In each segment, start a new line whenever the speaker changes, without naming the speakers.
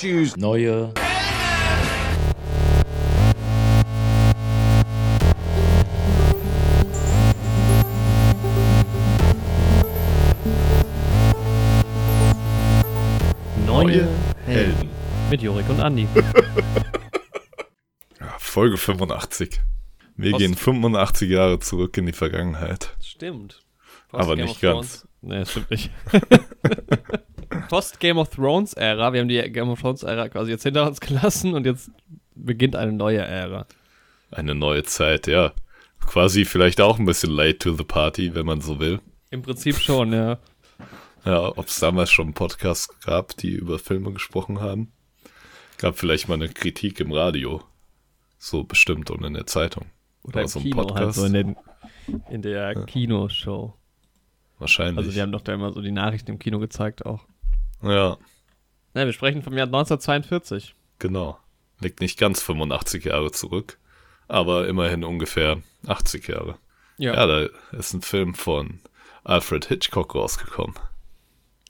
choose neue
Neue Helden.
Mit Jorik und Andi.
Ja, Folge 85. Wir
Post-
gehen 85 Jahre zurück in die Vergangenheit.
Stimmt.
Aber
Game
nicht ganz.
Nee, stimmt nicht. Post Game of Thrones Ära. Wir haben die Game of Thrones Ära quasi jetzt hinter uns gelassen und jetzt beginnt eine neue Ära.
Eine neue Zeit, ja. Quasi vielleicht auch ein bisschen late to the party, wenn man so will.
Im Prinzip schon, ja.
Ja, ob es damals schon Podcasts gab, die über Filme gesprochen haben. Gab vielleicht mal eine Kritik im Radio. So bestimmt und in der Zeitung.
Oder
so ein
Kino halt
Podcast.
so in, den, in der Kinoshow.
Wahrscheinlich.
Also wir haben doch da immer so die Nachrichten im Kino gezeigt auch.
Ja,
Ja, wir sprechen vom Jahr 1942.
genau. Liegt nicht ganz 85 Jahre zurück, aber immerhin ungefähr 80 Jahre. Ja, da ist ein Film von Alfred Hitchcock rausgekommen.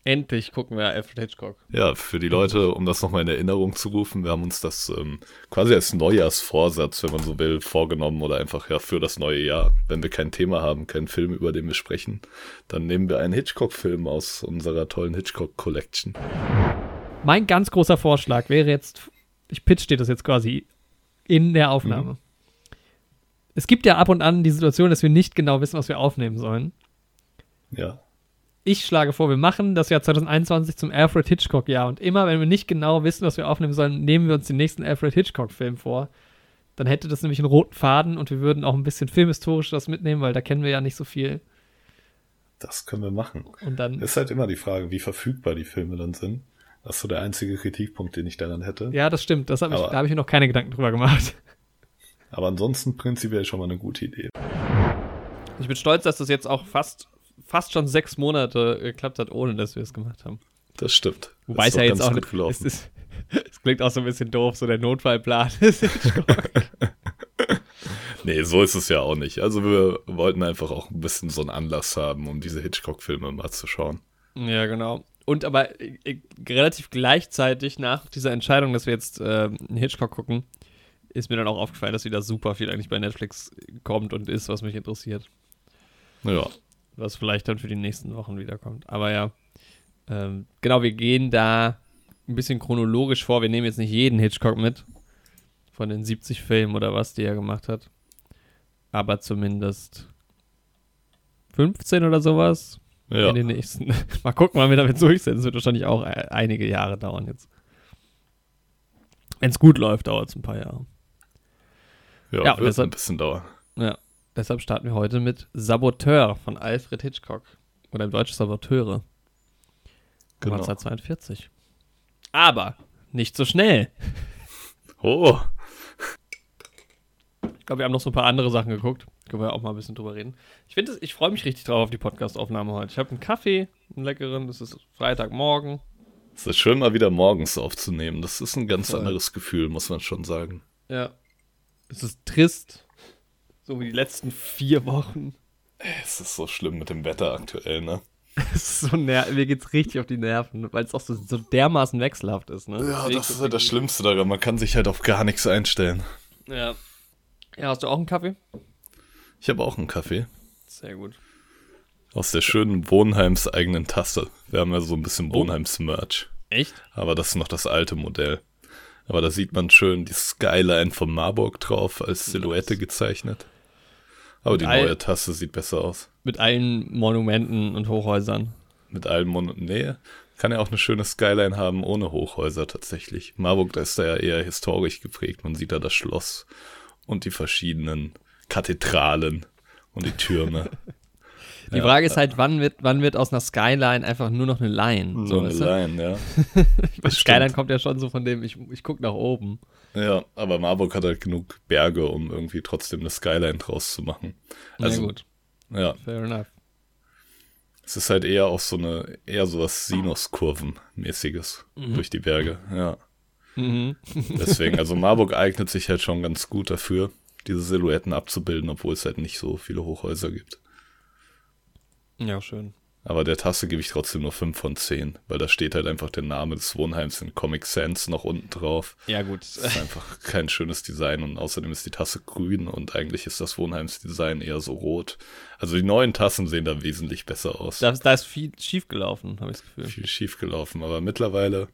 Endlich gucken wir Alfred Hitchcock.
Ja, für die Leute, um das nochmal in Erinnerung zu rufen, wir haben uns das ähm, quasi als Neujahrsvorsatz, wenn man so will, vorgenommen oder einfach ja für das neue Jahr. Wenn wir kein Thema haben, keinen Film, über den wir sprechen, dann nehmen wir einen Hitchcock-Film aus unserer tollen Hitchcock-Collection.
Mein ganz großer Vorschlag wäre jetzt, ich pitch dir das jetzt quasi in der Aufnahme. Es gibt ja ab und an die Situation, dass wir nicht genau wissen, was wir aufnehmen sollen.
Ja.
Ich schlage vor, wir machen das Jahr 2021 zum Alfred Hitchcock-Jahr und immer, wenn wir nicht genau wissen, was wir aufnehmen sollen, nehmen wir uns den nächsten Alfred Hitchcock-Film vor. Dann hätte das nämlich einen roten Faden und wir würden auch ein bisschen filmhistorisch das mitnehmen, weil da kennen wir ja nicht so viel.
Das können wir machen.
Und dann,
Ist halt immer die Frage, wie verfügbar die Filme dann sind. Das ist so der einzige Kritikpunkt, den ich daran hätte.
ja, das stimmt, das hab ich,
Aber-
da habe ich mir noch keine Gedanken drüber gemacht.
Aber ansonsten prinzipiell schon mal eine gute Idee.
Ich bin stolz, dass das jetzt auch fast, fast schon sechs Monate geklappt hat, ohne dass wir es gemacht haben.
Das stimmt.
Wobei es ja jetzt auch
gut
nicht,
gelaufen.
es, ist, es klingt auch so ein bisschen doof, so der Notfallplan ist Hitchcock.
Nee, so ist es ja auch nicht. Also wir wollten einfach auch ein bisschen so einen Anlass haben, um diese Hitchcock-Filme mal zu schauen.
ja, genau. Und aber äh, relativ gleichzeitig nach dieser Entscheidung, dass wir jetzt äh, einen Hitchcock gucken, ist mir dann auch aufgefallen, dass wieder super viel eigentlich bei Netflix kommt und ist, was mich interessiert.
Ja,
Was vielleicht dann für die nächsten Wochen wiederkommt. Aber ja, ähm, genau, wir gehen da ein bisschen chronologisch vor. Wir nehmen jetzt nicht jeden Hitchcock mit von den 70 Filmen oder was, die er gemacht hat. Aber zumindest 15 oder sowas
ja.
in den nächsten. Mal gucken, wann wir damit durch sind. Es wird wahrscheinlich auch äh, einige Jahre dauern jetzt. Wenn es gut läuft, dauert es ein paar Jahre.
ja,
Ja,
wird
deshalb-
ein bisschen dauern.
Ja, deshalb starten wir heute mit Saboteur von Alfred Hitchcock. Oder im Deutschen Saboteure.
Genau.
1942. Aber nicht so schnell.
Oh,
Ich glaube, wir haben noch so ein paar andere Sachen geguckt. Können wir auch mal ein bisschen drüber reden. Ich ich freue mich richtig drauf auf die Podcast-Aufnahme heute. Ich habe einen Kaffee, einen leckeren. Es ist Freitagmorgen.
es ist schön mal wieder morgens aufzunehmen. Das ist ein ganz
Voll.
anderes Gefühl, muss man schon sagen.
Ja. Es ist trist. So wie die letzten vier Wochen.
Es ist so schlimm mit dem Wetter aktuell, ne?
So ner mir geht's richtig auf die Nerven, weil es auch so, so dermaßen wechselhaft ist, ne?
Ja,
Deswegen
das ist halt das Schlimmste daran. Man kann sich halt auf gar nichts einstellen.
Ja. Ja, hast du auch einen Kaffee?
Ich habe auch einen Kaffee.
Sehr gut.
Aus der schönen Wohnheims eigenen Tasse. Wir haben ja so ein bisschen
Oh.
Wohnheims Merch.
Echt?
Aber das ist noch das alte Modell. Aber da sieht man schön die Skyline von Marburg drauf als Silhouette gezeichnet. Aber die
all-
neue Tasse sieht besser aus.
Mit allen Monumenten und Hochhäusern.
Mit allem Mon Nee, kann ja auch eine schöne Skyline haben ohne Hochhäuser tatsächlich. Marburg, da ist da ja eher historisch geprägt. Man sieht da das Schloss und die verschiedenen Kathedralen und die Türme.
Die
Ja.
Frage ist halt, wann wird, wann wird aus einer Skyline einfach nur noch eine Line?
so eine
weißt du?
Line, ja.
Skyline kommt ja schon so von dem, ich, ich gucke nach oben.
Ja, aber Marburg hat halt genug Berge, um irgendwie trotzdem eine Skyline draus zu machen. Also,
Na gut,
ja,
fair enough.
es ist halt eher auch so eine, eher so was Sinuskurven-mäßiges durch die Berge, ja.
Mhm.
Deswegen, also Marburg eignet sich halt schon ganz gut dafür, diese Silhouetten abzubilden, obwohl es halt nicht so viele Hochhäuser gibt.
Ja, schön.
Aber der Tasse gebe ich trotzdem nur 5 von 10, weil da steht halt einfach der Name des Wohnheims in Comic Sans noch unten drauf.
Ja, gut.
Das ist einfach kein schönes Design und außerdem ist die Tasse grün und eigentlich ist das Wohnheimsdesign eher so rot. Also die neuen Tassen sehen da wesentlich besser aus.
Da, da ist viel schief gelaufen, habe ich das Gefühl.
Viel schief gelaufen, aber mittlerweile,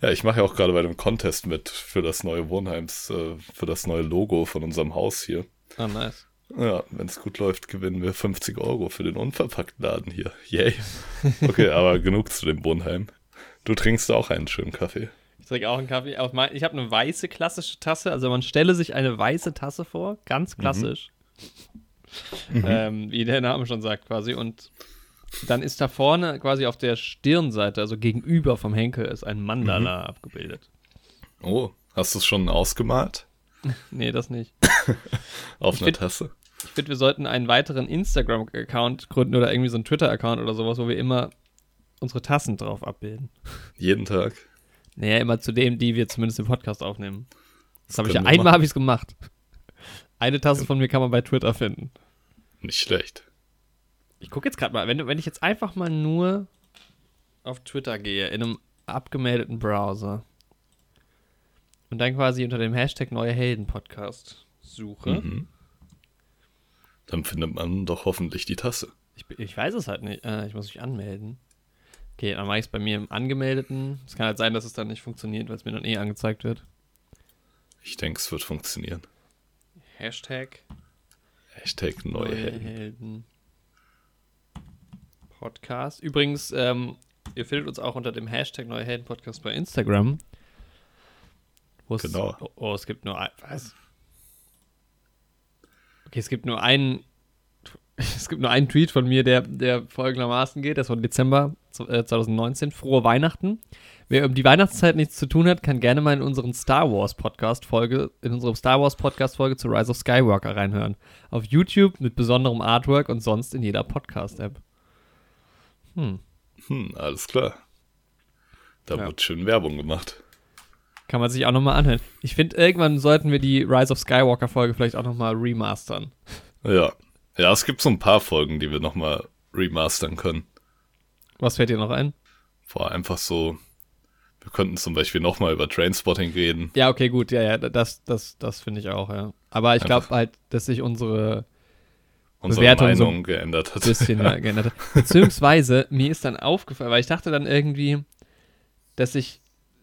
ja, ich mache ja auch gerade bei dem Contest mit für das neue Wohnheims, äh, für das neue Logo von unserem Haus hier.
Ah, nice.
Ja, wenn es gut läuft, gewinnen wir 50 Euro für den unverpackten Laden hier. Yay. Okay, aber genug zu dem Wohnheim. Du trinkst auch einen schönen Kaffee.
Ich trinke auch einen Kaffee. Auf mein, ich habe eine weiße klassische Tasse. Also man stelle sich eine weiße Tasse vor, ganz klassisch.
Mhm.
Ähm, wie der Name schon sagt quasi. Und dann ist da vorne quasi auf der Stirnseite, also gegenüber vom Henkel, ist ein Mandala abgebildet.
Oh, hast du es schon ausgemalt?
Nee, das nicht.
Auf
Ich
einer Tasse?
Ich finde, wir sollten einen weiteren Instagram-Account gründen oder irgendwie so einen Twitter-Account oder sowas, wo wir immer unsere Tassen drauf abbilden.
Jeden Tag?
Naja, immer zu dem, die wir zumindest im Podcast aufnehmen. Das habe ich ja einmal habe ich es gemacht. Eine Tasse von mir kann man bei Twitter finden.
Nicht schlecht.
Ich gucke jetzt gerade mal, wenn, wenn ich jetzt einfach mal nur auf Twitter gehe, in einem abgemeldeten Browser und dann quasi unter dem Hashtag Neue Helden Podcast suche.
Mhm. Dann findet man doch hoffentlich die Tasse.
Ich, ich weiß es halt nicht. Äh, ich muss mich anmelden. Okay, dann mache ich es bei mir im Angemeldeten. Es kann halt sein, dass es dann nicht funktioniert, weil es mir dann eh angezeigt wird.
Ich denke, es wird funktionieren.
Hashtag
Hashtag neue Helden.
Helden Podcast. Übrigens, ähm, ihr findet uns auch unter dem Hashtag Neue Helden Podcast bei Instagram.
Genau.
oh, oh, es gibt nur ein, was? Okay, es gibt nur einen, es gibt nur einen Tweet von mir, der, der folgendermaßen geht, das von Dezember zu- äh, 2019. Frohe Weihnachten. Wer um die Weihnachtszeit nichts zu tun hat, kann gerne mal in unseren Star Wars Podcast Folge, in unsere Star Wars Podcast Folge zu Rise of Skywalker reinhören. Auf YouTube mit besonderem Artwork und sonst in jeder Podcast-App. Hm.
Hm, alles klar. Da
Ja.
wird schön Werbung gemacht.
Kann man sich auch nochmal anhören. Ich finde, irgendwann sollten wir die Rise of Skywalker Folge vielleicht auch nochmal remastern.
Ja. Ja, es gibt so ein paar Folgen, die wir nochmal remastern können.
Was fällt dir noch ein?
Vor einfach so, wir könnten zum Beispiel nochmal über Trainspotting reden.
Ja, okay, gut, ja, ja, das, das, das finde ich auch, ja. Aber ich glaube halt, dass sich unsere
Unsere
Bewertung so-
Meinung geändert hat.
bisschen ja, geändert hat. Beziehungsweise, mir ist dann aufgefallen, weil ich dachte dann irgendwie, dass ich,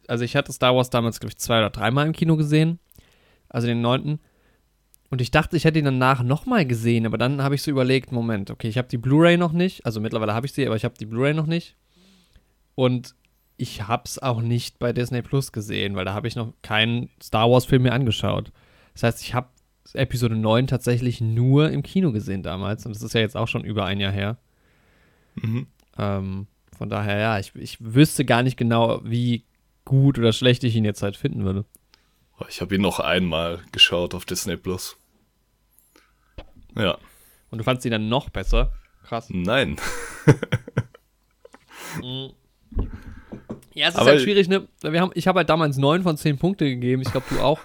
also ich hatte Star Wars damals, glaube ich, zwei oder dreimal im Kino gesehen, also den neunten. Und ich dachte, ich hätte ihn danach nochmal gesehen, aber dann habe ich so überlegt, Moment, okay, ich habe die Blu-ray noch nicht, also mittlerweile habe ich sie, aber ich habe die Blu-ray noch nicht. Und ich habe es auch nicht bei Disney Plus gesehen, weil da habe ich noch keinen Star Wars-Film mehr angeschaut. Das heißt, ich habe Episode 9 tatsächlich nur im Kino gesehen damals. Und das ist ja jetzt auch schon über ein Jahr her.
Mhm.
Ähm, von daher, ja, ich, ich wüsste gar nicht genau, wie gut oder schlecht ich ihn jetzt halt finden würde.
Ich habe ihn noch einmal geschaut auf Disney Plus. Ja,
Und du fandst ihn dann noch besser? Krass.
nein.
Ja, es ist
Aber-
halt schwierig, ne? Wir haben, ich habe halt damals 9 von 10 Punkte gegeben, ich glaube du auch.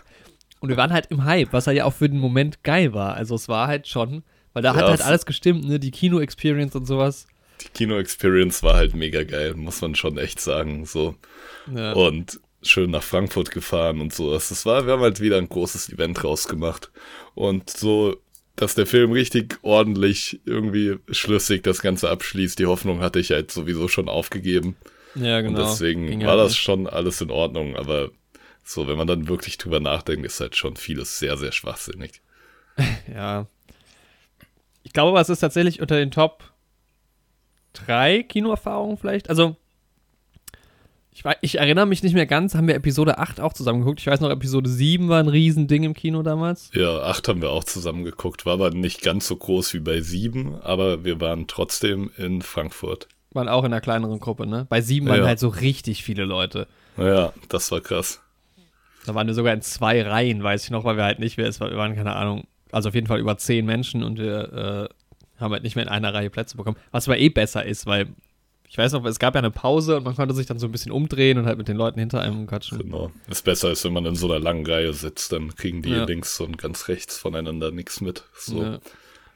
Und wir waren halt im Hype, was halt ja auch für den Moment geil war. Also es war halt schon, weil da hat
Ja,
halt
es-
alles gestimmt, ne? Die Kino-Experience und sowas.
Die Kino-Experience war halt mega geil, muss man schon echt sagen. So.
Ja.
Und schön nach Frankfurt gefahren und so. Das war, wir haben halt wieder ein großes Event rausgemacht. Und so, dass der Film richtig ordentlich irgendwie schlüssig das Ganze abschließt, die Hoffnung hatte ich halt sowieso schon aufgegeben.
ja, genau.
Und deswegen
Ging
war
halt
das
nicht.
schon alles in Ordnung. Aber so, wenn man dann wirklich drüber nachdenkt, ist halt schon vieles sehr, sehr schwachsinnig.
Ja. Ich glaube, es ist tatsächlich unter den Top 3 Kinoerfahrungen vielleicht. Also, ich, wei- ich erinnere mich nicht mehr ganz. Haben wir Episode 8 auch zusammen geguckt? Ich weiß noch, Episode 7 war ein Riesending im Kino damals.
Ja, acht haben wir auch zusammen geguckt. War aber nicht ganz so groß wie bei sieben, aber wir waren trotzdem in Frankfurt.
Waren auch in einer kleineren Gruppe, ne? Bei 7 waren
Ja.
halt so richtig viele Leute.
Ja, das war krass.
Da waren wir sogar in zwei Reihen, weiß ich noch, weil wir halt nicht mehr, es war, wir waren keine Ahnung, also auf jeden Fall über zehn Menschen und wir äh, haben halt nicht mehr in einer Reihe Plätze bekommen. Was aber eh besser ist, weil ich weiß noch, es gab ja eine Pause und man konnte sich dann so ein bisschen umdrehen und halt mit den Leuten hinter einem quatschen.
Genau. Ist besser, als wenn man in so einer langen Reihe sitzt, dann kriegen die
Ja.
links und ganz rechts voneinander nichts mit. So. Ja.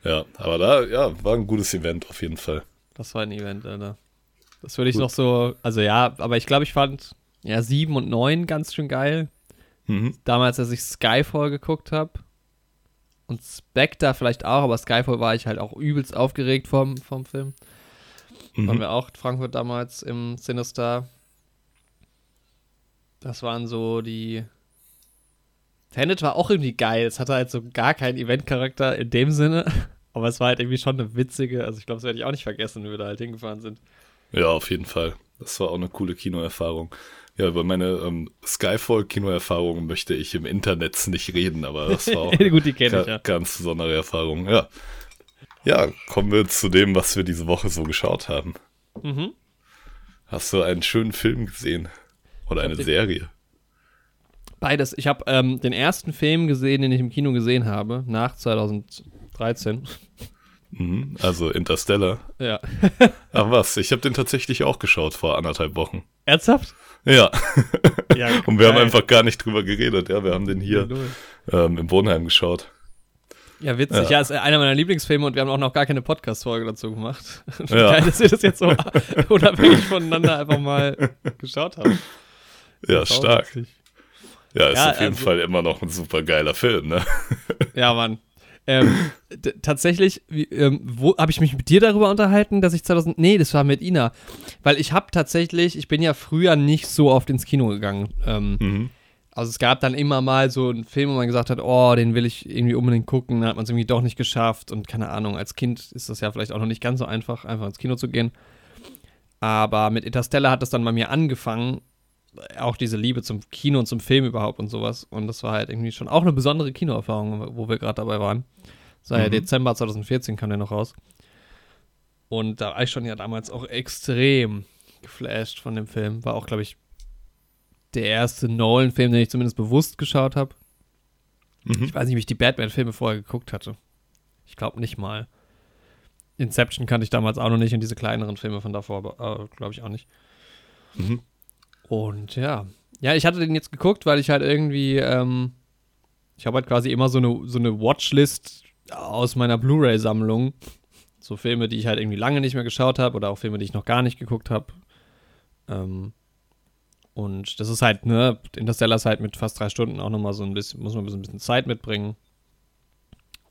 Ja.
aber da, ja, war ein gutes Event auf jeden Fall.
Das war ein Event, Alter. Das würde ich Gut. noch so, also ja, aber ich glaube, ich fand ja 7 und 9 ganz schön geil. Mhm. Damals, als ich Skyfall geguckt habe. Und Spectre vielleicht auch, aber Skyfall war ich halt auch übelst aufgeregt vom, vom Film. Mhm. Waren wir auch in Frankfurt damals im Sinister. Das waren so die. Tenet war auch irgendwie geil. Es hatte halt so gar keinen Event-Charakter in dem Sinne. Aber es war halt irgendwie schon eine witzige. Also ich glaube, das werde ich auch nicht vergessen, wenn wir da halt hingefahren sind.
Ja, auf jeden Fall. Das war auch eine coole Kinoerfahrung. Ja, über meine ähm, Skyfall-Kinoerfahrung möchte ich im Internet nicht reden, aber das war auch
Gut, die kenne ich,
ja. ganz besondere Erfahrung. Ja. ja, kommen wir zu dem, was wir diese Woche so geschaut haben. Mhm. Hast du einen schönen Film gesehen? Oder eine Serie?
Beides. Ich habe ähm, den ersten Film gesehen, den ich im Kino gesehen habe, nach 2013.
Mhm, also Interstellar.
Ja.
Ach was, ich habe den tatsächlich auch geschaut vor anderthalb Wochen.
Ernsthaft?
Ja. ja Und wir geil. haben einfach gar nicht drüber geredet. Ja, wir haben den hier ähm, im Wohnheim geschaut.
Ja, witzig. Ja. ja, ist einer meiner Lieblingsfilme und wir haben auch noch gar keine Podcast-Folge dazu gemacht. Ja. Geil, dass wir das jetzt so unabhängig voneinander einfach mal geschaut haben.
Ja, stark. Witzig. Ja, ist ja, auf jeden also, Fall immer noch ein super geiler Film, ne?
Ja, Mann. Ähm, tatsächlich, ähm, wo habe ich mich mit dir darüber unterhalten, dass ich 2000, nee, das war mit Ina, weil ich habe tatsächlich, ich bin ja früher nicht so oft ins Kino gegangen. Ähm, mhm. Also es gab dann immer mal so einen Film, wo man gesagt hat, oh, den will ich irgendwie unbedingt gucken, dann hat man es irgendwie doch nicht geschafft und keine Ahnung, als Kind ist das ja vielleicht auch noch nicht ganz so einfach, einfach ins Kino zu gehen. Aber mit Interstellar hat das dann bei mir angefangen auch diese Liebe zum Kino und zum Film überhaupt und sowas. Und das war halt irgendwie schon auch eine besondere Kinoerfahrung, wo wir gerade dabei waren. Das war mhm. ja Dezember 2014 kam der noch raus. Und da war ich schon ja damals auch extrem geflasht von dem Film. War auch, glaube ich, der erste Nolan-Film, den ich zumindest bewusst geschaut habe. Mhm. Ich weiß nicht, wie ich die Batman-Filme vorher geguckt hatte. Ich glaube nicht mal. Inception kannte ich damals auch noch nicht und diese kleineren Filme von davor, äh, glaube ich auch nicht. Mhm. Und ja. Ja, ich hatte den jetzt geguckt, weil ich halt irgendwie, ähm, ich habe halt quasi immer so eine, so eine Watchlist aus meiner Blu-ray-Sammlung. So Filme, die ich halt irgendwie lange nicht mehr geschaut habe oder auch Filme, die ich noch gar nicht geguckt habe. Ähm, und das ist halt, ne, Interstellar ist halt mit fast drei Stunden auch nochmal so ein bisschen, muss man ein bisschen Zeit mitbringen.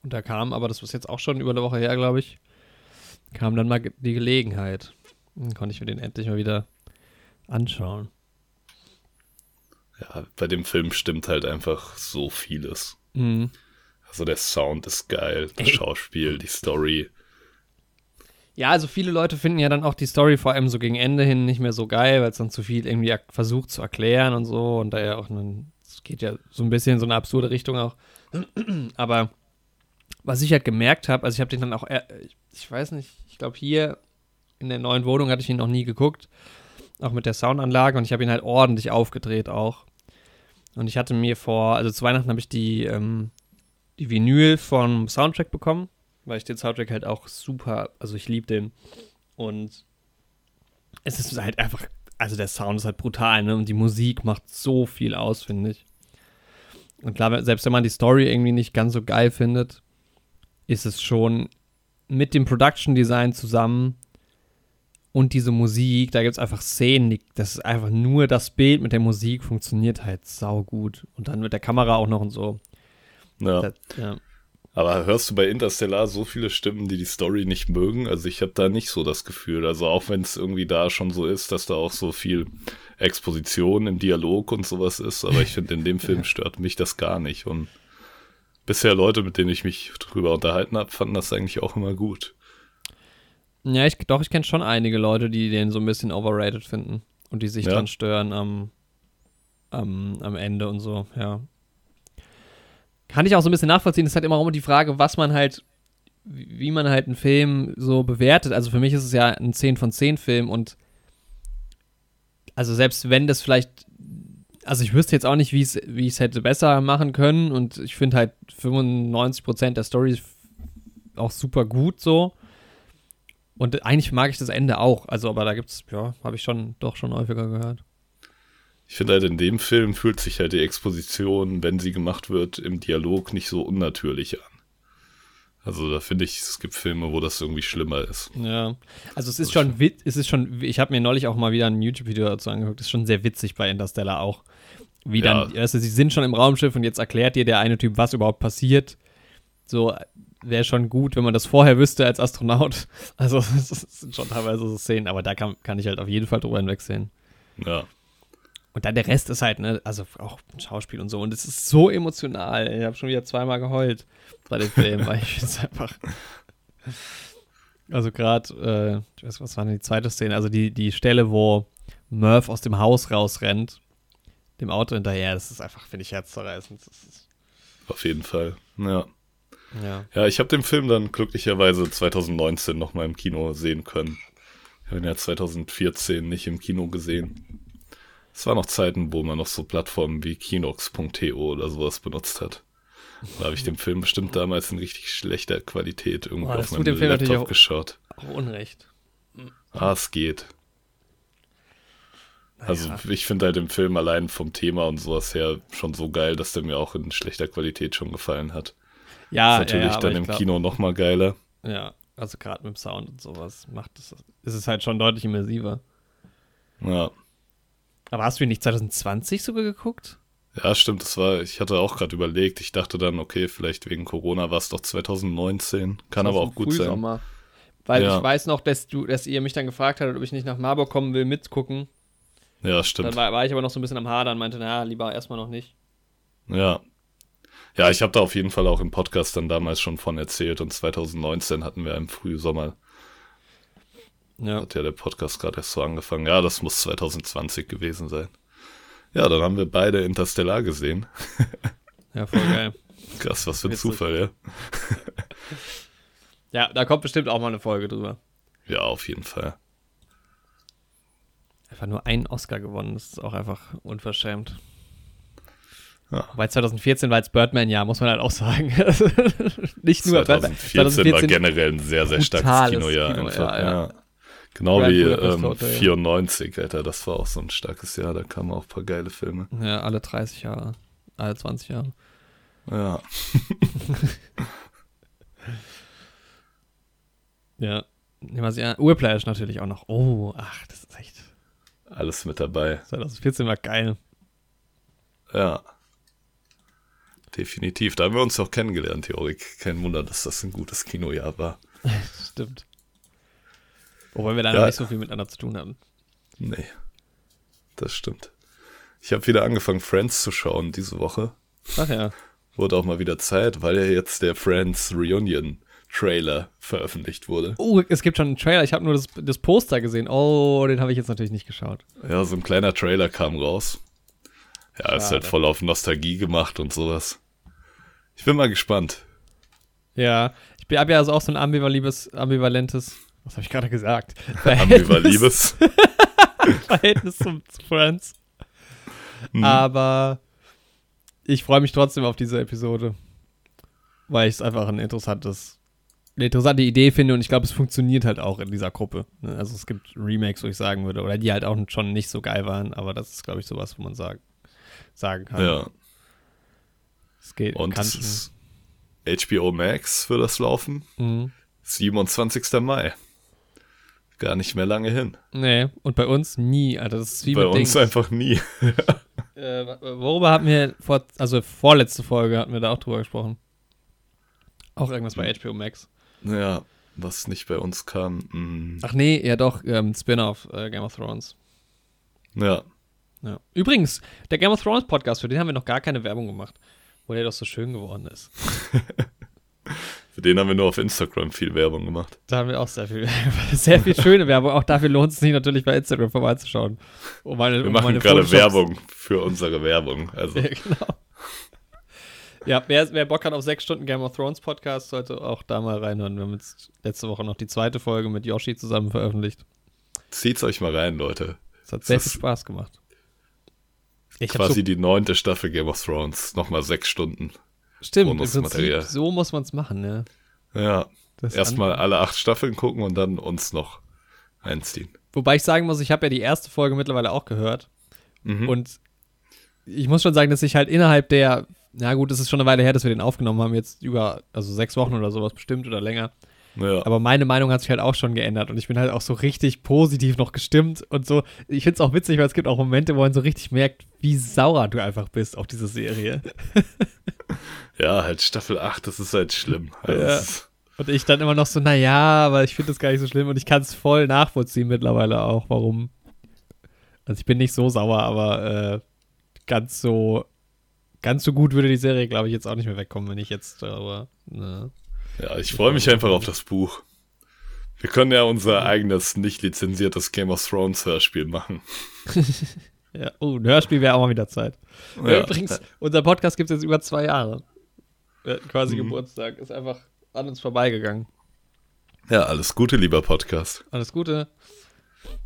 Und da kam, aber das ist jetzt auch schon über eine Woche her, glaube ich, kam dann mal die Gelegenheit. Dann konnte ich mir den endlich mal wieder anschauen
ja, bei dem Film stimmt halt einfach so vieles. Mhm. Also der Sound ist geil, das Ey. Schauspiel, die Story.
Ja, also viele Leute finden ja dann auch die Story vor allem so gegen Ende hin nicht mehr so geil, weil es dann zu viel irgendwie versucht zu erklären und so und da ja auch es geht ja so ein bisschen in so eine absurde Richtung auch. Aber was ich halt gemerkt habe, also ich habe den dann auch, ich weiß nicht, ich glaube hier in der neuen Wohnung hatte ich ihn noch nie geguckt auch mit der Soundanlage und ich habe ihn halt ordentlich aufgedreht auch. Und ich hatte mir vor, also zu Weihnachten habe ich die, ähm, die Vinyl vom Soundtrack bekommen, weil ich den Soundtrack halt auch super, also ich liebe den. Und es ist halt einfach, also der Sound ist halt brutal, ne? Und die Musik macht so viel aus, finde ich. Und klar, selbst wenn man die Story irgendwie nicht ganz so geil findet, ist es schon mit dem Production Design zusammen und diese Musik, da gibt es einfach Szenen, die, das ist einfach nur das Bild mit der Musik funktioniert halt sau gut. Und dann mit der Kamera auch noch und so.
Ja. Das, ja. Aber hörst du bei Interstellar so viele Stimmen, die die Story nicht mögen? Also ich habe da nicht so das Gefühl. Also auch wenn es irgendwie da schon so ist, dass da auch so viel Exposition im Dialog und sowas ist. Aber ich finde, in dem Film stört mich das gar nicht. Und bisher Leute, mit denen ich mich drüber unterhalten habe, fanden das eigentlich auch immer gut.
Ja, ich, doch, ich kenne schon einige Leute, die den so ein bisschen overrated finden und die sich ja. dran stören am, am, am Ende und so, ja. Kann ich auch so ein bisschen nachvollziehen. Es ist halt immer auch die Frage, was man halt, wie man halt einen Film so bewertet. Also für mich ist es ja ein 10 von 10 Film und also selbst wenn das vielleicht, also ich wüsste jetzt auch nicht, wie ich es hätte besser machen können und ich finde halt 95% der Story auch super gut so. Und eigentlich mag ich das Ende auch. Also, aber da gibt's, ja, habe ich schon doch schon häufiger gehört.
Ich finde halt in dem Film fühlt sich halt die Exposition, wenn sie gemacht wird, im Dialog nicht so unnatürlich an. Also da finde ich, es gibt Filme, wo das irgendwie schlimmer ist.
Ja, also es ist schon wit es ist schon, ich habe mir neulich auch mal wieder ein YouTube-Video dazu angeguckt, es ist schon sehr witzig bei Interstellar auch. Wie dann,
Ja.
du, sie sind schon im Raumschiff und jetzt erklärt dir der eine Typ, was überhaupt passiert. So wäre schon gut, wenn man das vorher wüsste als Astronaut. Also das sind schon teilweise so Szenen, aber da kann, kann ich halt auf jeden Fall drüber hinwegsehen.
Ja.
Und dann der Rest ist halt, ne, also auch Schauspiel und so. Und es ist so emotional. Ich habe schon wieder zweimal geheult bei dem Film, weil ich es einfach. Also gerade, äh, ich weiß, was war denn die zweite Szene? Also die, die Stelle, wo Murph aus dem Haus rausrennt, dem Auto hinterher, das ist einfach, finde ich, herzzerreißend.
Auf jeden Fall. Ja.
Ja.
Ja, ich habe den Film dann glücklicherweise 2019 noch mal im Kino sehen können. Ich habe ihn ja 2014 nicht im Kino gesehen. Es waren noch Zeiten, wo man noch so Plattformen wie Kinox.to oder sowas benutzt hat. Da habe ich den Film bestimmt damals in richtig schlechter Qualität irgendwie
Boah,
auf meinem
dem Film
Laptop
auch-
geschaut.
Auch Unrecht.
Ah, es geht. Also
Naja.
ich finde halt den Film allein vom Thema und sowas her schon so geil, dass der mir auch in schlechter Qualität schon gefallen hat.
Ja,
ist natürlich
ja,
dann im
glaub-
Kino noch mal geiler.
Ja, also gerade mit dem Sound und sowas macht es, ist es halt schon deutlich immersiver.
Ja.
Aber hast du ihn nicht 2020 sogar geguckt?
Ja, stimmt, das war, ich hatte auch gerade überlegt, ich dachte dann, okay, vielleicht wegen Corona war es doch 2019, kann aber auch gut sein.
Frühsommer. Weil
Ja.
ich weiß noch, dass du, dass ihr mich dann gefragt hattet, ob ich nicht nach Marburg kommen will, mitgucken.
Ja,
Dann
stimmt.
war, war ich aber noch so ein bisschen am Hadern, meinte, na, lieber erstmal noch nicht.
Ja. Ja, ich habe da auf jeden Fall auch im Podcast dann damals schon von erzählt und 2019 hatten wir im Frühsommer,
Ja.
hat ja der Podcast gerade erst so angefangen. Ja, das muss 2020 gewesen sein. Ja, dann haben wir beide Interstellar gesehen.
Ja, voll geil.
Krass, was für ein
Witzig.
Zufall, ja.
ja, da kommt bestimmt auch mal eine Folge drüber.
Ja, auf jeden Fall.
Einfach nur einen Oscar gewonnen, das ist auch einfach unverschämt.
Ja.
Weil 2014 war jetzt Birdman-Jahr, muss man halt auch sagen. Nicht nur Birdman.
2014 war generell ein sehr, sehr starkes Kinojahr
Kino,
einfach.
ja, ja.
Ja, Genau
Grand
wie ähm,
Hotel.
94, Alter, das war auch so ein starkes Jahr, da kamen auch ein paar geile Filme.
Ja, alle 30 Jahre, alle 20 Jahre.
Ja,
Ja. Nehmen wir sie an. Urplash natürlich auch noch. Oh, ach, das ist echt.
alles mit dabei.
2014 war geil.
Ja. Definitiv. Da haben wir uns auch kennengelernt, Theorik. Kein Wunder, dass das ein gutes Kinojahr war.
Stimmt. Wobei wir da
Ja.
nicht so viel miteinander zu tun hatten.
Nee. Das stimmt. Ich habe wieder angefangen, Friends zu schauen diese Woche.
Ach ja.
Wurde auch mal wieder Zeit, weil ja jetzt der Friends Reunion Trailer veröffentlicht wurde.
Oh, es gibt schon einen Trailer. Ich habe nur das, das Poster gesehen. Oh, den habe ich jetzt natürlich nicht geschaut.
Ja, so ein kleiner Trailer kam raus. Ja, ist halt
Schade.
voll auf Nostalgie gemacht und sowas. Ich bin mal gespannt.
Ja, ich habe ja also auch so ein ambivalentes, ambivalentes, was habe ich gerade gesagt?
Ambivalibes.
Verhältnis zum, zu Friends.
Hm.
Aber ich freue mich trotzdem auf diese Episode, weil ich es einfach ein interessantes, eine interessante Idee finde und ich glaube, es funktioniert halt auch in dieser Gruppe. ne? Also es gibt Remakes, wo ich sagen würde, oder die halt auch schon nicht so geil waren, aber das ist, glaube ich, sowas, wo man sagen, sagen kann.
Ja,
Es geht.
und
kann
es ist HBO Max für das Laufen.
Mhm.
27. Mai. Gar nicht mehr lange hin.
Nee, und bei uns nie, Alter. Das ist wie
Bei uns
Dings.
einfach nie.
Äh, worüber hatten wir vor, also vorletzte Folge hatten wir da auch drüber gesprochen. Auch irgendwas bei HBO Max.
Ja, was nicht bei uns kam. mm,
Ach nee, ja doch, ähm, Spin-off äh, Game of Thrones.
Ja,
Ja. Übrigens, der Game of Thrones Podcast, für den haben wir noch gar keine Werbung gemacht, wo der doch so schön geworden ist.
für den haben wir nur auf Instagram viel Werbung gemacht.
Da haben wir auch sehr viel, sehr viel schöne Werbung. Auch dafür lohnt es sich natürlich bei Instagram vorbeizuschauen. Um meine,
Wir
um
machen gerade Werbung für unsere Werbung. Also,
Ja, genau. Ja, wer, wer Bock hat auf sechs Stunden Game of Thrones Podcast, sollte auch da mal reinhören. Wir haben jetzt letzte Woche noch die zweite Folge mit Yoshi zusammen veröffentlicht.
zieht's euch mal rein, Leute.
Es hat sehr viel Spaß gemacht. Ich
Quasi
so,
die neunte Staffel Game of Thrones. Nochmal sechs Stunden.
stimmt, im. Prinzip, so muss man es machen, ne?
Ja, erstmal alle acht Staffeln gucken und dann uns noch einziehen.
Wobei ich sagen muss, ich habe ja die erste Folge mittlerweile auch gehört.
Mhm.
Und ich muss schon sagen, dass ich halt innerhalb der na gut, es ist schon eine Weile her, dass wir den aufgenommen haben, jetzt über, also sechs Wochen oder sowas bestimmt oder länger.
Ja.
Aber meine Meinung hat sich halt auch schon geändert und ich bin halt auch so richtig positiv noch gestimmt und so. Ich finde es auch witzig, weil es gibt auch Momente, wo man so richtig merkt, wie sauer du einfach bist auf diese Serie.
ja, halt Staffel 8, das ist halt schlimm. Also
Ja. Und ich dann immer noch so, naja, aber ich finde das gar nicht so schlimm und ich kann es voll nachvollziehen mittlerweile auch, warum. Also ich bin nicht so sauer, aber äh, ganz so, ganz so gut würde die Serie, glaube ich, jetzt auch nicht mehr wegkommen, wenn ich jetzt darüber. Ne.
Ja, ich freue mich einfach auf das Buch. Wir können ja unser eigenes nicht lizenziertes Game of Thrones Hörspiel machen.
Ja, oh, ein Hörspiel wäre auch mal wieder Zeit.
Ja.
Übrigens, unser Podcast gibt es jetzt über zwei Jahre. Hatten quasi
Mhm.
Geburtstag, ist einfach an uns vorbeigegangen.
Ja, alles Gute, lieber Podcast.
Alles Gute.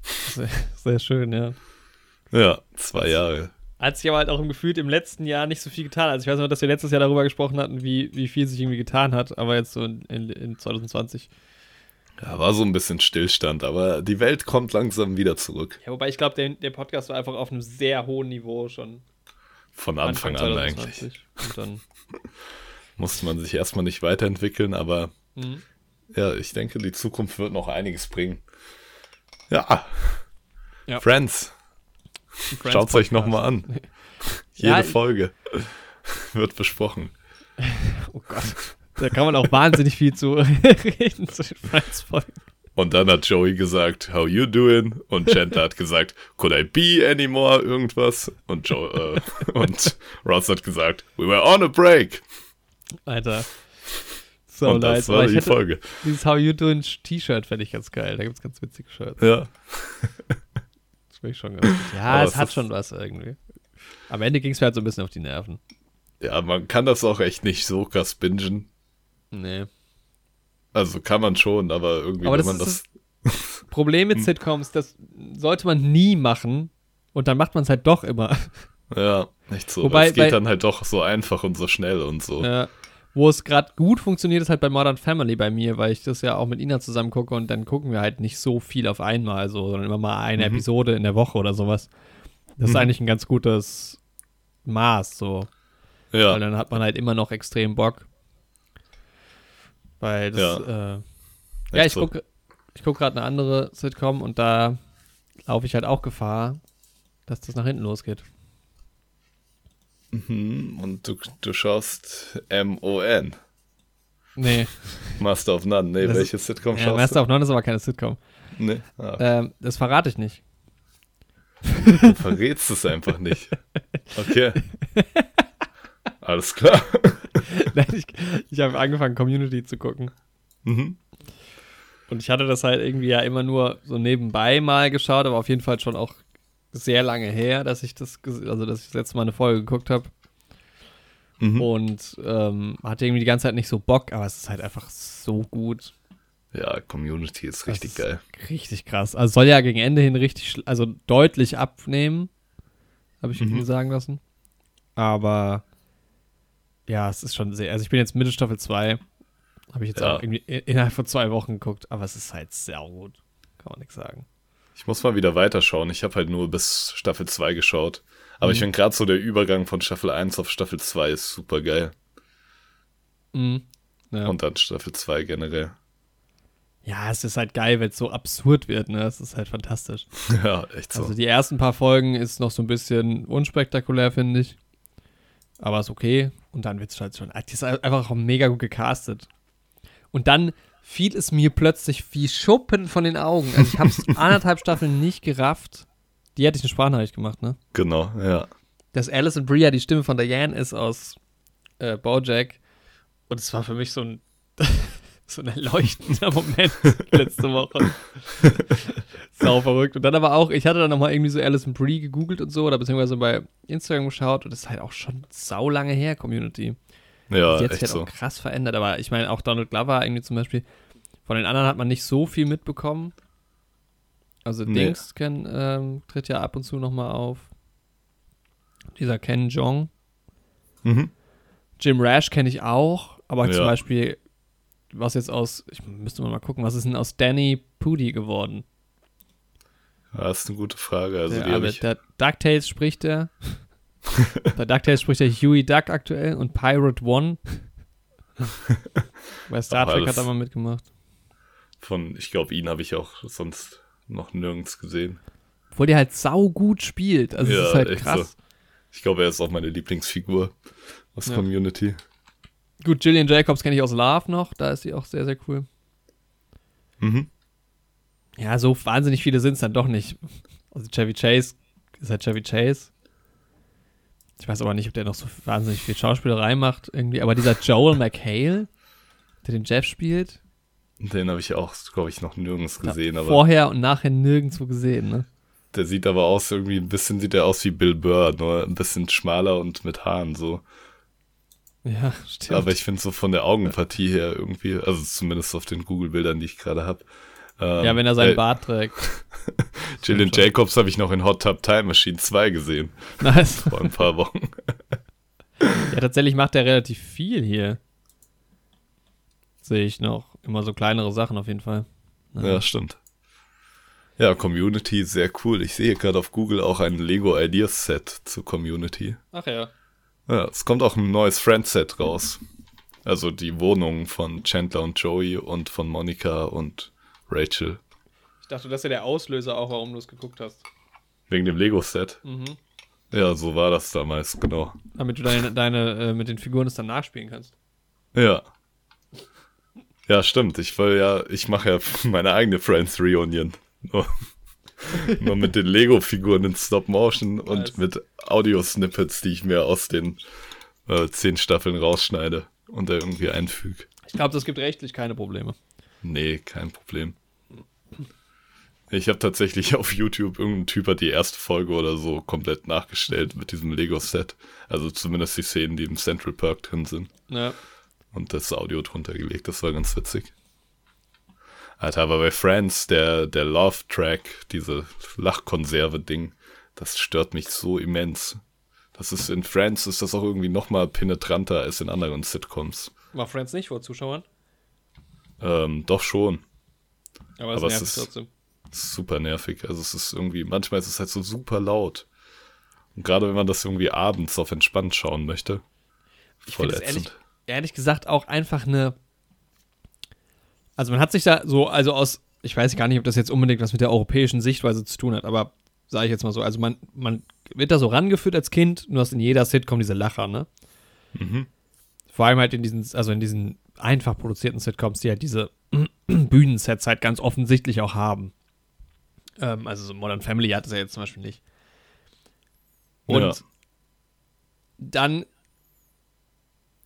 Sehr, sehr schön, ja.
Ja, zwei Jahre.
Hat sich aber halt auch im Gefühl im letzten Jahr nicht so viel getan. Also ich weiß noch, dass wir letztes Jahr darüber gesprochen hatten, wie, wie viel sich irgendwie getan hat, aber jetzt so in, in, in 2020.
Ja, war so ein bisschen Stillstand, aber die Welt kommt langsam wieder zurück.
Ja, wobei ich glaube, der, der Podcast war einfach auf einem sehr hohen Niveau schon.
Von Anfang an eigentlich.
Und dann,
Musste man sich erstmal nicht weiterentwickeln, aber
mhm.
ja, ich denke, die Zukunft wird noch einiges bringen. Ja.
Ja.
Friends,
Friends
schaut's euch nochmal an. Jede
Ja,
Folge wird besprochen.
Oh Gott. Da kann man auch wahnsinnig viel zu reden zu den Friends-Folgen.
Und dann hat Joey gesagt, how you doing? Und Chandler hat gesagt, could I be anymore? Irgendwas. Und, Joe, äh, und Ross hat gesagt, we were on a break.
Alter. So
und das
leid.
War die Folge.
dieses How You Doing T-Shirt fände ich ganz geil. Da gibt es ganz witzige Shirts.
Ja.
Das finde ich schon ganz gut. Ja,
Aber
es hat schon was irgendwie. Am Ende ging es mir halt so ein bisschen auf die Nerven.
ja, man kann das auch echt nicht so krass bingen.
Nee.
Also kann man schon, aber irgendwie,
Aber
wenn
das
man
ist
das.
Problem mit Sitcoms, das sollte man nie machen. Und dann macht man es halt doch immer.
Ja, nicht so.
Wobei
es geht
bei-
dann halt doch so einfach und so schnell und so.
Ja. Wo es gerade gut funktioniert, ist halt bei Modern Family bei mir, weil ich das ja auch mit Ina zusammen gucke und dann gucken wir halt nicht so viel auf einmal, so, sondern immer mal eine
Mhm.
Episode in der Woche oder sowas. Das ist
Mhm.
eigentlich ein ganz gutes Maß, so.
Ja,
Weil dann hat man halt immer noch extrem Bock. Weil das, ja, äh, ja ich
so.
gucke ich guck gerade eine andere Sitcom und da laufe ich halt auch Gefahr, dass das nach hinten losgeht.
Mhm, Und du, du schaust M.O.N.
Nee,
Master of None. Nee,
Das-
welche Sitcom
ja,
schaust
Master of None ist aber keine Sitcom.
du? Nee, ah,
Ähm, das verrate ich nicht.
du verrätst es einfach nicht. Okay. Alles klar.
Nein, ich ich habe angefangen, Community zu gucken.
Mhm.
Und ich hatte das halt irgendwie ja immer nur so nebenbei mal geschaut, aber auf jeden Fall schon auch sehr lange her, dass ich das, also dass ich das letzte Mal eine Folge geguckt habe.
Mhm.
Und ähm, hatte irgendwie die ganze Zeit nicht so Bock, aber es ist halt einfach so gut.
Ja, Community ist richtig
ist
geil.
Richtig krass. Also soll ja gegen Ende hin richtig, also deutlich abnehmen, habe ich
Mhm.
irgendwie sagen lassen. Aber ja, es ist schon sehr, also ich bin jetzt Mitte Staffel 2, habe ich jetzt
Ja.
auch irgendwie innerhalb von zwei Wochen geguckt, aber es ist halt sehr gut. Kann man nichts sagen.
Ich muss mal wieder weiterschauen. Ich habe halt nur bis Staffel 2 geschaut. Aber
Mhm.
ich finde gerade so der Übergang von Staffel 1 auf Staffel 2 ist super geil.
Mhm. Ja.
Und dann Staffel 2 generell.
ja, es ist halt geil, wenn es so absurd wird, ne? Es ist halt fantastisch.
ja, echt so.
Also die ersten paar Folgen ist noch so ein bisschen unspektakulär, finde ich. Aber ist okay. Und dann wird es halt schon. Die ist einfach auch mega gut gecastet. Und dann fiel es mir plötzlich wie Schuppen von den Augen. Also ich habe es anderthalb Staffeln nicht gerafft. Die hätte ich eine Sprachnachricht gemacht, ne?
genau, ja.
Dass Alison Bria die Stimme von Diane ist aus äh, Bojack. Und es war für mich so ein, so ein erleuchtender Moment letzte Woche. Sau verrückt. Und dann aber auch, ich hatte dann nochmal irgendwie so Alison Brie gegoogelt und so, oder beziehungsweise bei Instagram geschaut und das ist halt auch schon sau lange her, Community.
Ja,
sich
echt
halt
so.
auch krass verändert, aber ich meine, auch Donald Glover irgendwie zum Beispiel, von den anderen hat man nicht so viel mitbekommen. Also
Nee.
Dings Ken, ähm, tritt ja ab und zu nochmal auf. Dieser Ken Jong.
Mhm.
Jim Rash kenne ich auch, aber zum
Ja.
Beispiel, was jetzt aus, ich müsste mal gucken, was ist denn aus Danny Pudi geworden?
Ja, ist eine gute Frage. Also
der,
die
aber
ich.
DuckTales spricht der. Bei DuckTales spricht er Huey Duck aktuell und Pirate One. Bei Star Trek hat er mal mitgemacht.
Von, ich glaube, ihn habe ich auch sonst noch nirgends gesehen.
Obwohl der halt sau gut spielt. Also es
Ja,
ist halt krass.
Ich glaube, er ist auch meine Lieblingsfigur aus
Ja.
Community.
Gut, Gillian Jacobs kenne ich aus Love noch. Da ist sie auch sehr, sehr cool.
Mhm.
Ja, so wahnsinnig viele sind es dann doch nicht. Also Chevy Chase ist halt Chevy Chase. Ich weiß aber nicht, ob der noch so wahnsinnig viel Schauspielerei macht irgendwie. Aber dieser Joel McHale, der den Jeff spielt,
Den habe ich auch, glaube ich, noch nirgends gesehen, aber
vorher und nachher nirgendwo gesehen, ne?
der sieht aber aus, irgendwie ein bisschen sieht er aus wie Bill Burr, nur ein bisschen schmaler und mit Haaren so.
Ja, stimmt.
Aber ich finde so von der Augenpartie her irgendwie, also zumindest auf den Google-Bildern, die ich gerade habe. Ähm,
ja, wenn er seinen
äh,
Bart trägt.
Jillian. Jacobs habe ich noch in Hot Tub Time Machine 2 gesehen,
Nice.
vor ein paar Wochen.
Ja, tatsächlich macht er relativ viel hier. Sehe ich noch. Immer so kleinere Sachen auf jeden Fall.
Ja, stimmt. Ja, Community, sehr cool. Ich sehe gerade auf Google auch ein Lego Ideas Set zu Community.
Ach ja.
Ja, es kommt auch ein neues Friend-Set raus. Also die Wohnungen von Chandler und Joey und von Monica und Rachel.
Ich dachte, das ist ja der Auslöser auch, warum du es geguckt hast.
Wegen dem Lego-Set.
Mhm.
Ja, so war das damals, genau.
Damit du deine, deine äh, mit den Figuren es dann nachspielen kannst.
Ja. Ja, stimmt. Ich will ja, ich mache ja meine eigene Friends Reunion. Nur, nur mit den Lego-Figuren in Stop Motion und
Nice.
mit Audio-Snippets, die ich mir aus den äh, zehn Staffeln rausschneide und da irgendwie einfüge.
Ich glaube, das gibt rechtlich keine Probleme.
Nee, kein Problem. Ich habe tatsächlich auf YouTube irgendein Typ hat die erste Folge oder so komplett nachgestellt mit diesem Lego-Set. Also zumindest die Szenen, die im Central Park drin sind.
Ja.
und das Audio drunter gelegt. Das war ganz witzig. Alter, aber bei Friends, der, der Love-Track, diese Lachkonserve-Ding, das stört mich so immens. Das ist in Friends ist das auch irgendwie noch mal penetranter als in anderen Sitcoms.
War Friends nicht vor Zuschauern?
Ähm, doch schon.
Aber,
Aber
es
ist-
trotzdem.
Super nervig. Also es ist irgendwie, manchmal ist es halt so super laut. Und gerade wenn man das irgendwie abends auf entspannt schauen möchte.
Ich
Voll
finde es ehrlich,
ätzend.
ehrlich gesagt auch einfach eine. Also man hat sich da so, also aus, ich weiß gar nicht, ob das jetzt unbedingt was mit der europäischen Sichtweise zu tun hat, aber sage ich jetzt mal so, also man, man wird da so rangeführt als Kind, du hast in jeder Sitcom diese Lacher, ne?
Mhm.
Vor allem halt in diesen, also in diesen einfach produzierten Sitcoms, die halt diese Bühnensets halt ganz offensichtlich auch haben. Ähm, also so Modern Family hat es ja jetzt zum Beispiel nicht. Und
Ja.
dann,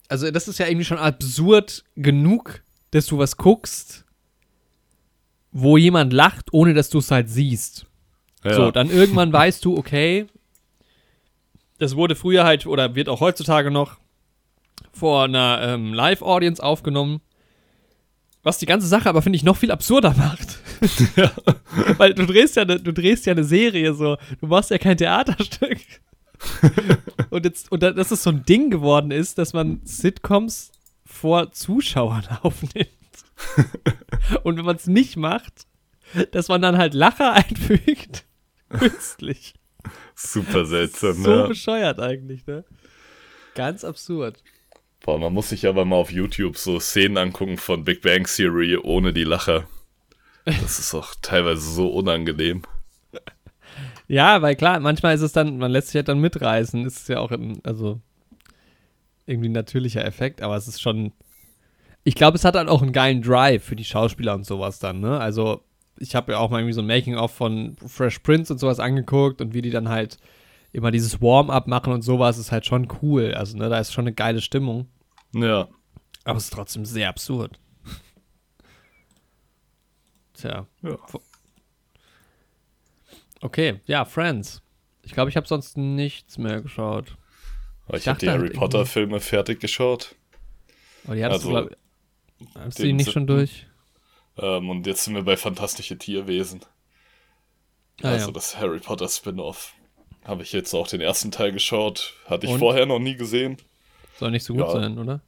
also das ist ja irgendwie schon absurd genug, dass du was guckst, wo jemand lacht, ohne dass du es halt siehst.
Ja.
So, dann irgendwann weißt du, okay, das wurde früher halt oder wird auch heutzutage noch vor einer ähm, Live-Audience aufgenommen. Was die ganze Sache aber, finde ich, noch viel absurder macht. Weil du drehst ja ne, du drehst ja eine Serie so, du machst ja kein Theaterstück. und jetzt, und da- dass es so ein Ding geworden ist, dass man Sitcoms vor Zuschauern aufnimmt. und wenn man es nicht macht, dass man dann halt Lacher einfügt. Künstlich.
Super seltsam,
so
ne?
bescheuert eigentlich, ne? Ganz absurd.
Boah, man muss sich aber mal auf YouTube so Szenen angucken von Big Bang Theory ohne die Lacher. Das ist auch teilweise so unangenehm.
Ja, weil klar, manchmal ist es dann, man lässt sich halt dann mitreißen. Ist ja auch, ein, also irgendwie ein natürlicher Effekt, aber es ist schon. Ich glaube, es hat halt auch einen geilen Drive für die Schauspieler und sowas dann, ne? Also, ich habe ja auch mal irgendwie so ein Making-of von Fresh Prince und sowas angeguckt und wie die dann halt immer dieses Warm-up machen und sowas, ist halt schon cool. Also, ne, da ist schon eine geile Stimmung.
Ja.
Aber es ist trotzdem sehr absurd. Tja.
Ja.
Okay, ja, Friends. Ich glaube, ich habe sonst nichts mehr geschaut.
Ich
Ich
habe die Harry
halt
Potter Filme fertig geschaut.
Aber die hattest
Also,
du, glaub, hast du die nicht schon durch?
Ähm, und jetzt sind wir bei Fantastische Tierwesen.
Ah,
also
ja.
das Harry Potter Spin-off. Habe ich jetzt auch den ersten Teil geschaut. Hatte ich
Und?
vorher noch nie gesehen.
Soll nicht so gut
Ja.
sein, oder?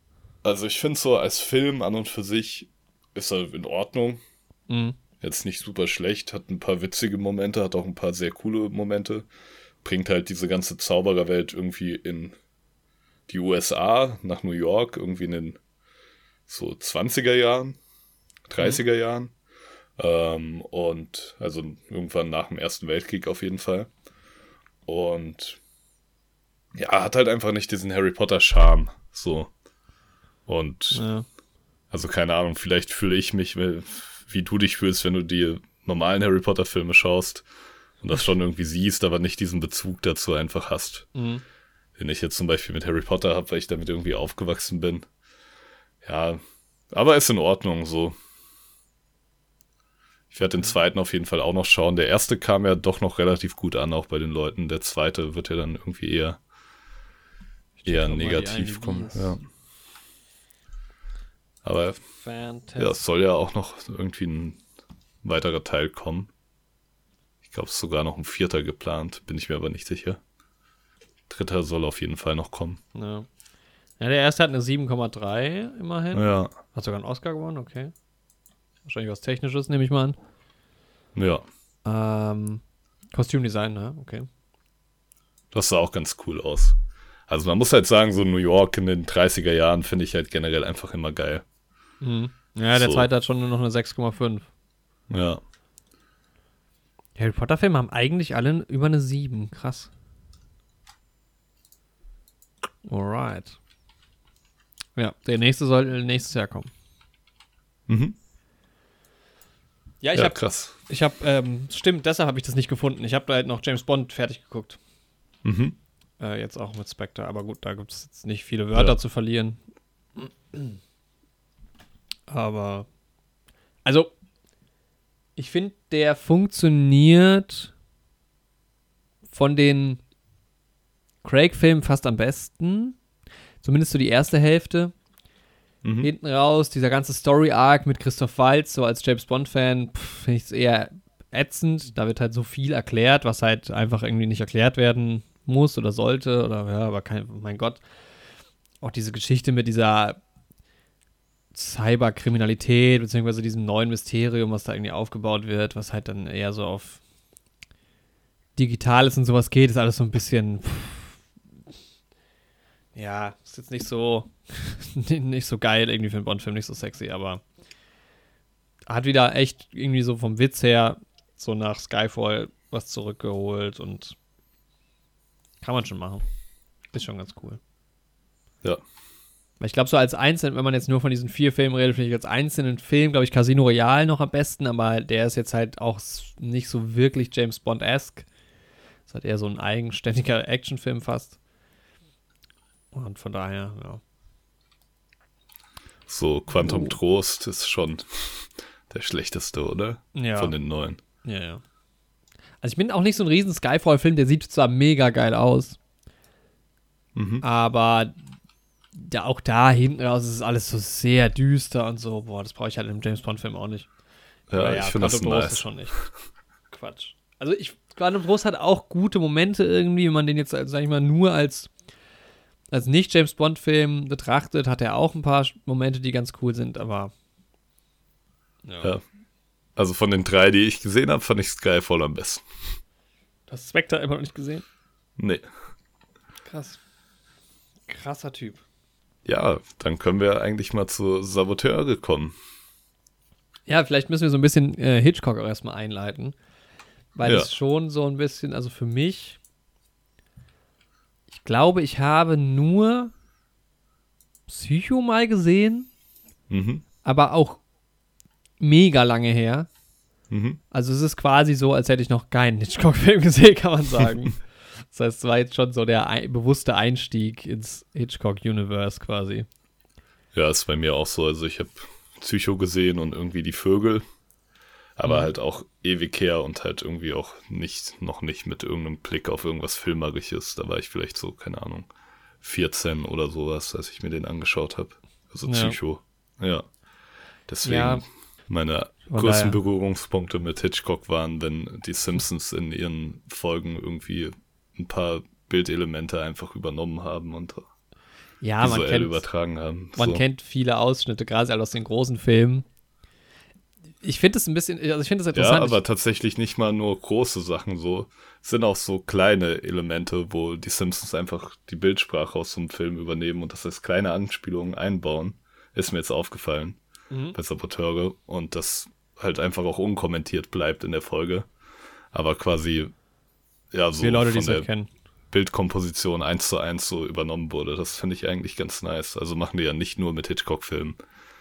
Also ich finde so als Film an und für sich ist er in Ordnung.
Mhm.
Jetzt nicht super schlecht, hat ein paar witzige Momente, hat auch ein paar sehr coole Momente. bringt halt diese ganze Zaubererwelt irgendwie in die USA, nach New York, irgendwie in den so 20er Jahren, 30er mhm. Jahren. Ähm, und also irgendwann nach dem Ersten Weltkrieg auf jeden Fall. Und ja, hat halt einfach nicht diesen Harry Potter Charme. So. Und ja. also keine Ahnung, vielleicht fühle ich mich, wie du dich fühlst, wenn du die normalen Harry Potter Filme schaust und das schon irgendwie siehst, aber nicht diesen Bezug dazu einfach hast. Mhm. Den ich jetzt zum Beispiel mit Harry Potter habe, weil ich damit irgendwie aufgewachsen bin. Ja, aber ist in Ordnung so. Ich werde den zweiten auf jeden Fall auch noch schauen. Der erste kam ja doch noch relativ gut an, auch bei den Leuten. Der zweite wird ja dann irgendwie eher, eher negativ kommen. Ja. Aber Fantastic. ja, es soll ja auch noch irgendwie ein weiterer Teil kommen. Ich glaube, es ist sogar noch ein vierter geplant, bin ich mir aber nicht sicher. Dritter soll auf jeden Fall noch kommen.
Ja, ja der erste hat eine 7,3 immerhin.
Ja.
Hat sogar einen Oscar gewonnen, okay. Wahrscheinlich was Technisches, nehme ich mal an.
Ja.
Ähm, Kostümdesign, ne? Okay.
Das sah auch ganz cool aus. Also man muss halt sagen, so New York in den 30er Jahren finde ich halt generell einfach immer geil.
Mhm. Ja, der so. zweite hat schon nur noch eine 6,5.
Ja.
Die Harry Potter-Filme haben eigentlich alle über eine 7. Krass. Alright. Ja, der nächste soll nächstes Jahr kommen.
Mhm.
Ja, ich ja, habe krass. Ich habe, ähm, stimmt, deshalb habe ich das nicht gefunden. Ich habe halt noch James Bond fertig geguckt.
Mhm.
Äh, jetzt auch mit Spectre, aber gut, da gibt es jetzt nicht viele Wörter ja. zu verlieren. Aber, also, ich finde, der funktioniert von den Craig-Filmen fast am besten. Zumindest so die erste Hälfte. Mhm. Hinten raus, dieser ganze Story-Arc mit Christoph Waltz, so als James Bond-Fan, finde ich es eher ätzend. Da wird halt so viel erklärt, was halt einfach irgendwie nicht erklärt werden muss oder sollte. Oder ja, aber kein, mein Gott. Auch diese Geschichte mit dieser Cyberkriminalität, beziehungsweise diesem neuen Mysterium, was da irgendwie aufgebaut wird, was halt dann eher so auf Digitales und sowas geht, ist alles so ein bisschen. Pff, ja, ist jetzt nicht so nicht so geil irgendwie für einen Bond-Film, nicht so sexy, aber hat wieder echt irgendwie so vom Witz her so nach Skyfall was zurückgeholt und kann man schon machen. Ist schon ganz cool.
Ja.
Ich glaube, so als einzelnen, wenn man jetzt nur von diesen vier Filmen redet, finde ich als einzelnen Film, glaube ich, Casino Royale noch am besten, aber der ist jetzt halt auch nicht so wirklich James Bond-esque. Ist halt eher so ein eigenständiger Actionfilm fast. Und von daher, ja.
So, Quantum oh. Trost ist schon der schlechteste, oder?
Ja.
Von den neuen.
Ja, ja. Also ich bin auch nicht so ein riesen Skyfall-Film, der sieht zwar mega geil aus, mhm. aber da, auch da hinten raus ist alles so sehr düster und so. Boah, das brauche ich halt im James Bond-Film auch nicht.
Ja, aber ich finde das nice. ist
schon nicht. Quatsch. Also ich, Quantum Trost hat auch gute Momente irgendwie, wenn man den jetzt, sag ich mal, nur als als nicht-James Bond-Film betrachtet, hat er auch ein paar Momente, die ganz cool sind, aber.
Ja. ja. Also von den drei, die ich gesehen habe, fand ich Skyfall am besten.
Du hast Spectre immer noch nicht gesehen?
Nee.
Krass. Krasser Typ.
Ja, dann können wir eigentlich mal zu Saboteure kommen.
Ja, vielleicht müssen wir so ein bisschen äh, Hitchcock auch erstmal einleiten. Weil ja. es schon so ein bisschen, also für mich glaube, ich habe nur Psycho mal gesehen,
mhm.
aber auch mega lange her.
Mhm.
Also es ist quasi so, als hätte ich noch keinen Hitchcock-Film gesehen, kann man sagen. das heißt, es war jetzt schon so der ein bewusste Einstieg ins Hitchcock-Universe quasi.
Ja, ist bei mir auch so. Also ich habe Psycho gesehen und irgendwie die Vögel aber mhm. halt auch ewig her und halt irgendwie auch nicht, noch nicht mit irgendeinem Blick auf irgendwas Filmerisches. Da war ich vielleicht so, keine Ahnung, 14 oder sowas, als ich mir den angeschaut habe. Also Psycho. Ja. ja. Deswegen ja. Meine größten Berührungspunkte mit Hitchcock waren, wenn die Simpsons in ihren Folgen irgendwie ein paar Bildelemente einfach übernommen haben und
ja, visuell man kennt,
übertragen haben.
Man kennt viele Ausschnitte, gerade aus den großen Filmen ich finde es ein bisschen, also ich finde es
Ja,
interessant.
aber tatsächlich nicht mal nur große Sachen so. Es sind auch so kleine Elemente, wo die Simpsons einfach die Bildsprache aus so einem Film übernehmen und das als kleine Anspielungen einbauen. Ist mir jetzt aufgefallen
Mhm.
bei Saboteure und das halt einfach auch unkommentiert bleibt in der Folge. Aber quasi, ja, so
Für Leute, die
von
es
der
halt kennen.
Bildkomposition eins zu eins so übernommen wurde. Das finde ich eigentlich ganz nice. Also machen die ja nicht nur mit Hitchcock-Filmen.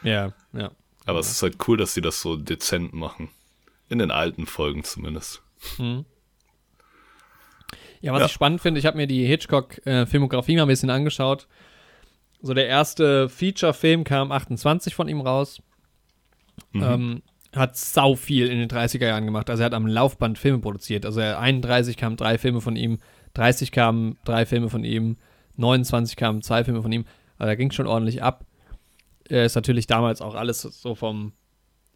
Ja, ja.
Aber es ist halt cool, dass sie das so dezent machen. In den alten Folgen zumindest.
Mhm. Ja, was
Ja.
ich spannend finde, ich habe mir die Hitchcock-Filmografie mal ein bisschen angeschaut. So der erste Feature-Film kam 28 von ihm raus.
Mhm.
Ähm, hat sau viel in den 30er Jahren gemacht. Also er hat am Laufband Filme produziert. Also er 31 kamen drei Filme von ihm, 30 kamen drei Filme von ihm, 29 kamen zwei Filme von ihm. Also da ging schon ordentlich ab. Er ist natürlich damals auch alles so vom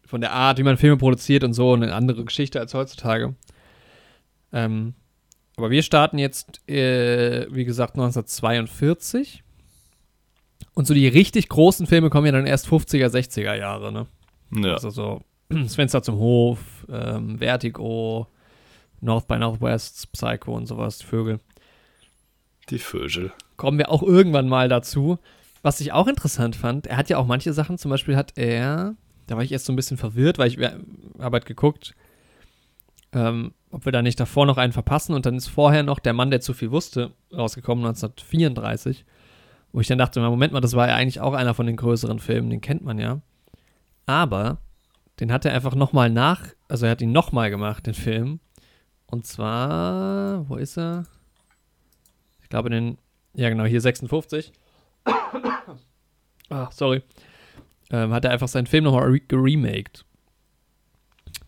von der Art, wie man Filme produziert und so eine andere Geschichte als heutzutage. Ähm, aber wir starten jetzt, äh, wie gesagt, 1942. Und so die richtig großen Filme kommen ja dann erst 50er, 60er Jahre, ne?
ja.
Also so das Fenster zum Hof, ähm, Vertigo, North by Northwest, Psycho und sowas, die Vögel.
Die Vögel.
Kommen wir auch irgendwann mal dazu. Was ich auch interessant fand, er hat ja auch manche Sachen, zum Beispiel hat er, da war ich erst so ein bisschen verwirrt, weil ich habe halt geguckt, ähm, ob wir da nicht davor noch einen verpassen und dann ist vorher noch Der Mann, der zu viel wusste, rausgekommen, 1934, wo ich dann dachte, Moment mal, das war ja eigentlich auch einer von den größeren Filmen, den kennt man ja. Aber den hat er einfach nochmal nach, also er hat ihn nochmal gemacht, den Film. Und zwar, wo ist er? Ich glaube in den, ja genau, hier 56. ah, sorry. Ähm, hat er einfach seinen Film nochmal re geremaked.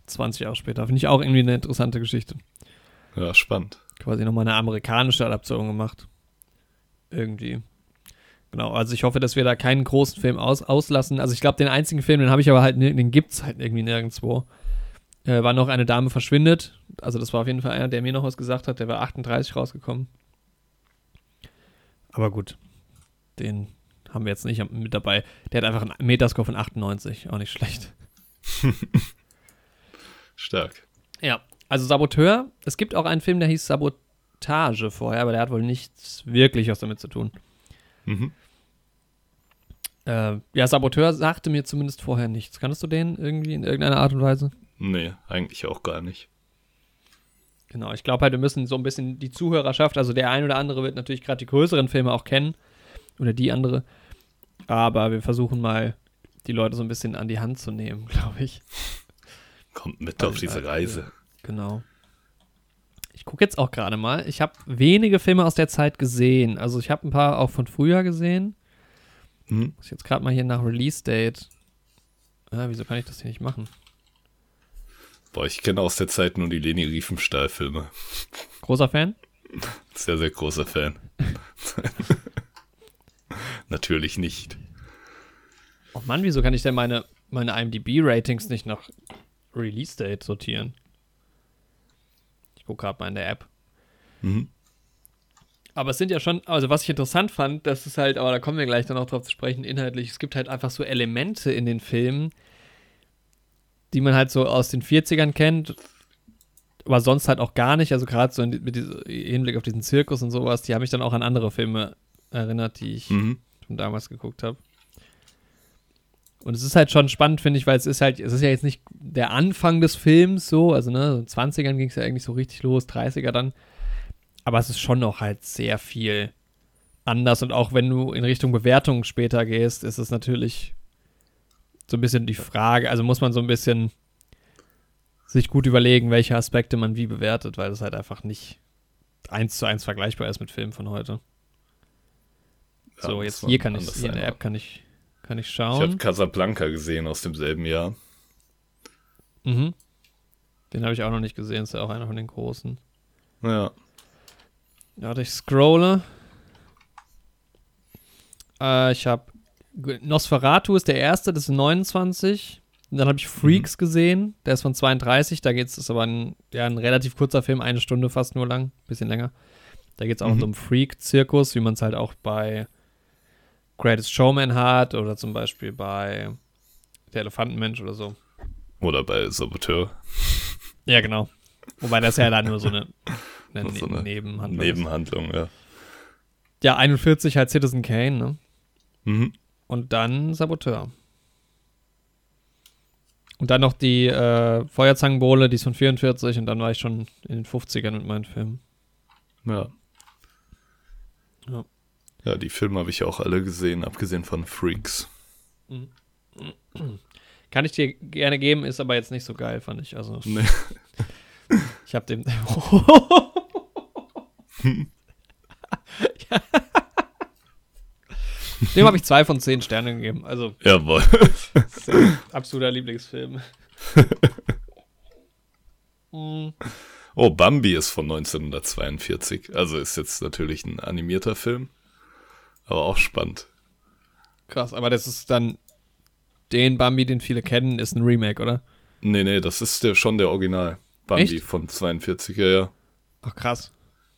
20 Jahre später. Finde ich auch irgendwie eine interessante Geschichte.
Ja, spannend.
Quasi nochmal eine amerikanische Adaption gemacht. Irgendwie. Genau, also ich hoffe, dass wir da keinen großen Film aus auslassen. Also ich glaube, den einzigen Film, den habe ich aber halt, den gibt's halt irgendwie nirgendwo. Äh, war noch eine Dame verschwindet. Also das war auf jeden Fall einer, der mir noch was gesagt hat. Der war 38 rausgekommen. Aber gut, den haben wir jetzt nicht mit dabei. Der hat einfach einen Metascore von 98. Auch nicht schlecht.
Stark.
Ja, also Saboteur. Es gibt auch einen Film, der hieß Sabotage vorher, aber der hat wohl nichts wirklich was damit zu tun.
Mhm.
Äh, ja, Saboteur sagte mir zumindest vorher nichts. Kannst du den irgendwie in irgendeiner Art und Weise?
Nee, eigentlich auch gar nicht.
Genau, ich glaube halt, wir müssen so ein bisschen die Zuhörerschaft, also der ein oder andere wird natürlich gerade die größeren Filme auch kennen. Oder die andere. Aber wir versuchen mal, die Leute so ein bisschen an die Hand zu nehmen, glaube ich.
Kommt mit
Weil
auf diese
halt,
Reise.
Genau. Ich gucke jetzt auch gerade mal. Ich habe wenige Filme aus der Zeit gesehen. Also ich habe ein paar auch von früher gesehen.
Hm?
Muss jetzt gerade mal hier nach Release Date. Ah, wieso kann ich das hier nicht machen?
Boah, ich kenne aus der Zeit nur die Leni Riefenstahl-Filme.
Großer Fan?
Sehr, sehr großer Fan. Natürlich nicht.
Oh Mann, wieso kann ich denn meine, meine IMDb-Ratings nicht nach Release Date sortieren? Ich gucke gerade mal in der App.
Mhm.
Aber es sind ja schon, also was ich interessant fand, das ist halt, aber da kommen wir gleich dann auch drauf zu sprechen, inhaltlich, es gibt halt einfach so Elemente in den Filmen, die man halt so aus den 40ern kennt, aber sonst halt auch gar nicht, also gerade so in, mit diesem Hinblick auf diesen Zirkus und sowas, die haben mich dann auch an andere Filme erinnert, die ich
Mhm.
schon damals geguckt habe. Und es ist halt schon spannend, finde ich, weil es ist halt, es ist ja jetzt nicht der Anfang des Films so, also ne, so in den 20ern ging es ja eigentlich so richtig los, 30er dann. Aber es ist schon noch halt sehr viel anders und auch wenn du in Richtung Bewertung später gehst, ist es natürlich so ein bisschen die Frage, also muss man so ein bisschen sich gut überlegen, welche Aspekte man wie bewertet, weil das halt einfach nicht eins zu eins vergleichbar ist mit Filmen von heute.
Ja,
so, jetzt hier kann ich, hier in der App kann ich, kann ich
Ich habe
schauen.
Casablanca gesehen aus demselben Jahr.
Mhm. Den habe ich auch noch nicht gesehen, ist ja auch einer von den großen.
Ja.
Ja, warte, ich scrolle. Äh, ich habe Nosferatu ist der erste, das ist 29. Und dann habe ich Freaks gesehen, der ist von 32. Da geht es, ist aber ein, ja, ein relativ kurzer Film, eine Stunde fast nur lang, bisschen länger. Da geht es auch um
Mhm.
so einen Freak-Zirkus, wie man es halt auch bei Greatest Showman hat oder zum Beispiel bei Der Elefantenmensch oder so.
Oder bei Saboteur.
Ja, genau. Wobei das ja dann nur so eine,
So
ne
eine
Nebenhandlung.
Nebenhandlung, ja.
Ja, 41 halt Citizen Kane, ne?
Mhm.
Und dann Saboteur. Und dann noch die äh, Feuerzangenbowle, die ist von 44 und dann war ich schon in den 50ern mit meinen Filmen.
Ja.
Ja.
Ja, die Filme habe ich auch alle gesehen, abgesehen von Freaks.
Kann ich dir gerne geben, ist aber jetzt nicht so geil, fand ich. Also
Nee.
ich habe dem. dem habe ich zwei von zehn Sternen gegeben. Also
Jawohl.
absoluter Lieblingsfilm. Mm,
Oh, Bambi ist von 1942. Also ist jetzt natürlich ein animierter Film. Aber auch spannend.
krass, aber das ist dann den Bambi, den viele kennen, ist ein Remake, oder?
Nee, nee, das ist der, schon der Original. Bambi
Echt?
von 42, ja, ja.
Ach krass.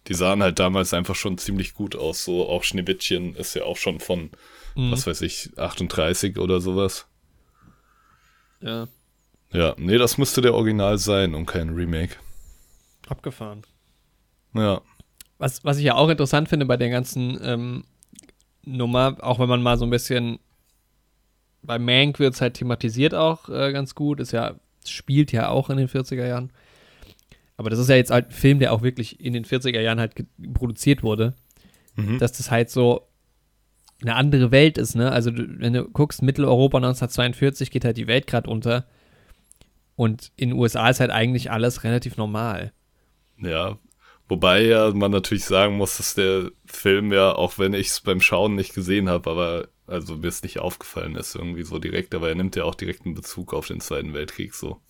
Die sahen halt damals einfach schon ziemlich gut aus. So auch Schneewittchen ist ja auch schon von,
Mhm.
was weiß ich, 38 oder sowas.
Ja,
Ja, nee, das müsste der Original sein und kein Remake.
abgefahren.
Ja,
Was, was ich ja auch interessant finde bei der ganzen ähm, Nummer, auch wenn man mal so ein bisschen bei Mank wird es halt thematisiert auch äh, ganz gut, ist ja, spielt ja auch in den 40er Jahren. Aber das ist ja jetzt halt ein Film, der auch wirklich in den 40er Jahren halt produziert wurde,
Mhm.
dass das halt so eine andere Welt ist, ne? Also du, wenn du guckst, Mitteleuropa 1942 geht halt die Welt gerade unter und in den USA ist halt eigentlich alles relativ normal.
ja. Wobei ja man natürlich sagen muss, dass der Film ja, auch wenn ich es beim Schauen nicht gesehen habe, aber also mir es nicht aufgefallen ist irgendwie so direkt, aber er nimmt ja auch direkt einen Bezug auf den Zweiten Weltkrieg so.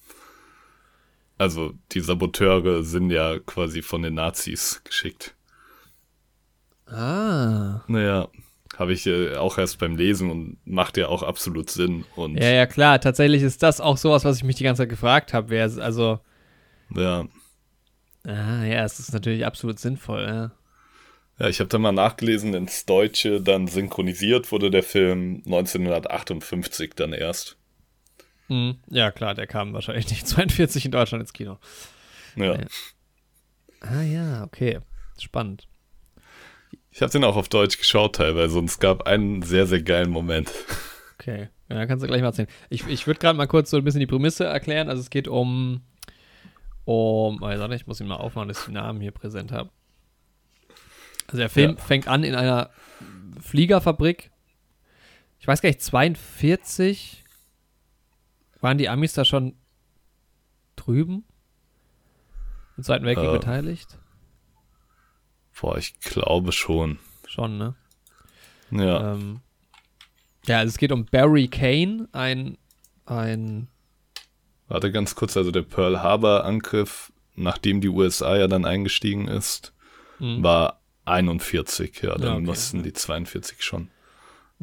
Also die Saboteure sind ja quasi von den Nazis geschickt.
Ah.
Naja, habe ich äh, auch erst beim Lesen und macht ja auch absolut Sinn. Und
Ja, ja, klar. Tatsächlich ist das auch sowas, was ich mich die ganze Zeit gefragt habe. Wer also,
ja,
ah, ja, es ist natürlich absolut sinnvoll, ja.
ja ich habe da mal nachgelesen, ins Deutsche dann synchronisiert wurde der Film 1958 dann erst.
Mhm. Ja, klar, der kam wahrscheinlich nicht 42 in Deutschland ins Kino.
Ja.
Ja. Ah, ja, okay. Spannend.
Ich habe den auch auf Deutsch geschaut teilweise und es gab einen sehr, sehr geilen Moment.
Okay. Ja, kannst du gleich mal erzählen. Ich, ich würde gerade mal kurz so ein bisschen die Prämisse erklären. Also, es geht um. Um. Oh, warte, ich muss ihn mal aufmachen, dass ich den Namen hier präsent habe. Also, der Film
Ja.
fängt an in einer Fliegerfabrik. Ich weiß gar nicht, 42 waren die Amis da schon drüben? Im Zweiten Weltkrieg
Äh.
beteiligt?
Boah, ich glaube schon.
Schon, ne?
Ja.
Ähm, ja, also es geht um Barry Kane, ein, ein
Warte ganz kurz, also der Pearl Harbor Angriff, nachdem die USA ja dann eingestiegen ist,
Mhm.
war 41. Ja, dann
Ja, okay.
mussten die 42 schon.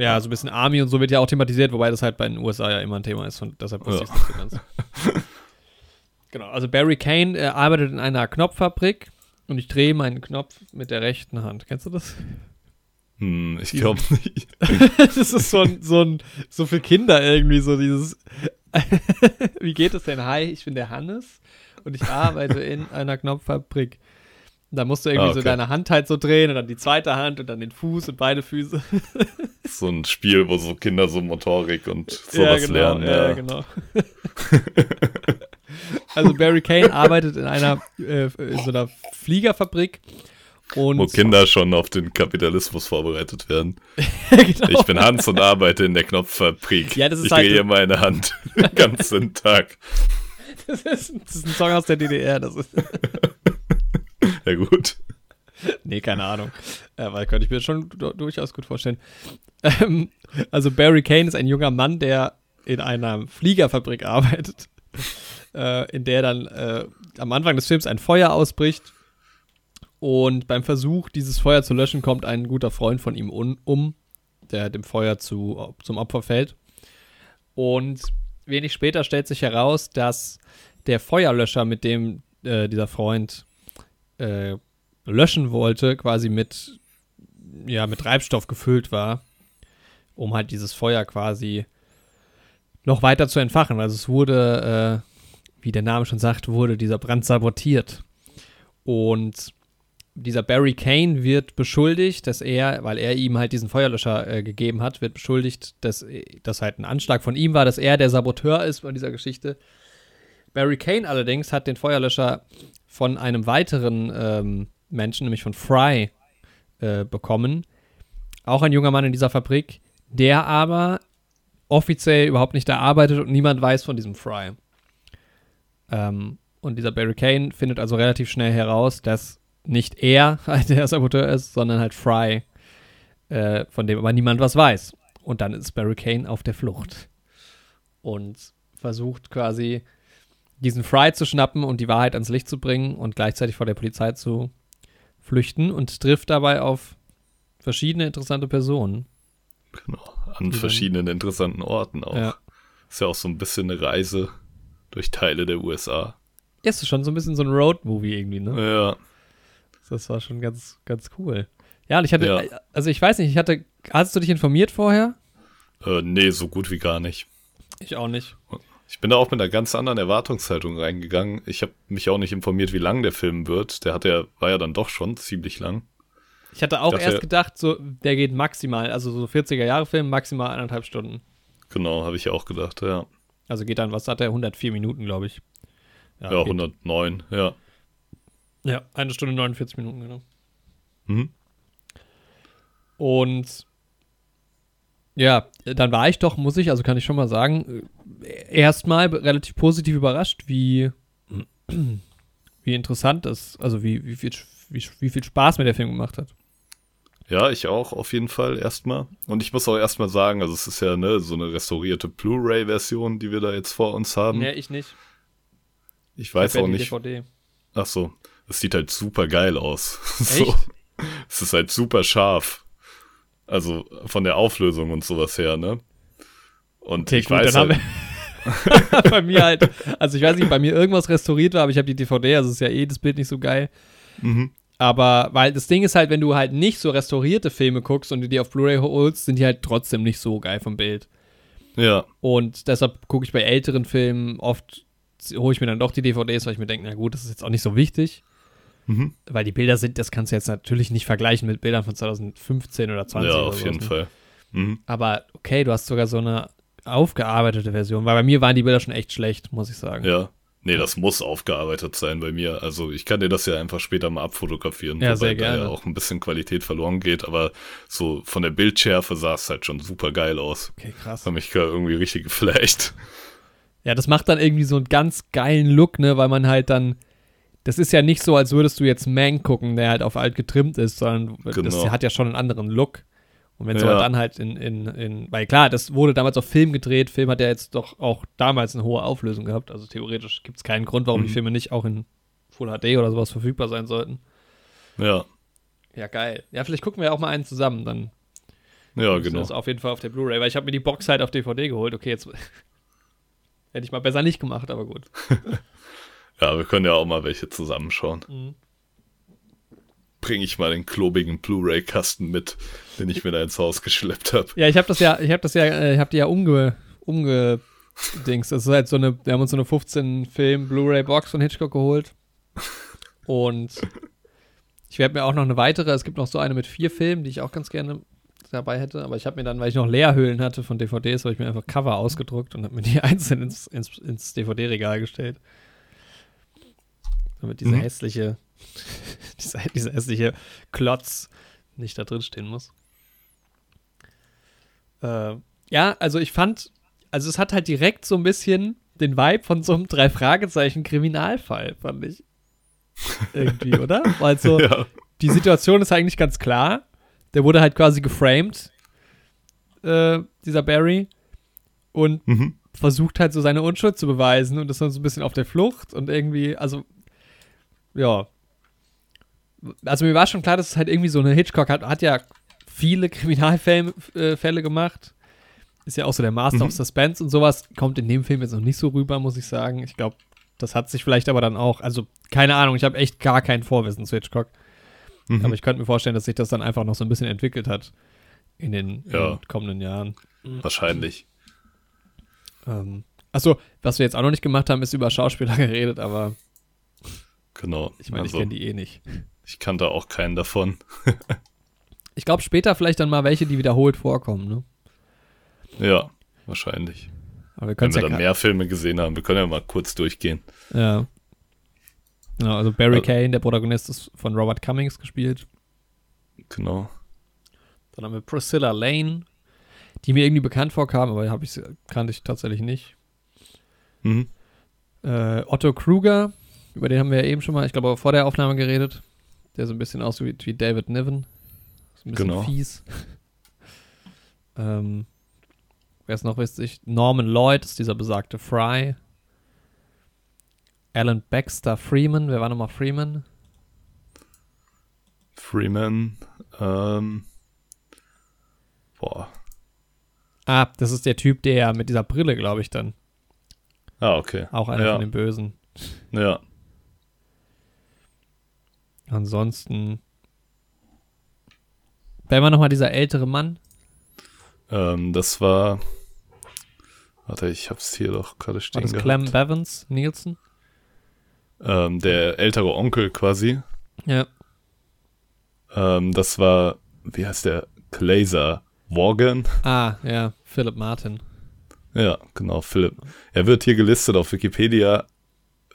Ja, so ein bisschen Army und so wird ja auch thematisiert, wobei das halt bei den USA ja immer ein Thema ist und deshalb wusste
Ja.
ich es nicht so ganz. genau, also Barry Kane äh, arbeitet in einer Knopffabrik und ich drehe meinen Knopf mit der rechten Hand. Kennst du das?
Hm, ich glaube nicht.
das ist so ein, so ein, so für Kinder irgendwie, so dieses, wie geht es denn? Hi, ich bin der Hannes und ich arbeite in einer Knopffabrik. Und da musst du irgendwie
Ah,
so
okay.
deine Hand halt so drehen und dann die zweite Hand und dann den Fuß und beide Füße.
So ein Spiel, wo so Kinder so Motorik und sowas
genau,
lernen.
Ja,
Ja,
genau. also Barry Kane arbeitet in einer äh, in so einer Fliegerfabrik und
Wo Kinder schon auf den Kapitalismus vorbereitet werden.
genau.
Ich bin Hans und arbeite in der Knopffabrik.
Ja, das ist
ich
halt-
drehe meine Hand den ganzen Tag.
das, ist, das ist ein Song aus der DDR. Das ist,
Ja gut.
nee, keine Ahnung. Äh, weil könnte ich mir schon du- durchaus gut vorstellen. Ähm, also Barry Kane ist ein junger Mann, der in einer Fliegerfabrik arbeitet, äh, in der dann äh, am Anfang des Films ein Feuer ausbricht. Und beim Versuch, dieses Feuer zu löschen, kommt ein guter Freund von ihm um, der dem Feuer zu, zum Opfer fällt. Und wenig später stellt sich heraus, dass der Feuerlöscher, mit dem äh, dieser Freund äh, löschen wollte, quasi mit, ja, mit Treibstoff gefüllt war, um halt dieses Feuer quasi noch weiter zu entfachen. Also es wurde, äh, wie der Name schon sagt, wurde dieser Brand sabotiert. Und dieser Barry Kane wird beschuldigt, dass er, weil er ihm halt diesen Feuerlöscher äh, gegeben hat, wird beschuldigt, dass das halt ein Anschlag von ihm war, dass er der Saboteur ist bei dieser Geschichte. Barry Kane allerdings hat den Feuerlöscher von einem weiteren ähm, Menschen, nämlich von Fry, äh, bekommen. Auch ein junger Mann in dieser Fabrik, der aber offiziell überhaupt nicht da arbeitet und niemand weiß von diesem Fry. Ähm, und dieser Barry Kane findet also relativ schnell heraus, dass nicht er der Saboteur ist, sondern halt Fry, äh, von dem aber niemand was weiß. Und dann ist Barry Kane auf der Flucht und versucht quasi diesen Fry zu schnappen und die Wahrheit ans Licht zu bringen und gleichzeitig vor der Polizei zu flüchten und trifft dabei auf verschiedene interessante Personen.
Genau, an verschiedenen interessanten Orten auch. Ja. Ist ja auch so ein bisschen eine Reise durch Teile der USA.
Ja, ist schon so ein bisschen so ein Road-Movie irgendwie, ne?
Ja.
Das war schon ganz, ganz cool. Ja, und ich hatte, ja. also ich weiß nicht, ich hatte, hast du dich informiert vorher?
Äh, nee, so gut wie gar nicht.
Ich auch nicht.
Ich bin da auch mit einer ganz anderen Erwartungshaltung reingegangen. Ich habe mich auch nicht informiert, wie lang der Film wird. Der hat ja, war ja dann doch schon ziemlich lang.
Ich hatte auch ich dachte, erst gedacht, so, der geht maximal, also so 40er Jahre Film, maximal anderthalb Stunden.
Genau, habe ich auch gedacht, ja.
Also geht dann, was hat er, 104 Minuten, glaube ich.
Ja, ja 109, ja.
Ja, eine Stunde 49 Minuten, genau. Mhm. Und ja, dann war ich doch, muss ich, also kann ich schon mal sagen, erstmal relativ positiv überrascht, wie, wie interessant das, also wie, wie, viel, wie, wie viel Spaß mir der Film gemacht hat.
Ja, ich auch, auf jeden Fall erstmal. Und ich muss auch erstmal sagen, also es ist ja ne, so eine restaurierte Blu-ray-Version, die wir da jetzt vor uns haben.
Nee, ich nicht.
Ich weiß ich auch nicht. DVD. Ach so, das sieht halt super geil aus.
So.
Es ist halt super scharf. Also von der Auflösung und sowas her, ne? Und okay, ich gut, weiß halt,
bei mir halt, also ich weiß nicht, bei mir irgendwas restauriert war, aber ich habe die DVD, also ist ja eh das Bild nicht so geil. Mhm. Aber, weil das Ding ist halt, wenn du halt nicht so restaurierte Filme guckst und du die auf Blu-ray holst, sind die halt trotzdem nicht so geil vom Bild.
Ja.
Und deshalb gucke ich bei älteren Filmen oft, hole ich mir dann doch die DVDs, weil ich mir denke, na gut, das ist jetzt auch nicht so wichtig. Mhm. Weil die Bilder sind, das kannst du jetzt natürlich nicht vergleichen mit Bildern von 2015 oder 20.
Ja, auf jeden ne? Fall.
Mhm. Aber okay, du hast sogar so eine aufgearbeitete Version, weil bei mir waren die Bilder schon echt schlecht, muss ich sagen.
Ja. Nee, das muss aufgearbeitet sein bei mir. Also ich kann dir das ja einfach später mal abfotografieren,
ja, gerne.
da ja auch ein bisschen Qualität verloren geht, aber so von der Bildschärfe sah es halt schon super geil aus.
Okay, krass.
Hat mich irgendwie richtig geflasht.
Ja, das macht dann irgendwie so einen ganz geilen Look, ne, weil man halt dann das ist ja nicht so, als würdest du jetzt Mang gucken, der halt auf alt getrimmt ist, sondern genau. das hat ja schon einen anderen Look. Und wenn es ja. dann halt in, in, in, weil klar, das wurde damals auf Film gedreht. Film hat ja jetzt doch auch damals eine hohe Auflösung gehabt. Also theoretisch gibt es keinen Grund, warum mhm. die Filme nicht auch in Full HD oder sowas verfügbar sein sollten.
Ja.
Ja, geil. Ja, vielleicht gucken wir auch mal einen zusammen, dann.
Ja, genau.
Das auf jeden Fall auf der Blu-ray, weil ich habe mir die Box halt auf DVD geholt. Okay, jetzt hätte ich mal besser nicht gemacht, aber gut.
ja, wir können ja auch mal welche zusammenschauen. Mhm bringe ich mal den klobigen Blu-ray-Kasten mit, den ich mir da ins Haus geschleppt habe.
Ja, ich habe das ja, ich habe das ja, äh, ich habe die ja umge, umge Dings. Das ist halt so eine, wir haben uns so eine 15 Film Blu-ray-Box von Hitchcock geholt und ich werde mir auch noch eine weitere. Es gibt noch so eine mit vier Filmen, die ich auch ganz gerne dabei hätte. Aber ich habe mir dann, weil ich noch Leerhöhlen hatte von DVDs, habe ich mir einfach Cover ausgedruckt und habe mir die einzeln ins, ins, ins DVD-Regal gestellt. Damit diese mhm. hässliche dieser, dieser hässliche Klotz nicht da drin stehen muss. Äh, ja, also ich fand, also es hat halt direkt so ein bisschen den Vibe von so einem Drei-Fragezeichen-Kriminalfall, fand ich. Irgendwie, oder? Also, ja. die Situation ist eigentlich ganz klar. Der wurde halt quasi geframed, äh, dieser Barry, und mhm. versucht halt so seine Unschuld zu beweisen und ist dann so ein bisschen auf der Flucht und irgendwie, also, ja, also mir war schon klar, dass es halt irgendwie so eine Hitchcock hat, hat ja viele Kriminalfälle äh, gemacht. Ist ja auch so der Master mhm. of Suspense und sowas. Kommt in dem Film jetzt noch nicht so rüber, muss ich sagen. Ich glaube, das hat sich vielleicht aber dann auch, also keine Ahnung, ich habe echt gar kein Vorwissen zu Hitchcock. Mhm. Aber ich könnte mir vorstellen, dass sich das dann einfach noch so ein bisschen entwickelt hat in den, ja. in den kommenden Jahren.
Wahrscheinlich.
Ähm, achso, was wir jetzt auch noch nicht gemacht haben, ist über Schauspieler geredet, aber
Genau.
ich meine,
also,
ich kenne die eh nicht.
Ich kannte auch keinen davon.
Ich glaube später vielleicht dann mal welche, die wiederholt vorkommen, ne?
Ja, wahrscheinlich.
Aber wir
Wenn wir
ja
dann mehr Filme gesehen haben, wir können ja mal kurz durchgehen.
Ja. Genau, also Barry
Also-
Kane, der Protagonist, ist von Robert Cummings gespielt.
Genau.
Dann haben wir Priscilla Lane, die mir irgendwie bekannt vorkam, aber hab ich, kannte ich tatsächlich nicht.
Mhm.
Äh, Otto Kruger, über den haben wir ja eben schon mal, ich glaube, vor der Aufnahme geredet. Der so ein bisschen aussieht wie David Niven. So ein bisschen
Genau.
fies. ähm, wer ist noch wichtig? Norman Lloyd ist dieser besagte Fry. Alan Baxter Freeman, wer war nochmal Freeman?
Freeman. Ähm, boah.
Ah, das ist der Typ, der mit dieser Brille, glaube ich, dann.
Ah, okay.
Auch einer
ja.
von den Bösen.
Ja.
Ansonsten. Wer war nochmal dieser ältere Mann?
Ähm, das war. Warte, ich hab's hier doch gerade
War
stehen
das
gehabt.
Clem Bevins Nielsen?
Ähm, der ältere Onkel quasi.
Ja.
Ähm, das war, wie heißt der? Glazer Morgan.
Ah, ja, Philip Martin.
Ja, genau, Philipp. Er wird hier gelistet auf Wikipedia,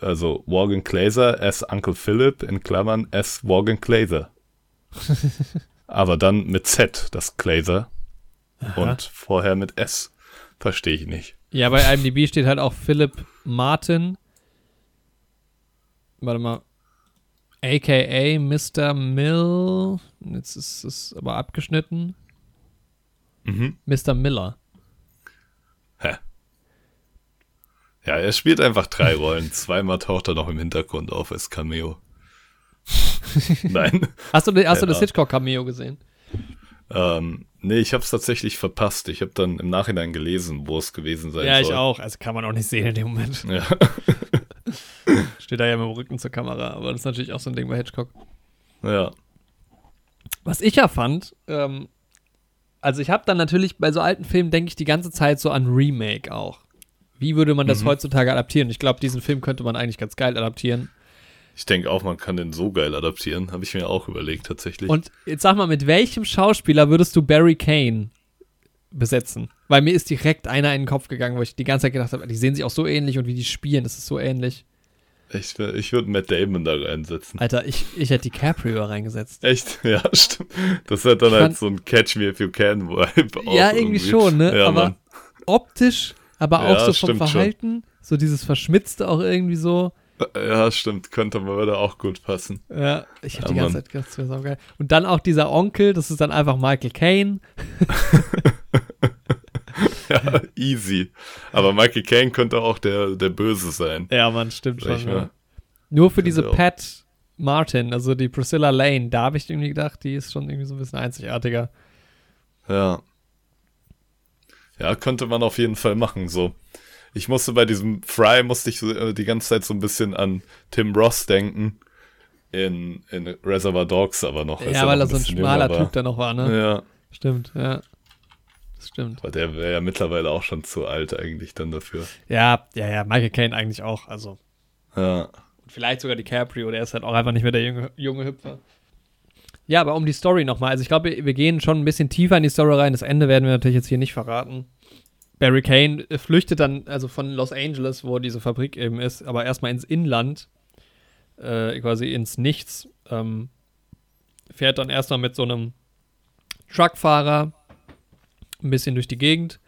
also Morgan Glazer as Uncle Philip in Klammern as Morgan Glazer. Aber dann mit Z, das Glazer. Und vorher mit S. Verstehe ich nicht.
Ja, bei IMDb steht halt auch Philip Martin. Warte mal. AKA Mr. Mill. Jetzt ist es aber abgeschnitten.
Mhm.
Mr. Miller.
Hä? Ja, er spielt einfach drei Rollen. Zweimal taucht er noch im Hintergrund auf als Cameo. Nein.
Hast du, hast du das
Ja.
Hitchcock-Cameo gesehen?
Ähm, nee, ich habe es tatsächlich verpasst. Ich habe dann im Nachhinein gelesen, wo es gewesen sein
Ja,
soll.
ich auch. Also kann man auch nicht sehen in dem Moment.
Ja.
Steht da ja mit dem Rücken zur Kamera. Aber das ist natürlich auch so ein Ding bei Hitchcock.
ja.
Was ich ja fand, ähm, also ich habe dann natürlich bei so alten Filmen denke ich die ganze Zeit so an Remake auch. Wie würde man das
Mhm.
heutzutage adaptieren? Ich glaube, diesen Film könnte man eigentlich ganz geil adaptieren.
Ich denke auch, man kann den so geil adaptieren. Habe ich mir auch überlegt, tatsächlich.
Und jetzt sag mal, mit welchem Schauspieler würdest du Barry Kane besetzen? Weil mir ist direkt einer in den Kopf gegangen, wo ich die ganze Zeit gedacht habe, die sehen sich auch so ähnlich und wie die spielen, das ist so ähnlich.
ich ich würde Matt Damon da reinsetzen.
Alter, ich, ich hätte DiCaprio reingesetzt.
Echt? Ja, stimmt. Das hat dann
Ich
halt so ein Catch Me If You Can Vibe.
Ja, irgendwie schon, ne?
Ja,
aber
Mann.
optisch, aber auch
Ja,
so vom
stimmt schon.
Verhalten, so dieses Verschmitzte auch irgendwie so.
Ja, stimmt. Könnte mal würde auch gut passen.
Ja, ich habe
Ja,
die ganze
Mann.
Zeit gedacht, das wäre saugeil. Und dann auch dieser Onkel, das ist dann einfach Michael Caine.
Ja, easy. Aber Michael Caine könnte auch der, der Böse sein.
Ja, Mann, stimmt
Sag
schon. Ja. Nur für diese
auch.
Pat Martin, also die Priscilla Lane, da habe ich irgendwie gedacht, die ist schon irgendwie so ein bisschen einzigartiger.
Ja. Ja, könnte man auf jeden Fall machen, so. Ich musste bei diesem Fry, musste ich äh, die ganze Zeit so ein bisschen an Tim Ross denken. In, in Reservoir Dogs aber noch.
ja, weil er so ein schmaler. Typ da noch war, ne?
Ja,
Stimmt, ja. Das stimmt.
aber der wäre ja mittlerweile auch schon zu alt eigentlich dann dafür.
Ja, ja, ja, Michael Caine eigentlich auch. Also,
Ja.
und vielleicht sogar DiCaprio, der ist halt auch einfach nicht mehr der junge, junge Hüpfer. Ja, aber um die Story nochmal. Also ich glaube, wir gehen schon ein bisschen tiefer in die Story rein. Das Ende werden wir natürlich jetzt hier nicht verraten. Barry Kane äh, flüchtet dann also von Los Angeles, wo diese Fabrik eben ist, aber erstmal ins Inland, äh, quasi ins Nichts. Ähm, fährt dann erstmal mit so einem Truckfahrer ein bisschen durch die Gegend.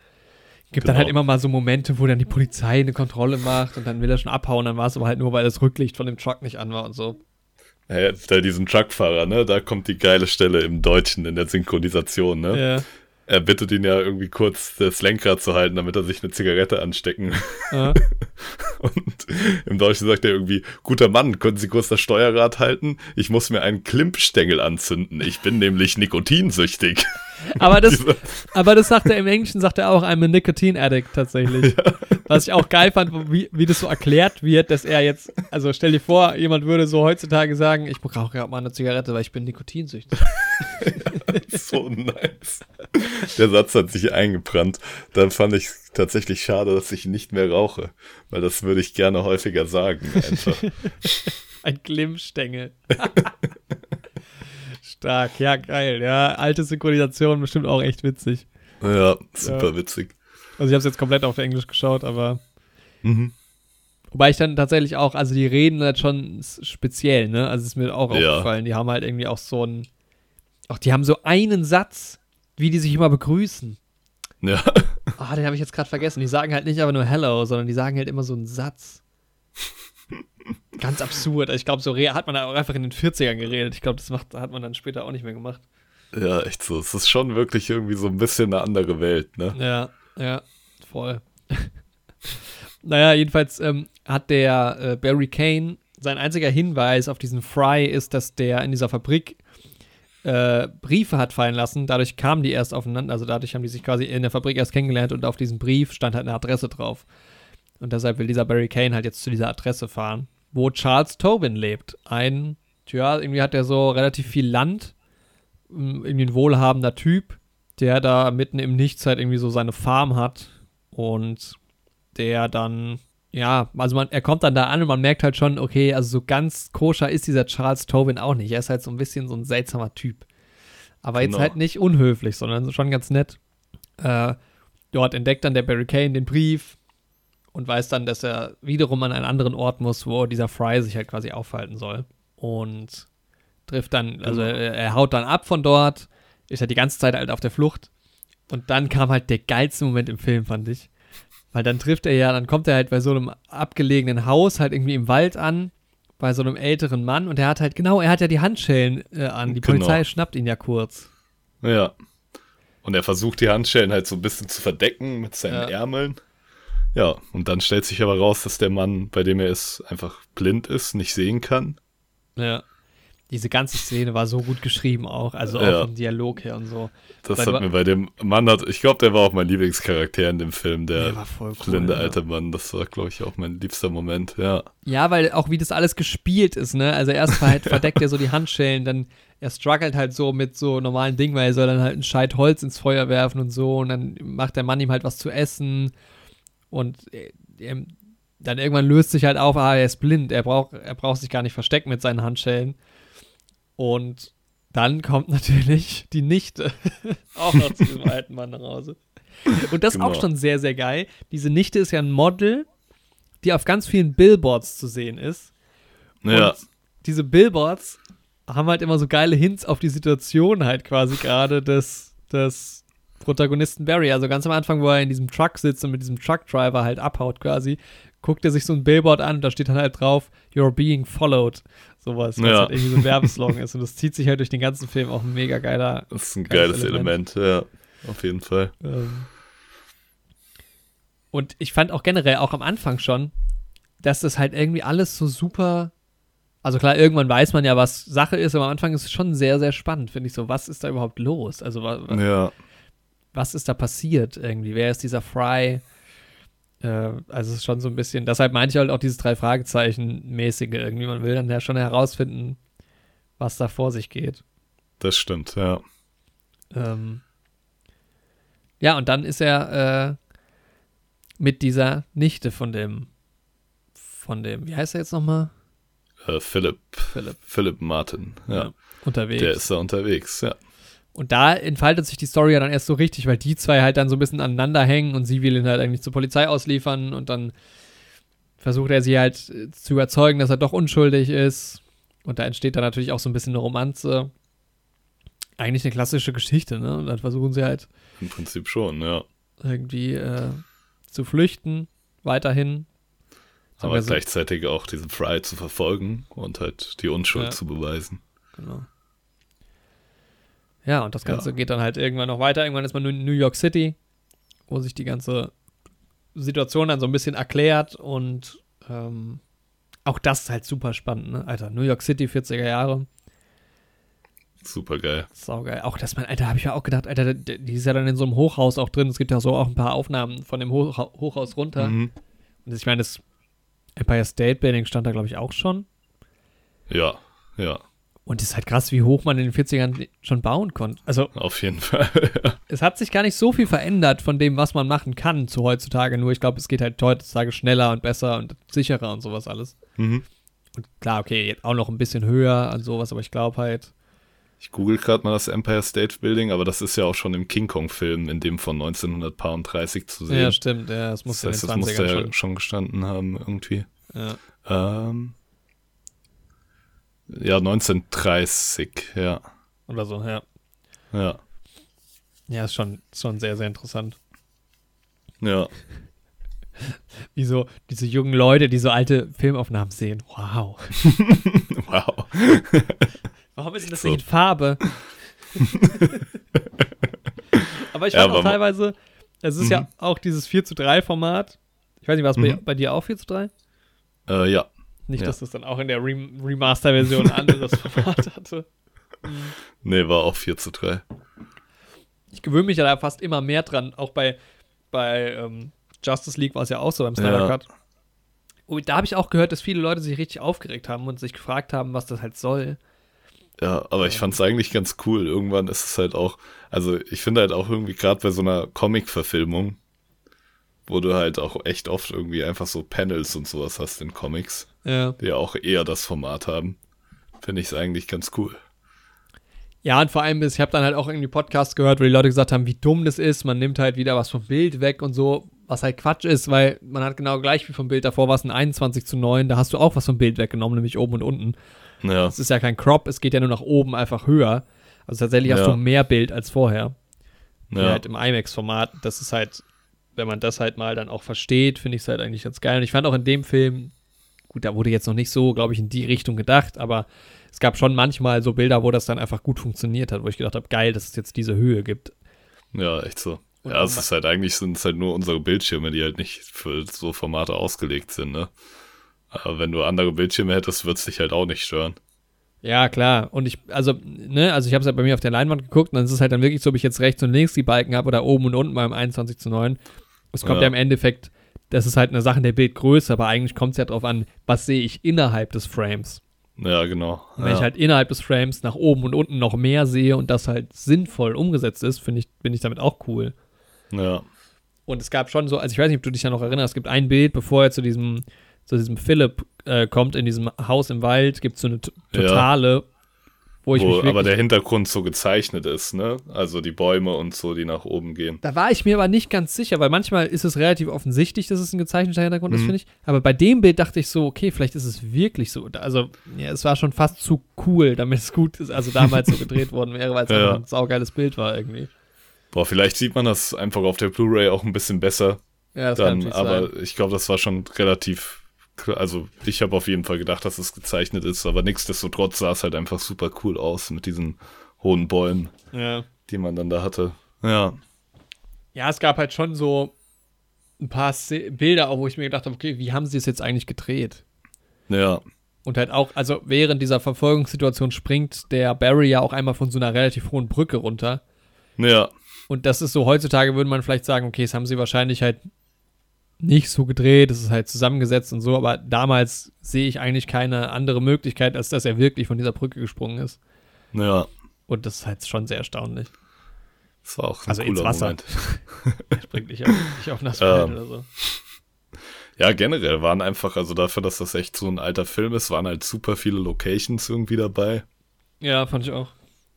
Gibt dann
Genau.
halt immer mal so Momente, wo dann die Polizei eine Kontrolle macht und dann will er schon abhauen, dann war es aber halt nur, weil das Rücklicht von dem Truck nicht an war und so.
Ja, jetzt da diesen Truckfahrer, ne? Da kommt die geile Stelle im Deutschen in der Synchronisation, ne?
Ja.
Er bittet ihn ja irgendwie kurz das Lenkrad zu halten, damit er sich eine Zigarette anstecken.
Ja.
Und im Deutschen sagt er irgendwie, guter Mann, können Sie kurz das Steuerrad halten? Ich muss mir einen Klimpstängel anzünden. Ich bin nämlich nikotinsüchtig.
Aber das, aber das sagt er im Englischen, sagt er auch, I'm a Nicotine Addict tatsächlich. Ja. Was ich auch geil fand, wie, wie das so erklärt wird, dass er jetzt, also stell dir vor, jemand würde so heutzutage sagen, ich brauche gerade mal eine Zigarette, weil ich bin nikotinsüchtig.
ja, so nice. Der Satz hat sich eingebrannt. Dann fand ich tatsächlich schade, dass ich nicht mehr rauche, weil das würde ich gerne häufiger sagen. Einfach.
Ein Glimmstängel. Stark, ja, geil. Ja, alte Synchronisation bestimmt auch echt witzig.
Ja, super ja. witzig.
Also ich habe es jetzt komplett auf Englisch geschaut, aber mhm. wobei ich dann tatsächlich auch, also die reden halt schon speziell, ne? Also es ist mir auch ja. aufgefallen, die haben halt irgendwie auch so einen, auch die haben so einen Satz, wie die sich immer begrüßen.
Ja.
Ah, oh, den habe ich jetzt gerade vergessen. Die sagen halt nicht einfach nur Hello, sondern die sagen halt immer so einen Satz. Ganz absurd. Ich glaube, so hat man auch einfach in den 40ern geredet. Ich glaube, das macht, hat man dann später auch nicht mehr gemacht.
Ja, echt so. Es ist schon wirklich irgendwie so ein bisschen eine andere Welt, ne?
Ja, ja, voll. naja, jedenfalls ähm, hat der äh, Barry Kane, sein einziger Hinweis auf diesen Fry ist, dass der in dieser Fabrik äh, Briefe hat fallen lassen. Dadurch kamen die erst aufeinander. Also dadurch haben die sich quasi in der Fabrik erst kennengelernt und auf diesem Brief stand halt eine Adresse drauf. Und deshalb will dieser Barry Kane halt jetzt zu dieser Adresse fahren wo Charles Tobin lebt. Ein, tja, irgendwie hat er so relativ viel Land, irgendwie ein wohlhabender Typ, der da mitten im Nichts halt irgendwie so seine Farm hat und der dann, ja, also man, er kommt dann da an und man merkt halt schon, okay, also so ganz koscher ist dieser Charles Tobin auch nicht. Er ist halt so ein bisschen so ein seltsamer Typ. Aber genau. jetzt halt nicht unhöflich, sondern schon ganz nett. Äh, dort entdeckt dann der Barry Kane den Brief, und weiß dann, dass er wiederum an einen anderen Ort muss, wo dieser Fry sich halt quasi aufhalten soll. Und trifft dann, also genau. er, er, haut dann ab von dort, ist halt die ganze Zeit halt auf der Flucht. Und dann kam halt der geilste Moment im Film, fand ich. Weil dann trifft er ja, dann kommt er halt bei so einem abgelegenen Haus, halt irgendwie im Wald an, bei so einem älteren Mann. Und er hat halt, genau, er hat ja die Handschellen äh, an. Die genau. Polizei schnappt ihn ja kurz.
Ja. Und er versucht die Handschellen halt so ein bisschen zu verdecken mit seinen ja. Ärmeln. Ja, und dann stellt sich aber raus, dass der Mann, bei dem er ist, einfach blind ist, nicht sehen kann.
Ja. Diese ganze Szene war so gut geschrieben auch, also auch ja. vom Dialog her und so.
Das hat mir bei dem Mann hat, ich glaube, der war auch mein Lieblingscharakter in dem Film, der, der cool, blinde ja. alte Mann. Das war, glaube ich, auch mein liebster Moment, ja.
Ja, weil auch wie das alles gespielt ist, ne? Also erst halt verdeckt er so die Handschellen, dann er struggelt halt so mit so normalen Dingen, weil er soll dann halt ein Scheit Holz ins Feuer werfen und so und dann macht der Mann ihm halt was zu essen und äh, dann irgendwann löst sich halt auf, ah, er ist blind, er braucht, er braucht sich gar nicht verstecken mit seinen Handschellen. Und dann kommt natürlich die Nichte auch noch zu diesem alten Mann nach Hause. Und das genau. auch schon sehr, sehr geil. Diese Nichte ist ja ein Model, die auf ganz vielen Billboards zu sehen ist.
Ja. Und
diese Billboards haben halt immer so geile Hints auf die Situation halt quasi gerade des, des Protagonisten Barry. Also ganz am Anfang, wo er in diesem Truck sitzt und mit diesem Truckdriver halt abhaut quasi, guckt er sich so ein Billboard an und da steht dann halt drauf, You're being followed. Sowas, was ja. halt irgendwie so ein Werbeslogan ist. Und das zieht sich halt durch den ganzen Film auch ein mega geiler.
Das ist ein geiles Element. Element, ja. Auf jeden Fall. Ähm.
Und ich fand auch generell, auch am Anfang schon, dass das halt irgendwie alles so super. Also klar, irgendwann weiß man ja, was Sache ist, aber am Anfang ist es schon sehr, sehr spannend, finde ich so. Was ist da überhaupt los? Also, was,
ja
was ist da passiert irgendwie? Wer ist dieser Fry? Äh, also es ist schon so ein bisschen, deshalb meinte ich halt auch dieses drei Fragezeichen mäßige irgendwie. Man will dann ja schon herausfinden, was da vor sich geht.
Das stimmt, ja.
Ähm, ja, und dann ist er äh, mit dieser Nichte von dem, von dem, wie heißt er jetzt nochmal?
Äh, Philipp. Philipp. Philipp Martin, ja. ja.
Unterwegs.
Der ist da unterwegs, ja.
Und da entfaltet sich die Story ja dann erst so richtig, weil die zwei halt dann so ein bisschen aneinander hängen und sie will ihn halt eigentlich zur Polizei ausliefern und dann versucht er sie halt äh, zu überzeugen, dass er doch unschuldig ist. Und da entsteht dann natürlich auch so ein bisschen eine Romanze. Eigentlich eine klassische Geschichte, ne? Und dann versuchen sie halt.
Im Prinzip schon, ja.
Irgendwie äh, zu flüchten, weiterhin.
Aber gleichzeitig auch diesen Fry zu verfolgen und halt die Unschuld ja. zu beweisen.
Genau. Ja, und das Ganze ja. geht dann halt irgendwann noch weiter. Irgendwann ist man in New York City, wo sich die ganze Situation dann so ein bisschen erklärt und ähm, auch das ist halt super spannend, ne? Alter, New York City, 40er Jahre.
Super geil.
Saugeil. Auch dass man, Alter, habe ich ja auch gedacht, Alter, die ist ja dann in so einem Hochhaus auch drin. Es gibt ja so auch ein paar Aufnahmen von dem Hoch Hochhaus runter.
Mhm.
Und ich meine, das Empire State Building stand da, glaube ich, auch schon.
Ja, ja.
Und es ist halt krass, wie hoch man in den 40ern schon bauen konnte. Also,
Auf jeden Fall.
es hat sich gar nicht so viel verändert von dem, was man machen kann zu heutzutage. Nur ich glaube, es geht halt heutzutage schneller und besser und sicherer und sowas alles.
mhm.
Und klar, okay, jetzt auch noch ein bisschen höher und sowas, aber ich glaube halt,
Ich google gerade mal das Empire State Building, aber das ist ja auch schon im King Kong-Film, in dem von 1930 zu sehen.
ja, stimmt, ja, das muss
das heißt,
in
das
den
muss
20ern
da ja
schon.
schon gestanden haben, irgendwie.
Ja.
Ähm, ja, 1930, ja.
Oder so, ja.
Ja,
Ja, ist schon, schon sehr, sehr interessant.
ja.
Wie so diese jungen Leute, die so alte Filmaufnahmen sehen. Wow.
wow.
Warum ist denn das
So.
nicht in Farbe? aber ich
Ja,
fand auch teilweise, es ist ja
Mhm.
auch dieses 4 zu 3 Format. Ich weiß nicht, war es bei,
Mhm.
bei dir auch 4 zu 3?
Äh, ja.
Nicht,
Ja.
dass das dann auch in der Rem Remaster-Version ein anderes Format hatte.
Nee, war auch 4 zu 3.
Ich gewöhne mich ja da fast immer mehr dran. Auch bei, bei ähm, Justice League war es ja auch so beim Snyder
Ja.
Cut. Und da habe ich auch gehört, dass viele Leute sich richtig aufgeregt haben und sich gefragt haben, was das halt soll.
Ja, aber ich fand's eigentlich ganz cool. Irgendwann ist es halt auch, also ich finde halt auch irgendwie gerade bei so einer Comic-Verfilmung, wo du halt auch echt oft irgendwie einfach so Panels und sowas hast in Comics,
Ja.
die ja auch eher das Format haben, finde ich es eigentlich ganz cool.
Ja, und vor allem, ist, ich habe dann halt auch irgendwie Podcasts gehört, wo die Leute gesagt haben, wie dumm das ist. Man nimmt halt wieder was vom Bild weg und so, was halt Quatsch ist, weil man hat genau gleich wie vom Bild davor war es ein 21 zu 9, da hast du auch was vom Bild weggenommen, nämlich oben und unten.
Ja,
Es ist ja kein Crop, es geht ja nur nach oben einfach höher. Also tatsächlich hast
Ja.
du mehr Bild als vorher. Wie
ja,
halt im IMAX-Format. Das ist halt, wenn man das halt mal dann auch versteht, finde ich es halt eigentlich ganz geil. Und ich fand auch in dem Film, gut, da wurde jetzt noch nicht so, glaube ich, in die Richtung gedacht, aber es gab schon manchmal so Bilder, wo das dann einfach gut funktioniert hat, wo ich gedacht habe, geil, dass es jetzt diese Höhe gibt.
ja, echt so.
Und
Ja, es ist halt eigentlich sind es halt nur unsere Bildschirme, die halt nicht für so Formate ausgelegt sind, ne? Aber wenn du andere Bildschirme hättest, wird's dich halt auch nicht stören.
Ja, klar. Und ich, also, ne, also ich habe es halt bei mir auf der Leinwand geguckt und dann ist es halt dann wirklich so, ob ich jetzt rechts und links die Balken habe oder oben und unten beim 21 zu 9. Es kommt ja.
Ja.
im Endeffekt, das ist halt eine Sache der Bildgröße, aber eigentlich kommt es ja darauf an, was sehe ich innerhalb des Frames.
Ja, genau.
Und wenn
ja.
ich halt innerhalb des Frames nach oben und unten noch mehr sehe und das halt sinnvoll umgesetzt ist, finde ich, bin ich damit auch cool.
ja.
Und es gab schon so, also ich weiß nicht, ob du dich da noch erinnerst, es gibt ein Bild, bevor er zu diesem, zu diesem Philipp äh, kommt, in diesem Haus im Wald, gibt es so eine t-
Ja.
Wo ich
Wo aber der Hintergrund so gezeichnet ist, ne? Also die Bäume und so, die nach oben gehen.
Da war ich mir aber nicht ganz sicher, weil manchmal ist es relativ offensichtlich, dass es ein gezeichneter Hintergrund ist,
Mhm.
finde ich. Aber bei dem Bild dachte ich so, okay, vielleicht ist es wirklich so. Also, ja, es war schon fast zu cool, damit es gut ist, also damals so gedreht worden wäre, weil es
Ja.
ein saugeiles Bild war irgendwie.
Boah, vielleicht sieht man das einfach auf der Blu-ray auch ein bisschen besser.
Ja, das
Dann,
natürlich
aber
sein.
ich glaube, das war schon relativ. Also ich habe auf jeden Fall gedacht, dass es gezeichnet ist, aber nichtsdestotrotz sah es halt einfach super cool aus mit diesen hohen Bäumen,
Ja.
die man dann da hatte. Ja,
ja, es gab halt schon so ein paar Sze- Bilder, auch wo ich mir gedacht habe, okay, wie haben sie es jetzt eigentlich gedreht?
ja,
Und halt auch, also während dieser Verfolgungssituation springt der Barry ja auch einmal von so einer relativ hohen Brücke runter.
ja,
Und das ist so, heutzutage würde man vielleicht sagen, okay, das haben sie wahrscheinlich halt nicht so gedreht, es ist halt zusammengesetzt und so, aber damals sehe ich eigentlich keine andere Möglichkeit, als dass er wirklich von dieser Brücke gesprungen ist.
ja.
Und das ist halt schon sehr erstaunlich.
Das war auch ein
Also ins
cooler
Wasser.
Moment.
Er springt nicht auf, nicht auf nass Feld
Ähm.
oder so.
Ja, generell waren einfach, also dafür, dass das echt so ein alter Film ist, waren halt super viele Locations irgendwie dabei.
Ja, fand ich auch.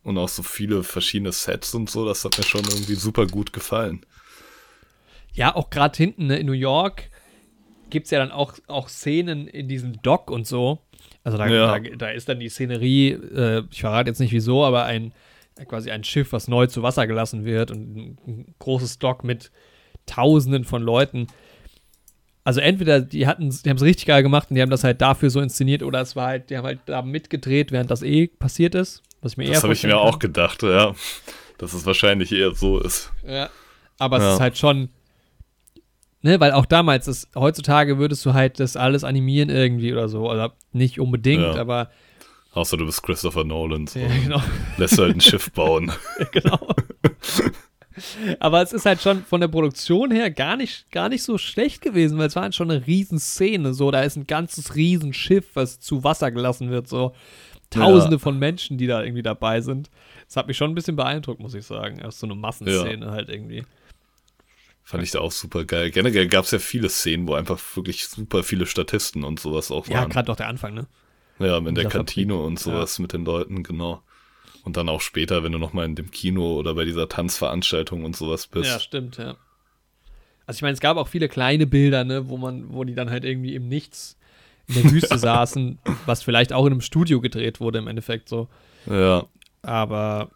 Und auch so viele verschiedene Sets und so, das hat mir schon irgendwie super gut gefallen.
Ja, auch gerade hinten ne, in New York gibt es ja dann auch, auch Szenen in diesem Dock und so. Also da,
Ja.
da, da ist dann die Szenerie, äh, ich verrate jetzt nicht wieso, aber ein quasi ein Schiff, was neu zu Wasser gelassen wird und ein, ein großes Dock mit Tausenden von Leuten. Also entweder die hatten, die haben es richtig geil gemacht und die haben das halt dafür so inszeniert oder es war halt, die haben halt da mitgedreht, während das eh passiert ist. Was ich mir
Das habe ich mir
kann.
auch gedacht, ja. Dass es wahrscheinlich eher so ist.
Ja. Aber es
Ja.
ist halt schon, ne, weil auch damals, das, heutzutage würdest du halt das alles animieren irgendwie oder so. Oder nicht unbedingt,
Ja.
aber
Außer du bist Christopher Nolan. So.
Ja, genau.
Lässt halt ein Schiff bauen.
genau. Aber es ist halt schon von der Produktion her gar nicht, gar nicht so schlecht gewesen, weil es war halt schon eine Riesenszene. So, da ist ein ganzes Riesenschiff, was zu Wasser gelassen wird. So Tausende
Ja.
von Menschen, die da irgendwie dabei sind. Das hat mich schon ein bisschen beeindruckt, muss ich sagen. Erst so eine Massenszene halt irgendwie.
Fand ich da auch super geil. Generell gab es ja viele Szenen, wo einfach wirklich super viele Statisten und sowas auch
Ja,
waren.
gerade doch der Anfang, ne?
Ja, in der
dieser
Kantine
Fabrik.
und sowas mit den Leuten, genau. Und dann auch später, wenn du nochmal in dem Kino oder bei dieser Tanzveranstaltung und sowas bist.
Ja, stimmt, ja. Also ich meine, es gab auch viele kleine Bilder, ne, wo man, wo die dann halt irgendwie im Nichts in der Wüste saßen, was vielleicht auch in einem Studio gedreht wurde im Endeffekt so.
Ja,
Aber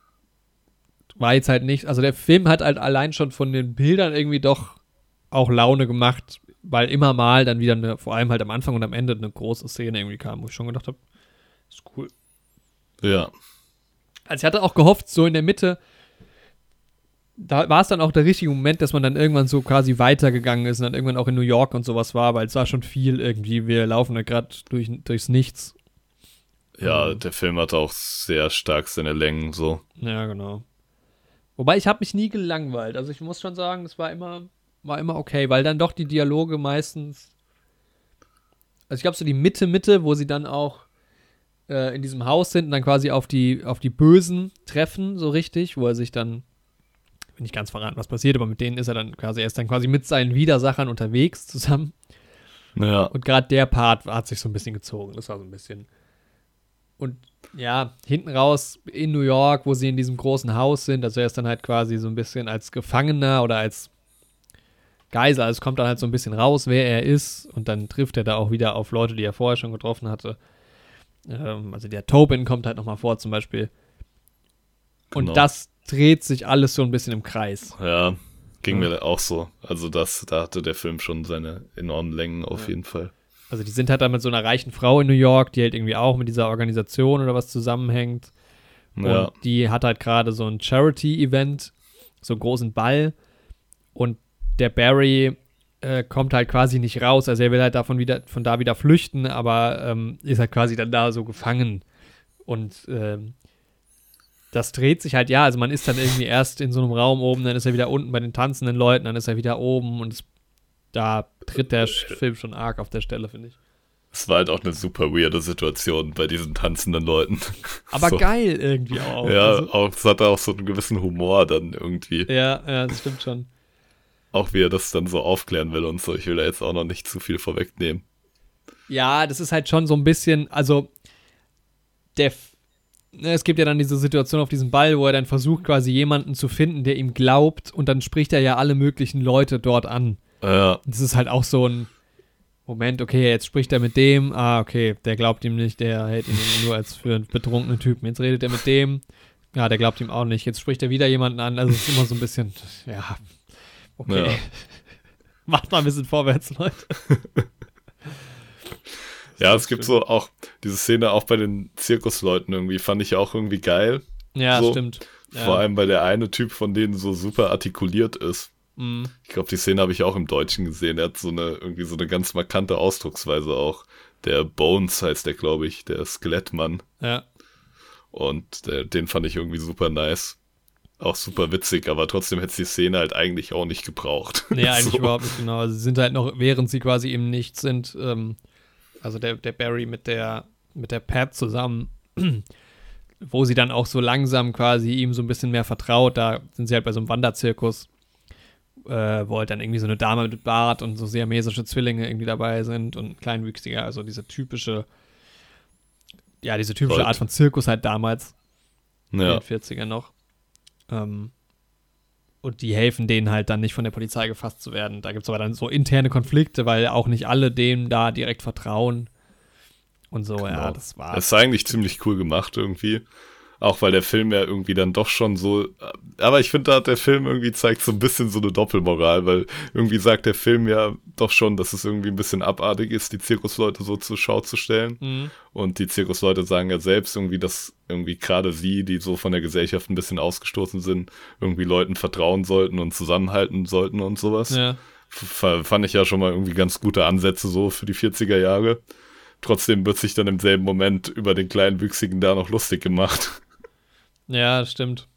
war jetzt halt nicht, also der Film hat halt allein schon von den Bildern irgendwie doch auch Laune gemacht, weil immer mal dann wieder eine, vor allem halt am Anfang und am Ende eine große Szene irgendwie kam, wo ich schon gedacht habe, ist cool.
ja.
Also ich hatte auch gehofft, so in der Mitte, da war es dann auch der richtige Moment, dass man dann irgendwann so quasi weitergegangen ist und dann irgendwann auch in New York und sowas war, weil es war schon viel irgendwie, wir laufen da gerade durch, durchs Nichts.
Ja, der Film hatte auch sehr stark seine Längen, so.
Ja, genau. Wobei ich habe mich nie gelangweilt. Also ich muss schon sagen, das war immer, war immer okay, weil dann doch die Dialoge meistens. Also ich glaube so die Mitte, Mitte, wo sie dann auch äh, in diesem Haus sind und dann quasi auf die, auf die Bösen treffen, so richtig, wo er sich dann, will nicht ganz verraten, was passiert, aber mit denen ist er dann quasi, er ist dann quasi mit seinen Widersachern unterwegs zusammen.
Ja,
Und gerade der Part hat sich so ein bisschen gezogen. Das war so ein bisschen. Und ja, hinten raus in New York, wo sie in diesem großen Haus sind, also er ist dann halt quasi so ein bisschen als Gefangener oder als Geisel, also es kommt dann halt so ein bisschen raus, wer er ist und dann trifft er da auch wieder auf Leute, die er vorher schon getroffen hatte. Ähm, also der Tobin kommt halt nochmal vor zum Beispiel. Und
Genau.
das dreht sich alles so ein bisschen im Kreis.
ja. Ging
Ja.
mir auch so. Also das, da hatte der Film schon seine enormen Längen auf
Ja.
jeden Fall.
Also die sind halt dann mit so einer reichen Frau in New York, die halt irgendwie auch mit dieser Organisation oder was zusammenhängt.
Ja,
Und die hat halt gerade so ein Charity-Event, so einen großen Ball. Und der Barry äh, kommt halt quasi nicht raus. Also er will halt davon wieder, von da wieder flüchten, aber ähm, ist halt quasi dann da so gefangen. Und ähm, das dreht sich halt, ja, also man ist dann irgendwie erst in so einem Raum oben, dann ist er wieder unten bei den tanzenden Leuten, dann ist er wieder oben und es, da tritt der Film schon arg auf der Stelle, finde ich.
es war halt auch eine super weirde Situation bei diesen tanzenden Leuten.
Aber
So.
geil irgendwie auch.
Ja,
Also,
auch, es hatte auch so einen gewissen Humor dann irgendwie.
ja, ja, das stimmt schon.
Auch wie er das dann so aufklären will und so. Ich will da jetzt auch noch nicht zu viel vorwegnehmen.
Ja, das ist halt schon so ein bisschen, also der, ne, es gibt ja dann diese Situation auf diesem Ball, wo er dann versucht quasi jemanden zu finden, der ihm glaubt und dann spricht er ja alle möglichen Leute dort an.
Ja,
Das ist halt auch so ein Moment, okay, jetzt spricht er mit dem, ah, okay, der glaubt ihm nicht, der hält ihn nur als für einen betrunkenen Typen. Jetzt redet er mit dem, ja, der glaubt ihm auch nicht. Jetzt spricht er wieder jemanden an, also es ist immer so ein bisschen, ja, okay.
Ja.
Macht mal ein bisschen vorwärts, Leute.
ja, es gibt so auch diese Szene auch bei den Zirkusleuten irgendwie, fand ich auch irgendwie geil.
Ja,
So,
stimmt. Ja.
Vor allem, weil der eine Typ von denen so super artikuliert ist.
Mm.
Ich glaube, die Szene habe ich auch im Deutschen gesehen. Er hat so eine, irgendwie so eine ganz markante Ausdrucksweise auch. Der Bones heißt der, glaube ich, der Skelettmann.
Ja.
Und der, den fand ich irgendwie super nice. Auch super witzig, aber trotzdem hätte es die Szene halt eigentlich auch nicht gebraucht.
Nee, eigentlich
so.
überhaupt nicht genau. Sie sind halt noch, während sie quasi im Nichts sind, ähm, also der, der Barry mit der, mit der Pat zusammen, wo sie dann auch so langsam quasi ihm so ein bisschen mehr vertraut. Da sind sie halt bei so einem Wanderzirkus, äh, wo halt dann irgendwie so eine Dame mit Bart und so siamesische Zwillinge irgendwie dabei sind und ein kleinwüchsiger, also diese typische, ja, diese typische
Gold.
Art von Zirkus halt damals
Ja,
in den 40ern noch. Ähm, und die helfen denen halt dann nicht von der Polizei gefasst zu werden. Da gibt es aber dann so interne Konflikte, weil auch nicht alle denen da direkt vertrauen. Und so, ja,
Genau.
das war.
das ist eigentlich ziemlich cool gemacht irgendwie. Auch weil der Film ja irgendwie dann doch schon so. Aber ich finde, da hat der Film irgendwie zeigt so ein bisschen so eine Doppelmoral, weil irgendwie sagt der Film ja doch schon, dass es irgendwie ein bisschen abartig ist, die Zirkusleute so zur Schau zu stellen.
Mhm.
Und die Zirkusleute sagen ja selbst irgendwie, dass irgendwie gerade sie, die so von der Gesellschaft ein bisschen ausgestoßen sind, irgendwie Leuten vertrauen sollten und zusammenhalten sollten und sowas.
Ja.
Fand ich ja schon mal irgendwie ganz gute Ansätze so für die 40er Jahre. trotzdem wird sich dann im selben Moment über den kleinen Wüchsigen da noch lustig gemacht.
Ja, das stimmt.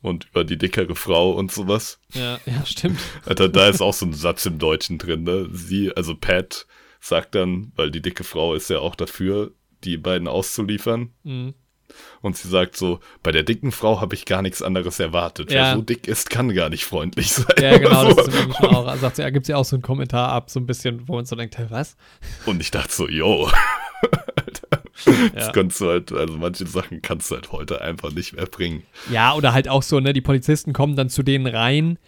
Und über die dickere Frau und sowas.
Ja, ja, stimmt.
Alter, da ist auch so ein Satz im Deutschen drin, ne? Sie, also Pat, sagt dann, weil die dicke Frau ist ja auch dafür, die beiden auszuliefern.
Mhm.
Und sie sagt so, bei der dicken Frau habe ich gar nichts anderes erwartet.
Ja.
Wer so dick ist, kann gar nicht freundlich sein.
Ja, genau,
so.
das ist nämlich auch. Sagt sie, ja, gibt es ja auch so einen Kommentar ab, so ein bisschen, wo man so denkt, hey, was?
Und ich dachte so, yo. Alter, Das
Ja.
kannst du halt, also manche Sachen kannst du halt heute einfach nicht mehr bringen.
Ja, oder halt auch so, ne, die Polizisten kommen dann zu denen rein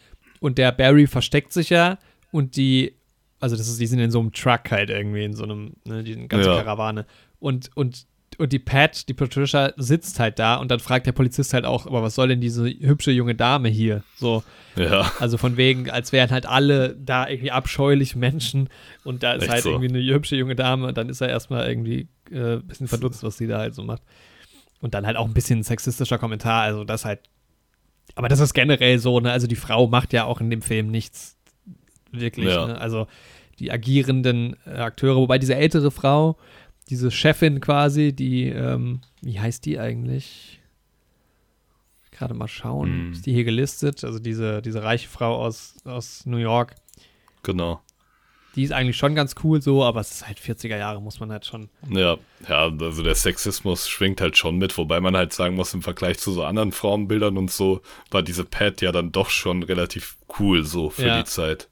und der Barry versteckt sich ja und die, also das ist, die sind in so einem Truck halt irgendwie, in so einem, ne, die ganze
Ja.
Karawane. Und, und, und die Pat, die Patricia, sitzt halt da und dann fragt der Polizist halt auch, aber was soll denn diese hübsche junge Dame hier? So,
Ja,
also von wegen, als wären halt alle da irgendwie abscheulich Menschen und da ist
Echt
halt
so.
irgendwie eine hübsche junge Dame und dann ist er erstmal irgendwie äh, ein bisschen verdutzt, was sie da halt so macht. Und dann halt auch ein bisschen sexistischer Kommentar, also das halt. Aber das ist generell so, ne? Also die Frau macht ja auch in dem Film nichts wirklich,
Ja.
ne? Also die agierenden äh, Akteure, wobei diese ältere Frau, diese Chefin quasi, die, ähm, wie heißt die eigentlich? Gerade mal schauen,
Hm.
ist die hier gelistet? Also diese, diese reiche Frau aus, aus New York,
genau.
Die ist eigentlich schon ganz cool so, aber es ist halt 40er Jahre, muss man halt schon.
Ja, ja, also der Sexismus schwingt halt schon mit, wobei man halt sagen muss, im Vergleich zu so anderen Frauenbildern und so, war diese Pat ja dann doch schon relativ cool so für
Ja.
die Zeit.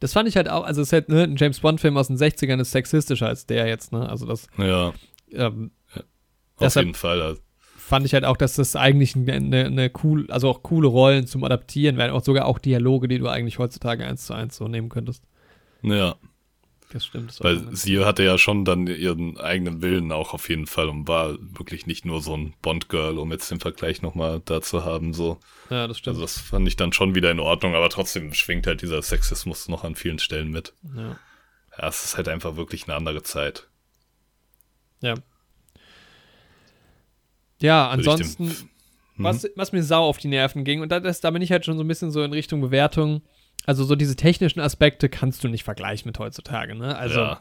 Das fand ich halt auch, also es ist halt, ne, ein James Bond-Film aus den 60ern ist sexistischer als der jetzt, ne? Also das,
Ja,
ähm,
auf
Deshalb-
jeden Fall. Also,
fand ich halt auch, dass das eigentlich eine, eine, eine cool, also auch coole Rollen zum Adaptieren werden, auch sogar auch Dialoge, die du eigentlich heutzutage eins zu eins so nehmen könntest.
Ja,
Das stimmt. Das
weil sie hatte ja schon dann ihren eigenen Willen auch auf jeden Fall und war wirklich nicht nur so ein Bond-Girl, um jetzt den Vergleich nochmal da zu haben, so.
ja, das stimmt.
Also das fand ich dann schon wieder in Ordnung, aber trotzdem schwingt halt dieser Sexismus noch an vielen Stellen mit.
ja.
Ja, es ist halt einfach wirklich eine andere Zeit.
ja. Ja, ansonsten, was, was mir sau auf die Nerven ging, und da, das, da bin ich halt schon so ein bisschen so in Richtung Bewertung. Also so diese technischen Aspekte kannst du nicht vergleichen mit heutzutage, ne? Also
ja,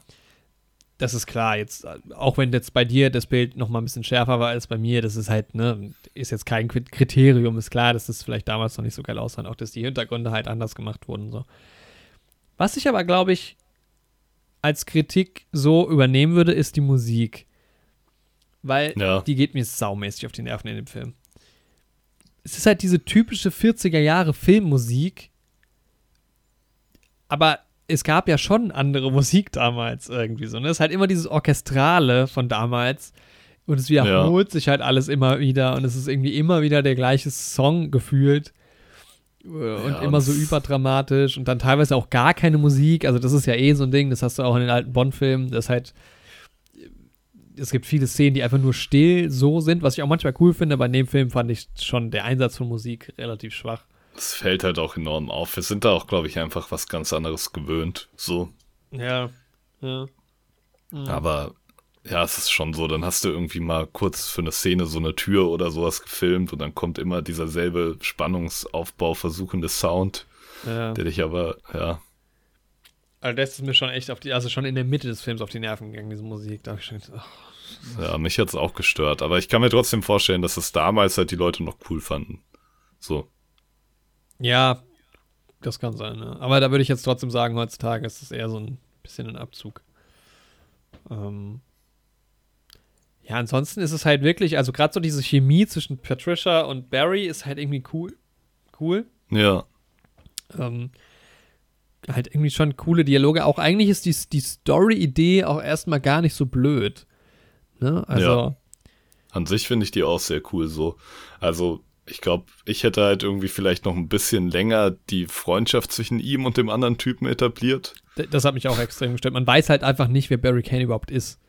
das ist klar, jetzt, äh, auch wenn jetzt bei dir das Bild noch mal ein bisschen schärfer war als bei mir, das ist halt, ne, ist jetzt kein Kriterium, ist klar, dass das vielleicht damals noch nicht so geil aussah, und auch dass die Hintergründe halt anders gemacht wurden, so. Was ich aber, glaube ich, als Kritik so übernehmen würde, ist die Musik. Weil
Ja.
die geht mir saumäßig auf die Nerven in dem Film. Es ist halt diese typische 40er Jahre Filmmusik, aber es gab ja schon andere Musik damals irgendwie so. Ne? Es ist halt immer dieses Orchestrale von damals. Und es wiederholt sich halt alles immer wieder. Und es ist irgendwie immer wieder der gleiche Song gefühlt. Äh, Und
Ja,
immer
und
so überdramatisch. Und dann teilweise auch gar keine Musik. Also, das ist ja eh so ein Ding. Das hast du auch in den alten Bond-Filmen. Das halt. Es gibt viele Szenen, die einfach nur still so sind, was ich auch manchmal cool finde. Bei dem Film fand ich schon der Einsatz von Musik relativ schwach.
Es fällt halt auch enorm auf. Wir sind da auch, glaube ich, einfach was ganz anderes gewöhnt. So.
Ja. Ja.
Aber ja, es ist schon so. Dann hast du irgendwie mal kurz für eine Szene so eine Tür oder sowas gefilmt und dann kommt immer dieser selbe Spannungsaufbau versuchende Sound,
ja.
der dich aber, ja,
Also das ist mir schon echt auf die, also schon in der Mitte des Films auf die Nerven gegangen, diese Musik. Da ich schon ach,
ja, mich hat's auch gestört. Aber ich kann mir trotzdem vorstellen, dass es damals halt die Leute noch cool fanden. So.
Ja, das kann sein, ne? Aber da würde ich jetzt trotzdem sagen, heutzutage ist es eher so ein bisschen ein Abzug. Ähm ja, ansonsten ist es halt wirklich, also gerade so diese Chemie zwischen Patricia und Barry ist halt irgendwie cool. Cool.
Ja,
Ähm, halt irgendwie schon coole Dialoge. Auch eigentlich ist die, die Story-Idee auch erstmal gar nicht so blöd. Ne? Also,
Ja. An sich finde ich die auch sehr cool so. Also, ich glaube, ich hätte halt irgendwie vielleicht noch ein bisschen länger die Freundschaft zwischen ihm und dem anderen Typen etabliert.
das hat mich auch extrem gestört. Man weiß halt einfach nicht, wer Barry Kane überhaupt ist.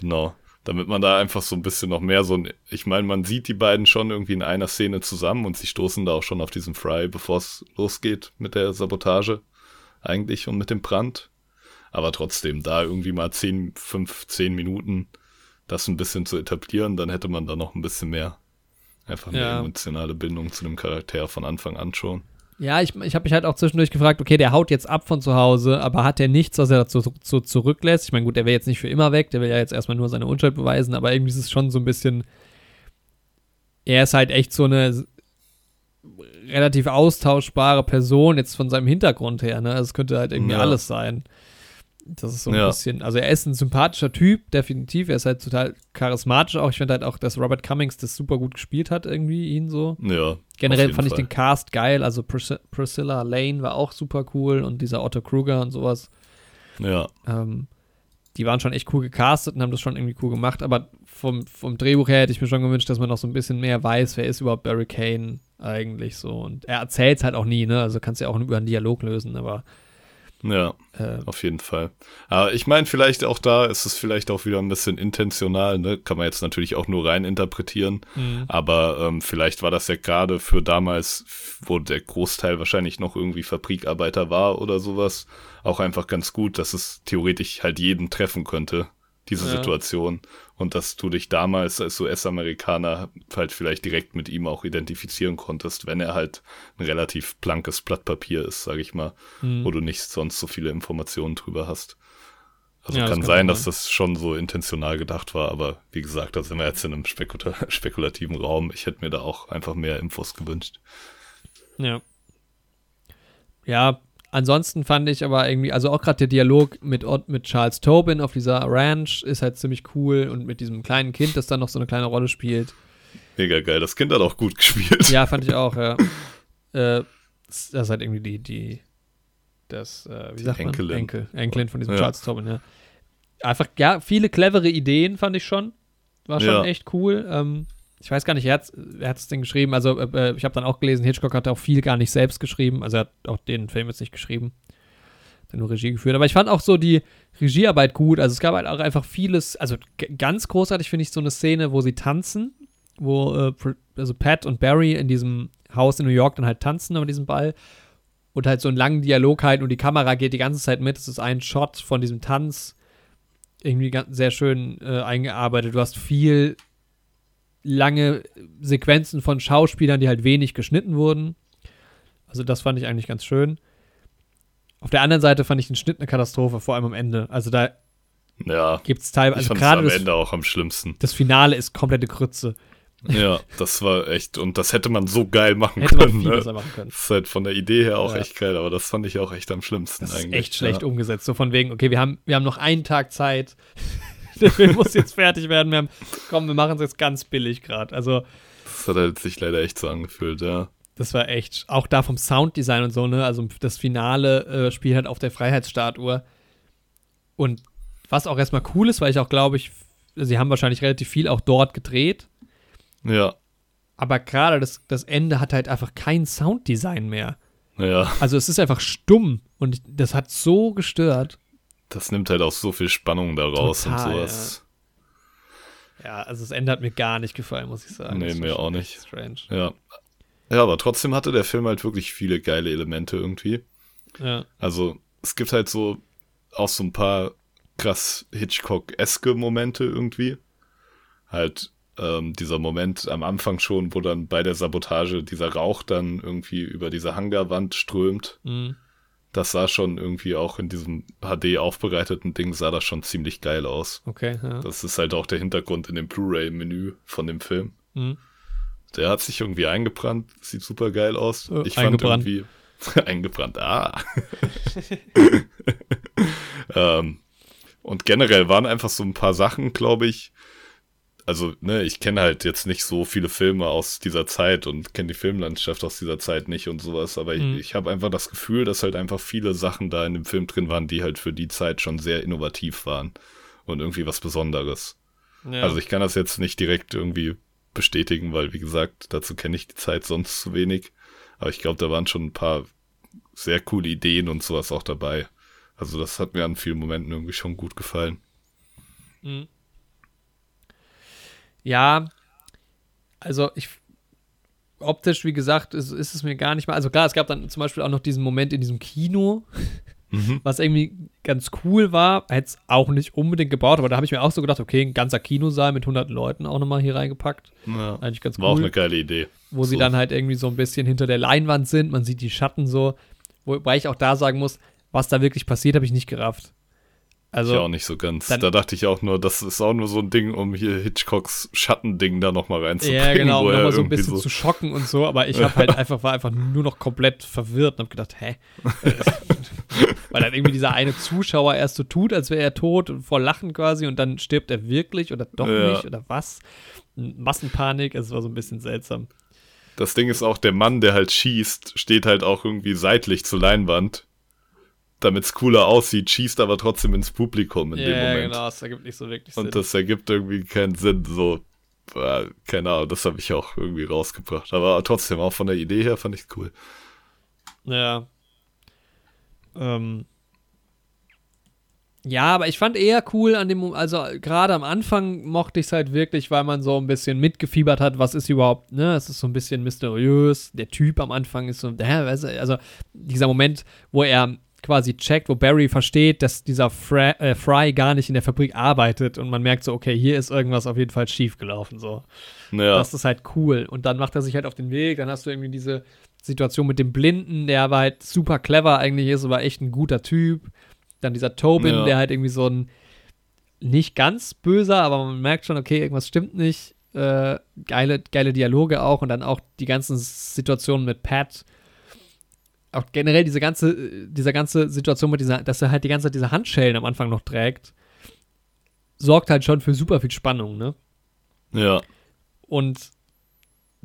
Genau. Damit man da einfach so ein bisschen noch mehr so ein. Ich meine, man sieht die beiden schon irgendwie in einer Szene zusammen und sie stoßen da auch schon auf diesen Fry, bevor es losgeht mit der Sabotage. Eigentlich und mit dem Brand. Aber trotzdem, da irgendwie mal 10, 5, 10 Minuten das ein bisschen zu etablieren, dann hätte man da noch ein bisschen mehr. Einfach
Ja.
emotionale Bindung zu dem Charakter von Anfang an schon.
Ja, ich, ich habe mich halt auch zwischendurch gefragt, okay, der haut jetzt ab von zu Hause, aber hat er nichts, was er dazu so zurücklässt? Ich meine, gut, der wäre jetzt nicht für immer weg, der will ja jetzt erstmal nur seine Unschuld beweisen, aber irgendwie ist es schon so ein bisschen. Er ist halt echt so eine relativ austauschbare Person jetzt von seinem Hintergrund her, ne? Es könnte halt irgendwie ja. alles sein. Das ist so ein ja. bisschen, also er ist ein sympathischer Typ, definitiv. Er ist halt total charismatisch auch. Ich finde halt auch, dass Robert Cummings das super gut gespielt hat, irgendwie ihn so.
Ja.
Generell fand ich den Cast geil. Also Pris Priscilla Lane war auch super cool und dieser Otto Kruger und sowas.
Ja.
Ähm, die waren schon echt cool gecastet und haben das schon irgendwie cool gemacht. Aber vom, vom Drehbuch her hätte ich mir schon gewünscht, dass man noch so ein bisschen mehr weiß, wer ist überhaupt Barry Kane eigentlich so. Und er erzählt es halt auch nie, ne? Also kannst du ja auch über einen Dialog lösen, aber
ja, äh, auf jeden Fall. Aber ich meine, vielleicht auch da ist es vielleicht auch wieder ein bisschen intentional, ne? Kann man jetzt natürlich auch nur rein interpretieren. Mhm. Aber ähm, vielleicht war das ja gerade für damals, wo der Großteil wahrscheinlich noch irgendwie Fabrikarbeiter war oder sowas, auch einfach ganz gut, dass es theoretisch halt jeden treffen könnte, diese ja. Situation und dass du dich damals als US-Amerikaner halt vielleicht direkt mit ihm auch identifizieren konntest, wenn er halt ein relativ blankes Blatt Papier ist, sag ich mal, mhm. wo du nicht sonst so viele Informationen drüber hast. Also ja, kann, das sein, dass das schon so intentional gedacht war, aber wie gesagt, da sind wir jetzt in einem spekula spekulativen Raum. Ich hätte mir da auch einfach mehr Infos gewünscht.
Ja. Ja, Ansonsten fand ich aber irgendwie, also auch gerade der Dialog mit, mit Charles Tobin auf dieser Ranch ist halt ziemlich cool und mit diesem kleinen Kind, das dann noch so eine kleine Rolle spielt.
Mega geil, das Kind hat auch gut gespielt.
Ja, fand ich auch, ja. äh, das ist halt irgendwie die, die, das, äh, wie die sagt Enkelin. man? Enkel, Enkelin von diesem ja. Charles Tobin, ja. Einfach, ja, viele clevere Ideen fand ich schon. War schon ja. echt cool. Ähm, ich weiß gar nicht, wer hat es denn geschrieben? Also, äh, äh ich habe dann auch gelesen, Hitchcock hat auch viel gar nicht selbst geschrieben. Also, er hat auch den Film jetzt nicht geschrieben. Hat nur Regie geführt. Aber ich fand auch so die Regiearbeit gut. Also, es gab halt auch einfach vieles. Also, ganz großartig finde ich so eine Szene, wo sie tanzen. Wo äh, also Pat und Barry in diesem Haus in New York dann halt tanzen über diesem Ball. Und halt so einen langen Dialog halt und die Kamera geht die ganze Zeit mit. Es ist ein Shot von diesem Tanz. Irgendwie sehr schön äh, eingearbeitet. Du hast viel lange Sequenzen von Schauspielern, die halt wenig geschnitten wurden. Also das fand ich eigentlich ganz schön. Auf der anderen Seite fand ich den Schnitt eine Katastrophe, vor allem am Ende. Also da
ja,
gibt es teilweise.
Also gerade am das, Ende auch am schlimmsten.
Das Finale ist komplette Krütze.
Ja, das war echt, und das hätte man so geil machen hätte können. Man viel ne? besser machen können. Das ist halt von der Idee her auch ja. echt geil, aber das fand ich auch echt am schlimmsten
das
eigentlich.
Ist echt schlecht ja. umgesetzt. So von wegen, okay, wir haben, wir haben noch einen Tag Zeit der Film muss jetzt fertig werden. Wir haben, komm, wir machen es jetzt ganz billig gerade. Also.
Das hat halt sich leider echt so angefühlt, ja.
Das war echt, auch da vom Sounddesign und so, ne? Also das finale äh, Spiel halt auf der Freiheitsstatue. Und was auch erstmal cool ist, weil ich auch glaube, ich, sie haben wahrscheinlich relativ viel auch dort gedreht.
Ja.
Aber gerade das, das Ende hat halt einfach kein Sounddesign mehr.
Ja.
Also es ist einfach stumm und das hat so gestört
das nimmt halt auch so viel Spannung daraus Total, und sowas.
Ja. ja. also es Ende hat mir gar nicht gefallen, muss ich sagen.
Nee, mir auch nicht. Strange. Ja. Ja, aber trotzdem hatte der Film halt wirklich viele geile Elemente irgendwie.
Ja.
Also, es gibt halt so auch so ein paar krass Hitchcock-eske Momente irgendwie. Halt ähm, dieser Moment am Anfang schon, wo dann bei der Sabotage dieser Rauch dann irgendwie über diese Hangarwand strömt.
Mhm
das sah schon irgendwie auch in diesem HD aufbereiteten Ding sah das schon ziemlich geil aus.
Okay, ja.
Das ist halt auch der Hintergrund in dem Blu-ray-Menü von dem Film.
Mhm.
Der hat sich irgendwie eingebrannt, sieht super geil aus.
Äh, ich fand irgendwie
eingebrannt, ah. ähm, und generell waren einfach so ein paar Sachen, glaube ich, also, ne, ich kenne halt jetzt nicht so viele Filme aus dieser Zeit und kenne die Filmlandschaft aus dieser Zeit nicht und sowas, aber mhm. ich, ich habe einfach das Gefühl, dass halt einfach viele Sachen da in dem Film drin waren, die halt für die Zeit schon sehr innovativ waren und irgendwie was Besonderes. Ja. Also ich kann das jetzt nicht direkt irgendwie bestätigen, weil wie gesagt, dazu kenne ich die Zeit sonst zu wenig. Aber ich glaube, da waren schon ein paar sehr coole Ideen und sowas auch dabei. Also das hat mir an vielen Momenten irgendwie schon gut gefallen.
Mhm. Ja, also ich optisch, wie gesagt, ist, ist, es mir gar nicht mal. Also klar, es gab dann zum Beispiel auch noch diesen Moment in diesem Kino,
Mhm.
was irgendwie ganz cool war. Hätte es auch nicht unbedingt gebraucht, aber da habe ich mir auch so gedacht, okay, ein ganzer Kinosaal mit 100 Leuten auch nochmal hier reingepackt.
Ja.
Eigentlich ganz
War auch
cool.
eine geile Idee.
wo sie
so.
dann halt irgendwie so ein bisschen hinter der Leinwand sind. Man sieht die Schatten so. Wobei ich auch da sagen muss, was da wirklich passiert, habe ich nicht gerafft. Also,
ich auch nicht so ganz.
dann-
da dachte ich auch nur, das ist auch nur so ein Ding, um hier Hitchcocks Schattending da nochmal reinzubringen.
ja, genau, um nochmal so ein bisschen
so,
zu schocken und so, aber ich habe halt einfach, war einfach nur noch komplett verwirrt und habe gedacht, hä? Weil dann irgendwie dieser eine Zuschauer erst so tut, als wäre er tot und vor Lachen quasi und dann stirbt er wirklich oder doch
Ja.
nicht oder was? Massenpanik, es war so ein bisschen seltsam.
Das Ding ist auch, der Mann, der halt schießt, steht halt auch irgendwie seitlich zur Leinwand, damit es cooler aussieht, schießt aber trotzdem ins Publikum in dem
ja,
Moment.
genau, das ergibt nicht so wirklich Sinn.
Und das ergibt irgendwie keinen Sinn. So, äh, keine Ahnung, das habe ich auch irgendwie rausgebracht. Aber trotzdem, auch von der Idee her fand ich cool.
Ja. Ähm. Ja, aber ich fand eher cool an dem, also gerade am Anfang mochte ich es halt wirklich, weil man so ein bisschen mitgefiebert hat, was ist überhaupt, ne? Es ist so ein bisschen mysteriös. Der Typ am Anfang ist so, hä, also dieser Moment, wo er quasi checkt, wo Barry versteht, dass dieser Fra äh, Fry gar nicht in der Fabrik arbeitet und man merkt so, okay, hier ist irgendwas auf jeden Fall schiefgelaufen, so.
Naja,
Das ist halt cool. Und dann macht er sich halt auf den Weg. Dann hast du irgendwie diese Situation mit dem Blinden, der aber halt super clever eigentlich ist, aber echt ein guter Typ. Dann dieser Tobin,
Ja.
der halt irgendwie so ein nicht ganz böser, aber man merkt schon, okay, irgendwas stimmt nicht. Äh, geile, geile Dialoge auch und dann auch die ganzen Situationen mit Pat. Auch generell diese ganze, diese ganze Situation mit dieser, dass er halt die ganze Zeit diese Handschellen am Anfang noch trägt, sorgt halt schon für super viel Spannung, ne?
ja.
Und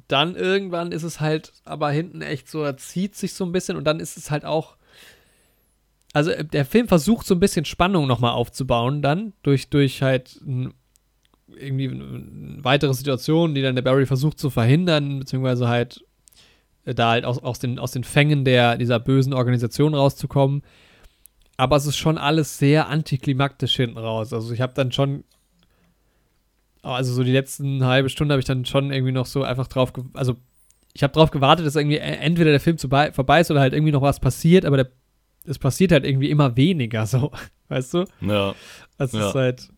dann irgendwann ist es halt aber hinten echt so, er zieht sich so ein bisschen und dann ist es halt auch. Also äh, der Film versucht so ein bisschen Spannung nochmal aufzubauen, dann durch, durch halt irgendwie weitere Situationen, die dann der Barry versucht zu verhindern, beziehungsweise halt da halt aus, aus, den, aus den Fängen der, dieser bösen Organisation rauszukommen. Aber es ist schon alles sehr antiklimaktisch hinten raus. Also ich habe dann schon also so die letzten halbe Stunde habe ich dann schon irgendwie noch so einfach drauf, also ich habe drauf gewartet, dass irgendwie e- entweder der Film zu bei, vorbei ist oder halt irgendwie noch was passiert, aber der, es passiert halt irgendwie immer weniger, so, weißt du?
Ja,
Also es
Ja.
ist halt,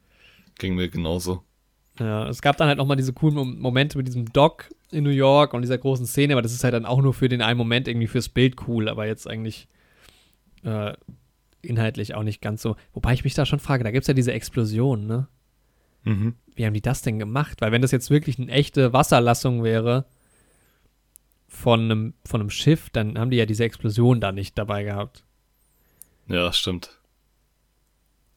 ging mir genauso.
Ja, es gab dann halt nochmal diese coolen Mom- Momente mit diesem Doc in New York und dieser großen Szene, aber das ist halt dann auch nur für den einen Moment irgendwie fürs Bild cool, aber jetzt eigentlich äh, inhaltlich auch nicht ganz so. Wobei ich mich da schon frage, da gibt es ja diese Explosion, ne?
Mhm.
wie haben die das denn gemacht? Weil wenn das jetzt wirklich eine echte Wasserlassung wäre von einem, von einem Schiff, dann haben die ja diese Explosion da nicht dabei gehabt.
Ja, stimmt.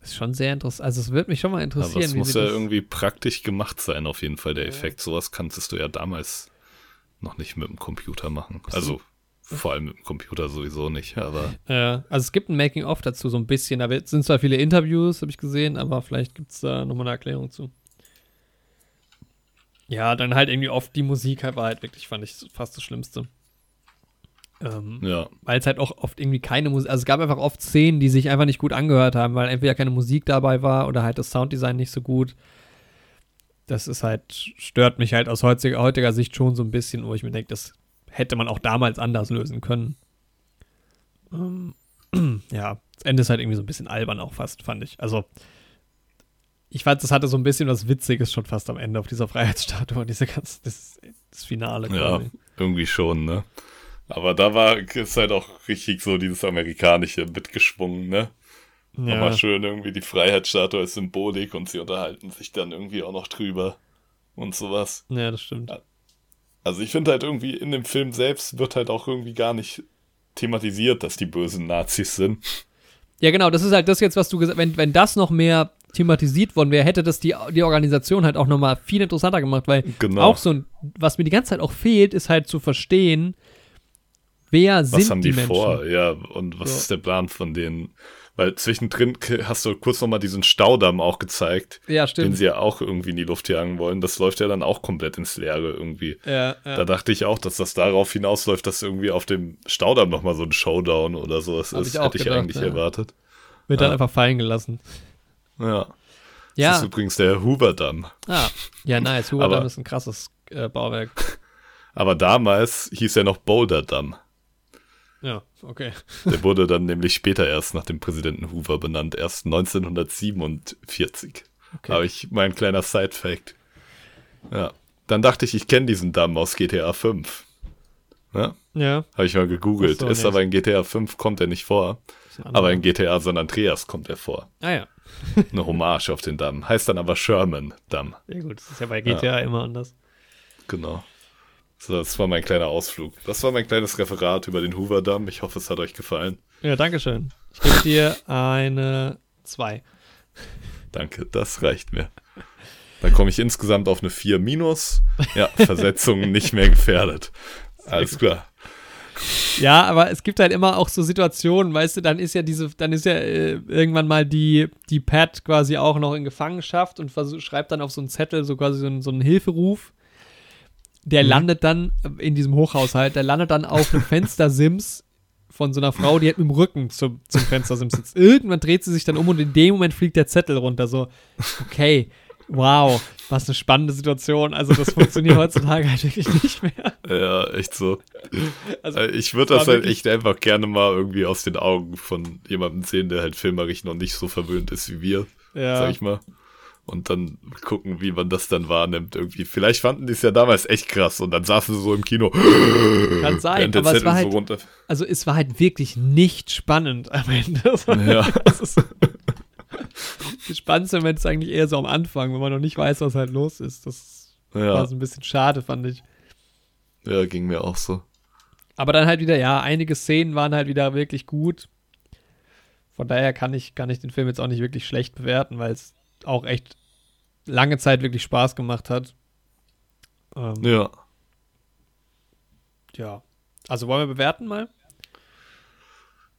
Ist schon sehr interessant. Also es würde mich schon mal
Aber
interessieren,
es
wie
muss ja irgendwie praktisch gemacht sein, auf jeden Fall, der Effekt. Sowas kanntest du ja damals noch nicht mit dem Computer machen. Also vor allem mit dem Computer sowieso nicht, aber
äh, also es gibt ein Making-of dazu so ein bisschen. Da sind zwar viele Interviews, habe ich gesehen, aber vielleicht gibt es da nochmal eine Erklärung zu. Ja, dann halt irgendwie oft die Musik halt war halt wirklich, fand ich fast das Schlimmste. Ähm,
ja.
weil es halt auch oft irgendwie keine Musik, also es gab einfach oft Szenen, die sich einfach nicht gut angehört haben, weil entweder keine Musik dabei war oder halt das Sounddesign nicht so gut. Das ist halt, stört mich halt aus heutiger, heutiger Sicht schon so ein bisschen, wo ich mir denke, das hätte man auch damals anders lösen können. Ähm, ja, das Ende ist halt irgendwie so ein bisschen albern auch fast, fand ich. Also, ich fand, das hatte so ein bisschen was Witziges schon fast am Ende auf dieser Freiheitsstatue und diese ganze, das, das Finale
Ja, irgendwie schon, ne? Aber da war ist halt auch richtig so dieses amerikanische mitgeschwungen, ne? Nochmal schön irgendwie die Freiheitsstatue als Symbolik und sie unterhalten sich dann irgendwie auch noch drüber und sowas.
ja, das stimmt.
Also ich finde halt irgendwie in dem Film selbst wird halt auch irgendwie gar nicht thematisiert, dass die bösen Nazis sind.
Ja, genau, das ist halt das jetzt, was du gesagt wenn, wenn das noch mehr thematisiert worden wäre, hätte das die, die Organisation halt auch nochmal viel interessanter gemacht, weil
Genau.
auch so ein, was mir die ganze Zeit auch fehlt, ist halt zu verstehen, wer sind
Was haben die,
die, Menschen.
vor? Ja, und was
So.
ist der Plan von denen? Weil zwischendrin hast du kurz nochmal diesen Staudamm auch gezeigt,
Ja,
den sie ja auch irgendwie in die Luft jagen wollen. Das läuft ja dann auch komplett ins Leere irgendwie.
ja,
Da
ja.
dachte ich auch, dass das darauf hinausläuft, dass irgendwie auf dem Staudamm nochmal so ein Showdown oder sowas
Hab
ist.
ich
Hätte ich
gedacht,
eigentlich
ja.
erwartet.
Wird dann
ja.
einfach fallen gelassen.
Ja. Das
Ja,
ist übrigens der Hoover-Damm.
ah, ja, nice. Hoover
Aber-
Dam ist ein krasses äh, Bauwerk.
Aber damals hieß er noch Boulder-Damm.
Ja, okay.
Der wurde dann nämlich später erst nach dem Präsidenten Hoover benannt, erst 1947.
okay.
Habe ich mein kleiner Side-Fact. Ja. Dann dachte ich, ich kenne diesen Damm aus GTA 5. Ja?
Ja.
Habe ich mal gegoogelt.
So,
Ist
nee.
aber in GTA 5 kommt er nicht vor. Aber in GTA San Andreas kommt er vor.
Ah ja.
Eine Hommage auf den Damm. Heißt dann aber Sherman Damm.
Sehr gut. Das ist ja bei GTA immer anders.
Genau. So, das war mein kleiner Ausflug. Das war mein kleines Referat über den Hoover Damm. Ich hoffe, es hat euch gefallen.
Ja, danke schön. Ich gebe dir eine 2.
Danke, das reicht mir. Dann komme ich insgesamt auf eine 4 minus. Ja, Versetzung nicht mehr gefährdet. Alles klar.
Ja, aber es gibt halt immer auch so Situationen, weißt du, dann ist ja diese, dann ist ja äh, irgendwann mal die, die Pat quasi auch noch in Gefangenschaft und schreibt dann auf so einen Zettel so quasi so einen, so einen Hilferuf. Der
Mhm.
landet dann in diesem Hochhaushalt, der landet dann auf einem Fenstersims von so einer Frau, die halt mit dem Rücken zum, zum Fenstersims sitzt. Irgendwann dreht sie sich dann um und in dem Moment fliegt der Zettel runter. So, okay, wow, was eine spannende Situation. Also das funktioniert heutzutage halt wirklich nicht mehr.
Ja, echt so.
Also,
Äh, Ich würde das halt echt einfach gerne mal irgendwie aus den Augen von jemandem sehen, der halt filmerisch noch nicht so verwöhnt ist wie wir,
ja.
sag ich mal. Und dann gucken, wie man das dann wahrnimmt irgendwie. Vielleicht fanden die es ja damals echt krass und dann saßen sie so im Kino.
Kann sein, aber es war
so
halt,
runter.
also es war halt wirklich nicht spannend am Ende. War-
Ja.
Das ist das spannendste Moment ist eigentlich eher so am Anfang, wenn man noch nicht weiß, was halt los ist. Das war
Ja,
so ein bisschen schade, fand ich.
ja, ging mir auch so.
Aber dann halt wieder, ja, einige Szenen waren halt wieder wirklich gut. Von daher kann ich, kann ich den Film jetzt auch nicht wirklich schlecht bewerten, weil es auch echt lange Zeit wirklich Spaß gemacht hat. Ähm,
Ja.
ja. Also wollen wir bewerten mal?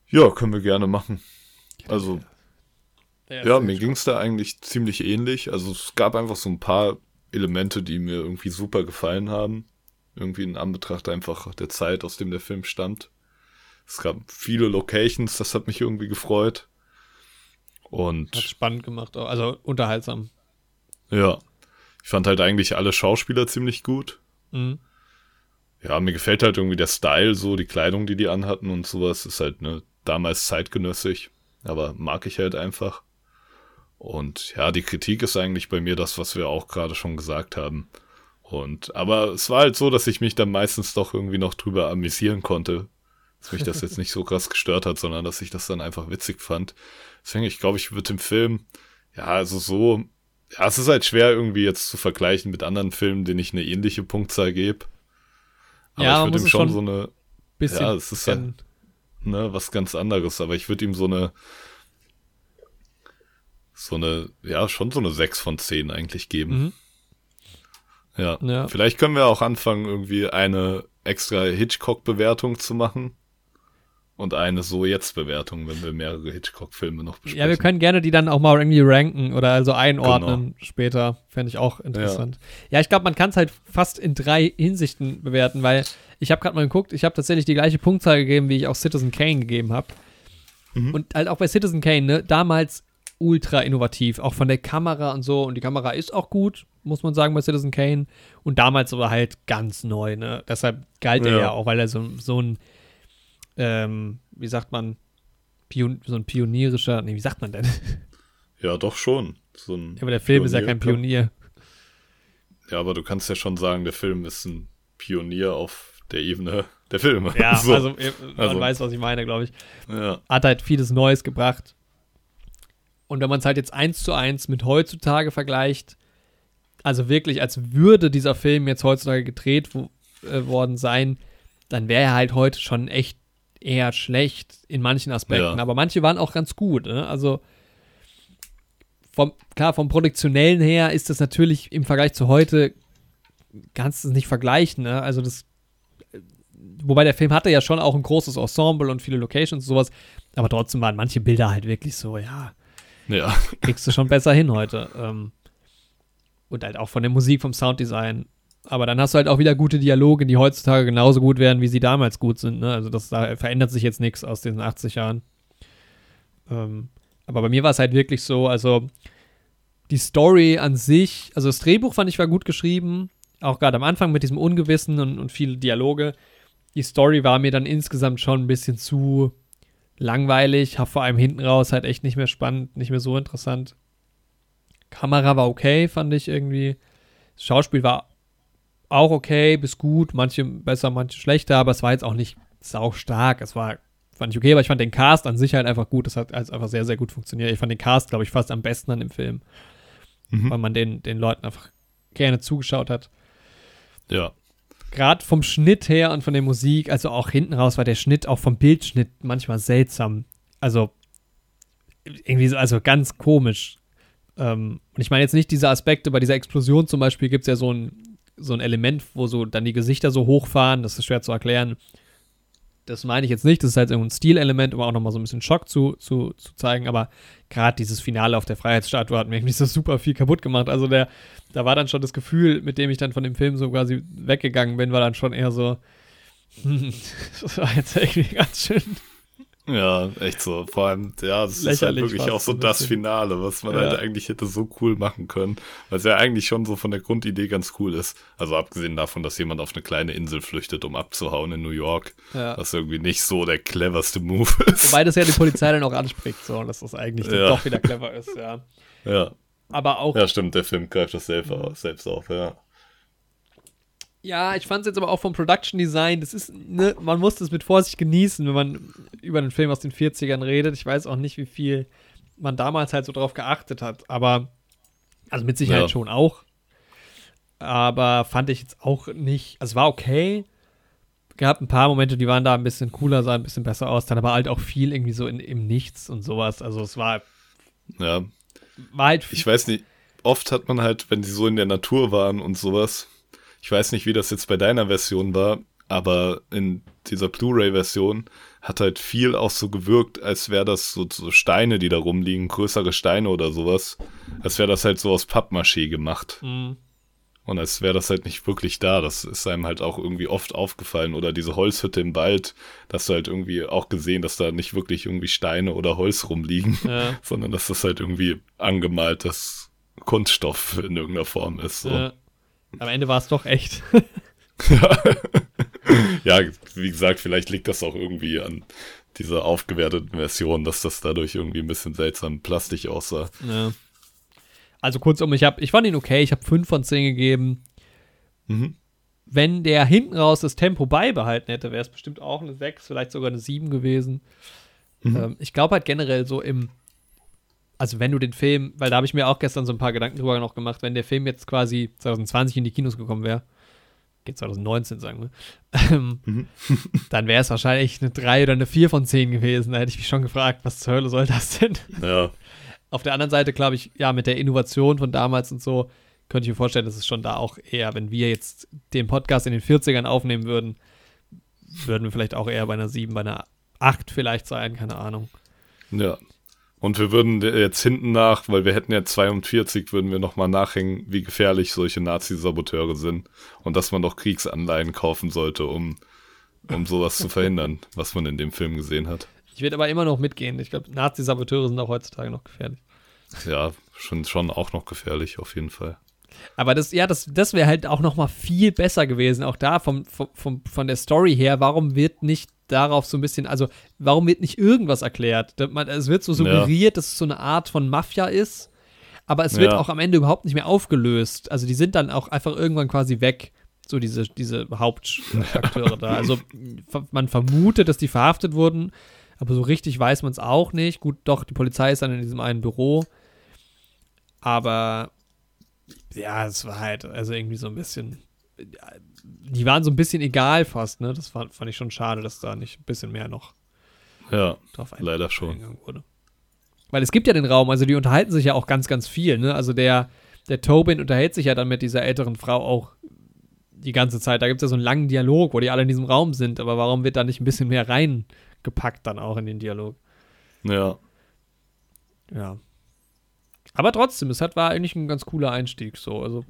Ja, können wir gerne machen. Also, ja,
erste
mir ging es da eigentlich ziemlich ähnlich. Also es gab einfach so ein paar Elemente, die mir irgendwie super gefallen haben. Irgendwie in Anbetracht einfach der Zeit, aus dem der Film stammt. Es gab viele Locations, das hat mich irgendwie gefreut.
Hat
Und
spannend gemacht, also unterhaltsam.
ja, ich fand halt eigentlich alle Schauspieler ziemlich gut.
Mhm.
Ja, mir gefällt halt irgendwie der Style, so die Kleidung, die die anhatten und sowas, ist halt ne, damals zeitgenössisch, aber mag ich halt einfach. Und ja, die Kritik ist eigentlich bei mir das, was wir auch gerade schon gesagt haben. Und aber es war halt so, dass ich mich dann meistens doch irgendwie noch drüber amüsieren konnte, dass mich das jetzt nicht so krass gestört hat, sondern dass ich das dann einfach witzig fand. Deswegen, ich glaube, ich würde dem Film, ja, also so, ja, es ist halt schwer irgendwie jetzt zu vergleichen mit anderen Filmen, denen ich eine ähnliche Punktzahl gebe. Aber
Ja,
ich würde ihm schon so eine,
Bisschen.
Ja, es ist halt- ne, was ganz anderes, aber ich würde ihm so eine, so eine, ja, schon so eine 6 von 10 eigentlich geben.
Mhm.
Ja.
Ja.
Vielleicht können wir auch anfangen, irgendwie eine extra Hitchcock-Bewertung zu machen. Und eine So-Jetzt-Bewertung, wenn wir mehrere Hitchcock-Filme noch besprechen.
Ja, wir können gerne die dann auch mal irgendwie ranken oder also einordnen
Genau.
später. Fände ich auch interessant. Ja, ich glaube, man kann es halt fast in drei Hinsichten bewerten, weil ich habe gerade mal geguckt, ich habe tatsächlich die gleiche Punktzahl gegeben, wie ich auch Citizen Kane gegeben habe.
Mhm.
Und halt auch bei Citizen Kane, ne, damals ultra innovativ, auch von der Kamera und so. Und die Kamera ist auch gut, muss man sagen, bei Citizen Kane. Und damals aber halt ganz neu, ne? Deshalb galt er
Ja.
ja auch, weil er so, so ein, ähm, wie sagt man, Pion so ein pionierischer, nee, wie sagt man denn?
Ja, doch schon. So
Ja, aber der Film ist ja kein
Pionier-
Pionier.
Ja, aber du kannst ja schon sagen, der Film ist ein Pionier auf der Ebene der Filme.
Ja,
so.
also äh, man
Also-
weiß, was ich meine, glaube ich.
ja.
Hat halt vieles Neues gebracht. Und wenn man es halt jetzt eins zu eins mit heutzutage vergleicht, also wirklich, als würde dieser Film jetzt heutzutage gedreht wo, äh, worden sein, dann wäre er halt heute schon echt eher schlecht in manchen Aspekten.
Ja.
Aber manche waren auch ganz gut. Ne? Also vom, klar, vom Produktionellen her ist das natürlich im Vergleich zu heute, kannst du es nicht vergleichen. Ne? Also das wobei der Film hatte ja schon auch ein großes Ensemble und viele Locations und sowas, aber trotzdem waren manche Bilder halt wirklich so, ja,
Ja.
kriegst du schon besser hin heute. Ähm, und halt auch von der Musik, vom Sounddesign. Aber dann hast du halt auch wieder gute Dialoge, die heutzutage genauso gut werden, wie sie damals gut sind. Ne? Also das da verändert sich jetzt nichts aus diesen 80 Jahren. Ähm, aber bei mir war es halt wirklich so, also die Story an sich, also das Drehbuch fand ich war gut geschrieben, auch gerade am Anfang mit diesem Ungewissen und, und viele Dialoge. die Story war mir dann insgesamt schon ein bisschen zu langweilig, vor allem hinten raus halt echt nicht mehr spannend, nicht mehr so interessant. Kamera war okay, fand ich irgendwie. Das Schauspiel war auch okay, bis gut, manche besser, manche schlechter, aber es war jetzt auch nicht sau stark. Es war, fand ich okay, aber ich fand den Cast an sich halt einfach gut. Das hat einfach sehr, sehr gut funktioniert. Ich fand den Cast, glaube ich, fast am besten an dem Film, mhm. weil man den, den Leuten einfach gerne zugeschaut hat.
Ja.
Gerade vom Schnitt her und von der Musik, also auch hinten raus war der Schnitt, auch vom Bildschnitt manchmal seltsam. Also irgendwie so, also ganz komisch. Ähm, und ich meine jetzt nicht diese Aspekte, bei dieser Explosion zum Beispiel gibt es ja so ein, so ein Element, wo so dann die Gesichter so hochfahren, das ist schwer zu erklären. Das meine ich jetzt nicht, das ist halt irgendein Stilelement, um auch nochmal so ein bisschen Schock zu, zu, zu zeigen, aber gerade dieses Finale auf der Freiheitsstatue hat mir irgendwie so super viel kaputt gemacht. Also der, da war dann schon das Gefühl, mit dem ich dann von dem Film so quasi weggegangen bin, war dann schon eher so, hm, das war jetzt irgendwie ganz schön
ja, echt so. Vor allem, ja, das ist halt wirklich auch so das Finale, was man ja. halt eigentlich hätte so cool machen können. Was ja eigentlich schon so von der Grundidee ganz cool ist. Also abgesehen davon, dass jemand auf eine kleine Insel flüchtet, um abzuhauen in New York. Ja. Was irgendwie nicht so der cleverste Move ist.
Wobei das ja die Polizei dann auch anspricht, so, dass das eigentlich ja. doch wieder clever ist, ja.
Ja.
Aber auch.
Ja, stimmt, der Film greift das selbst, selbst auf, ja.
Ja, ich fand es jetzt aber auch vom Production Design, das ist, ne, man muss das mit Vorsicht genießen, wenn man über einen Film aus den 40ern redet. Ich weiß auch nicht, wie viel man damals halt so drauf geachtet hat, aber, also mit Sicherheit ja. schon auch. Aber fand ich jetzt auch nicht, also es war okay. Gab ein paar Momente, die waren da ein bisschen cooler, sahen ein bisschen besser aus, dann aber halt auch viel irgendwie so in, im Nichts und sowas. Also es war.
Ja. War halt. Ich weiß nicht, oft hat man halt, wenn die so in der Natur waren und sowas, ich weiß nicht, wie das jetzt bei deiner Version war, aber in dieser Blu-ray-Version hat halt viel auch so gewirkt, als wäre das so, so, Steine, die da rumliegen, größere Steine oder sowas, als wäre das halt so aus Pappmaché gemacht. Mhm. Und als wäre das halt nicht wirklich da. Das ist einem halt auch irgendwie oft aufgefallen. Oder diese Holzhütte im Wald, dass du halt irgendwie auch gesehen, dass da nicht wirklich irgendwie Steine oder Holz rumliegen, ja. sondern dass das halt irgendwie angemaltes Kunststoff in irgendeiner Form ist. So. Ja.
Am Ende war es doch echt.
ja. wie gesagt, vielleicht liegt das auch irgendwie an dieser aufgewerteten Version, dass das dadurch irgendwie ein bisschen seltsam plastisch aussah.
Ja. Also kurzum, ich, hab, ich fand ihn okay, ich habe 5 von 10 gegeben. Mhm. Wenn der hinten raus das Tempo beibehalten hätte, wäre es bestimmt auch eine 6, vielleicht sogar eine 7 gewesen. Mhm. Ähm, ich glaube halt generell so im, also wenn du den Film, weil da habe ich mir auch gestern so ein paar Gedanken drüber noch gemacht, wenn der Film jetzt quasi 2020 in die Kinos gekommen wäre, geht 2019 sagen wir, ähm, mhm. dann wäre es wahrscheinlich eine 3 oder eine 4 von 10 gewesen. Da hätte ich mich schon gefragt, was zur Hölle soll das denn?
Ja.
Auf der anderen Seite glaube ich, ja, mit der Innovation von damals und so, könnte ich mir vorstellen, dass es schon da auch eher, wenn wir jetzt den Podcast in den 40ern aufnehmen würden, würden wir vielleicht auch eher bei einer 7, bei einer 8 vielleicht sein, keine Ahnung.
Ja, und wir würden jetzt hinten nach, weil wir hätten ja 42, würden wir nochmal nachhängen, wie gefährlich solche Nazi-Saboteure sind. Und dass man doch Kriegsanleihen kaufen sollte, um, um sowas zu verhindern, was man in dem Film gesehen hat.
Ich werde aber immer noch mitgehen. Ich glaube, Nazi-Saboteure sind auch heutzutage noch gefährlich.
Ja, schon, schon auch noch gefährlich, auf jeden Fall.
Aber das, ja, das, das wäre halt auch noch mal viel besser gewesen. Auch da vom, vom, von der Story her, warum wird nicht darauf so ein bisschen, also warum wird nicht irgendwas erklärt? Es wird so suggeriert, ja. dass es so eine Art von Mafia ist, aber es wird ja. auch am Ende überhaupt nicht mehr aufgelöst. Also die sind dann auch einfach irgendwann quasi weg, so diese, diese Hauptakteure da. Also man vermutet, dass die verhaftet wurden, aber so richtig weiß man es auch nicht. Gut, doch, die Polizei ist dann in diesem einen Büro, aber ja, es war halt also irgendwie so ein bisschen die waren so ein bisschen egal fast, ne? Das fand, fand ich schon schade, dass da nicht ein bisschen mehr noch
ja, drauf leider schon. Wurde.
Weil es gibt ja den Raum, also die unterhalten sich ja auch ganz, ganz viel, ne? Also der, der Tobin unterhält sich ja dann mit dieser älteren Frau auch die ganze Zeit. Da gibt es ja so einen langen Dialog, wo die alle in diesem Raum sind, aber warum wird da nicht ein bisschen mehr reingepackt dann auch in den Dialog?
Ja.
Ja. Aber trotzdem, es hat, war eigentlich ein ganz cooler Einstieg, so. Also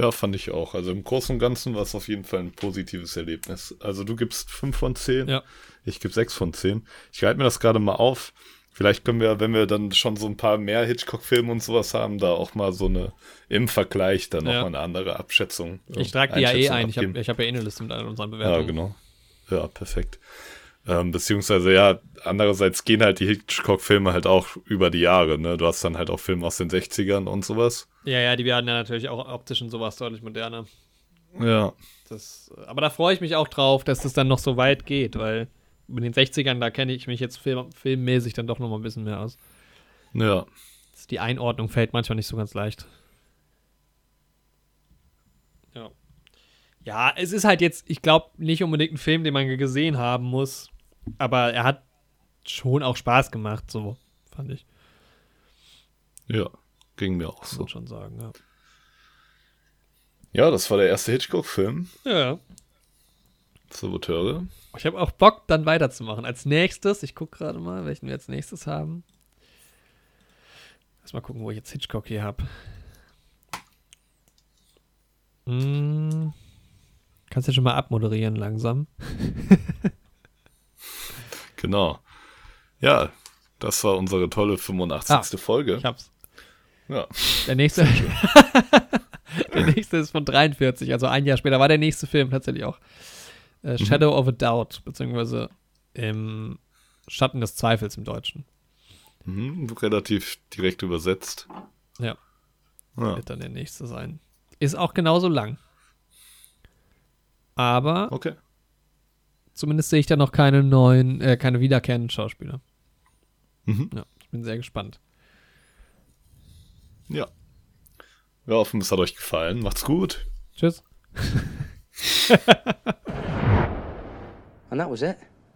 ja, fand ich auch. Also im Großen und Ganzen war es auf jeden Fall ein positives Erlebnis. Also du gibst 5 von 10,
ja.
ich gebe 6 von 10. Ich halte mir das gerade mal auf. Vielleicht können wir, wenn wir dann schon so ein paar mehr Hitchcock-Filme und sowas haben, da auch mal so eine im Vergleich dann
Ja.
nochmal eine andere Abschätzung.
Ich trage die ja eh ein. Ich habe
abgeben.
ich hab ja eh eine Liste mit allen unseren
Ja,
Bewertungen.
genau. Ja, perfekt. Ähm, beziehungsweise, ja, andererseits gehen halt die Hitchcock-Filme halt auch über die Jahre, ne? Du hast dann halt auch Filme aus den 60ern und sowas.
Ja, ja, die werden ja natürlich auch optisch und sowas deutlich moderner.
Ja.
Das, aber da freue ich mich auch drauf, dass das dann noch so weit geht, weil in den 60ern, da kenne ich mich jetzt film, filmmäßig dann doch noch mal ein bisschen mehr aus.
Ja.
Die Einordnung fällt manchmal nicht so ganz leicht. Ja. Ja, es ist halt jetzt, ich glaube, nicht unbedingt ein Film, den man gesehen haben muss, aber er hat schon auch Spaß gemacht, so fand ich.
Ja. Ging mir auch
Muss
so.
schon sagen, ja.
Ja, das war der erste Hitchcock-Film.
Ja.
Saboteure.
Ich habe auch Bock, dann weiterzumachen. Als nächstes, ich gucke gerade mal, welchen wir als nächstes haben. Lass mal gucken, wo ich jetzt Hitchcock hier habe. Hm. Kannst du schon mal abmoderieren langsam?
Genau. Ja, das war unsere tolle 85. Folge.
Ah, Ich hab's.
Ja.
Der nächste. der nächste ist von 43, also ein Jahr später war der nächste Film tatsächlich auch. Äh, Shadow of a Doubt, beziehungsweise im Schatten des Zweifels im Deutschen.
Mhm, relativ direkt übersetzt.
Ja.
Ja.
wird dann der nächste sein. Ist auch genauso lang. Aber
Okay.
Zumindest sehe ich da noch keine neuen, äh, keine wiederkehrenden Schauspieler.
Mhm.
Ja, ich bin sehr gespannt.
Ja. Wir hoffen, es hat euch gefallen. Macht's gut.
Tschüss.
And that was it.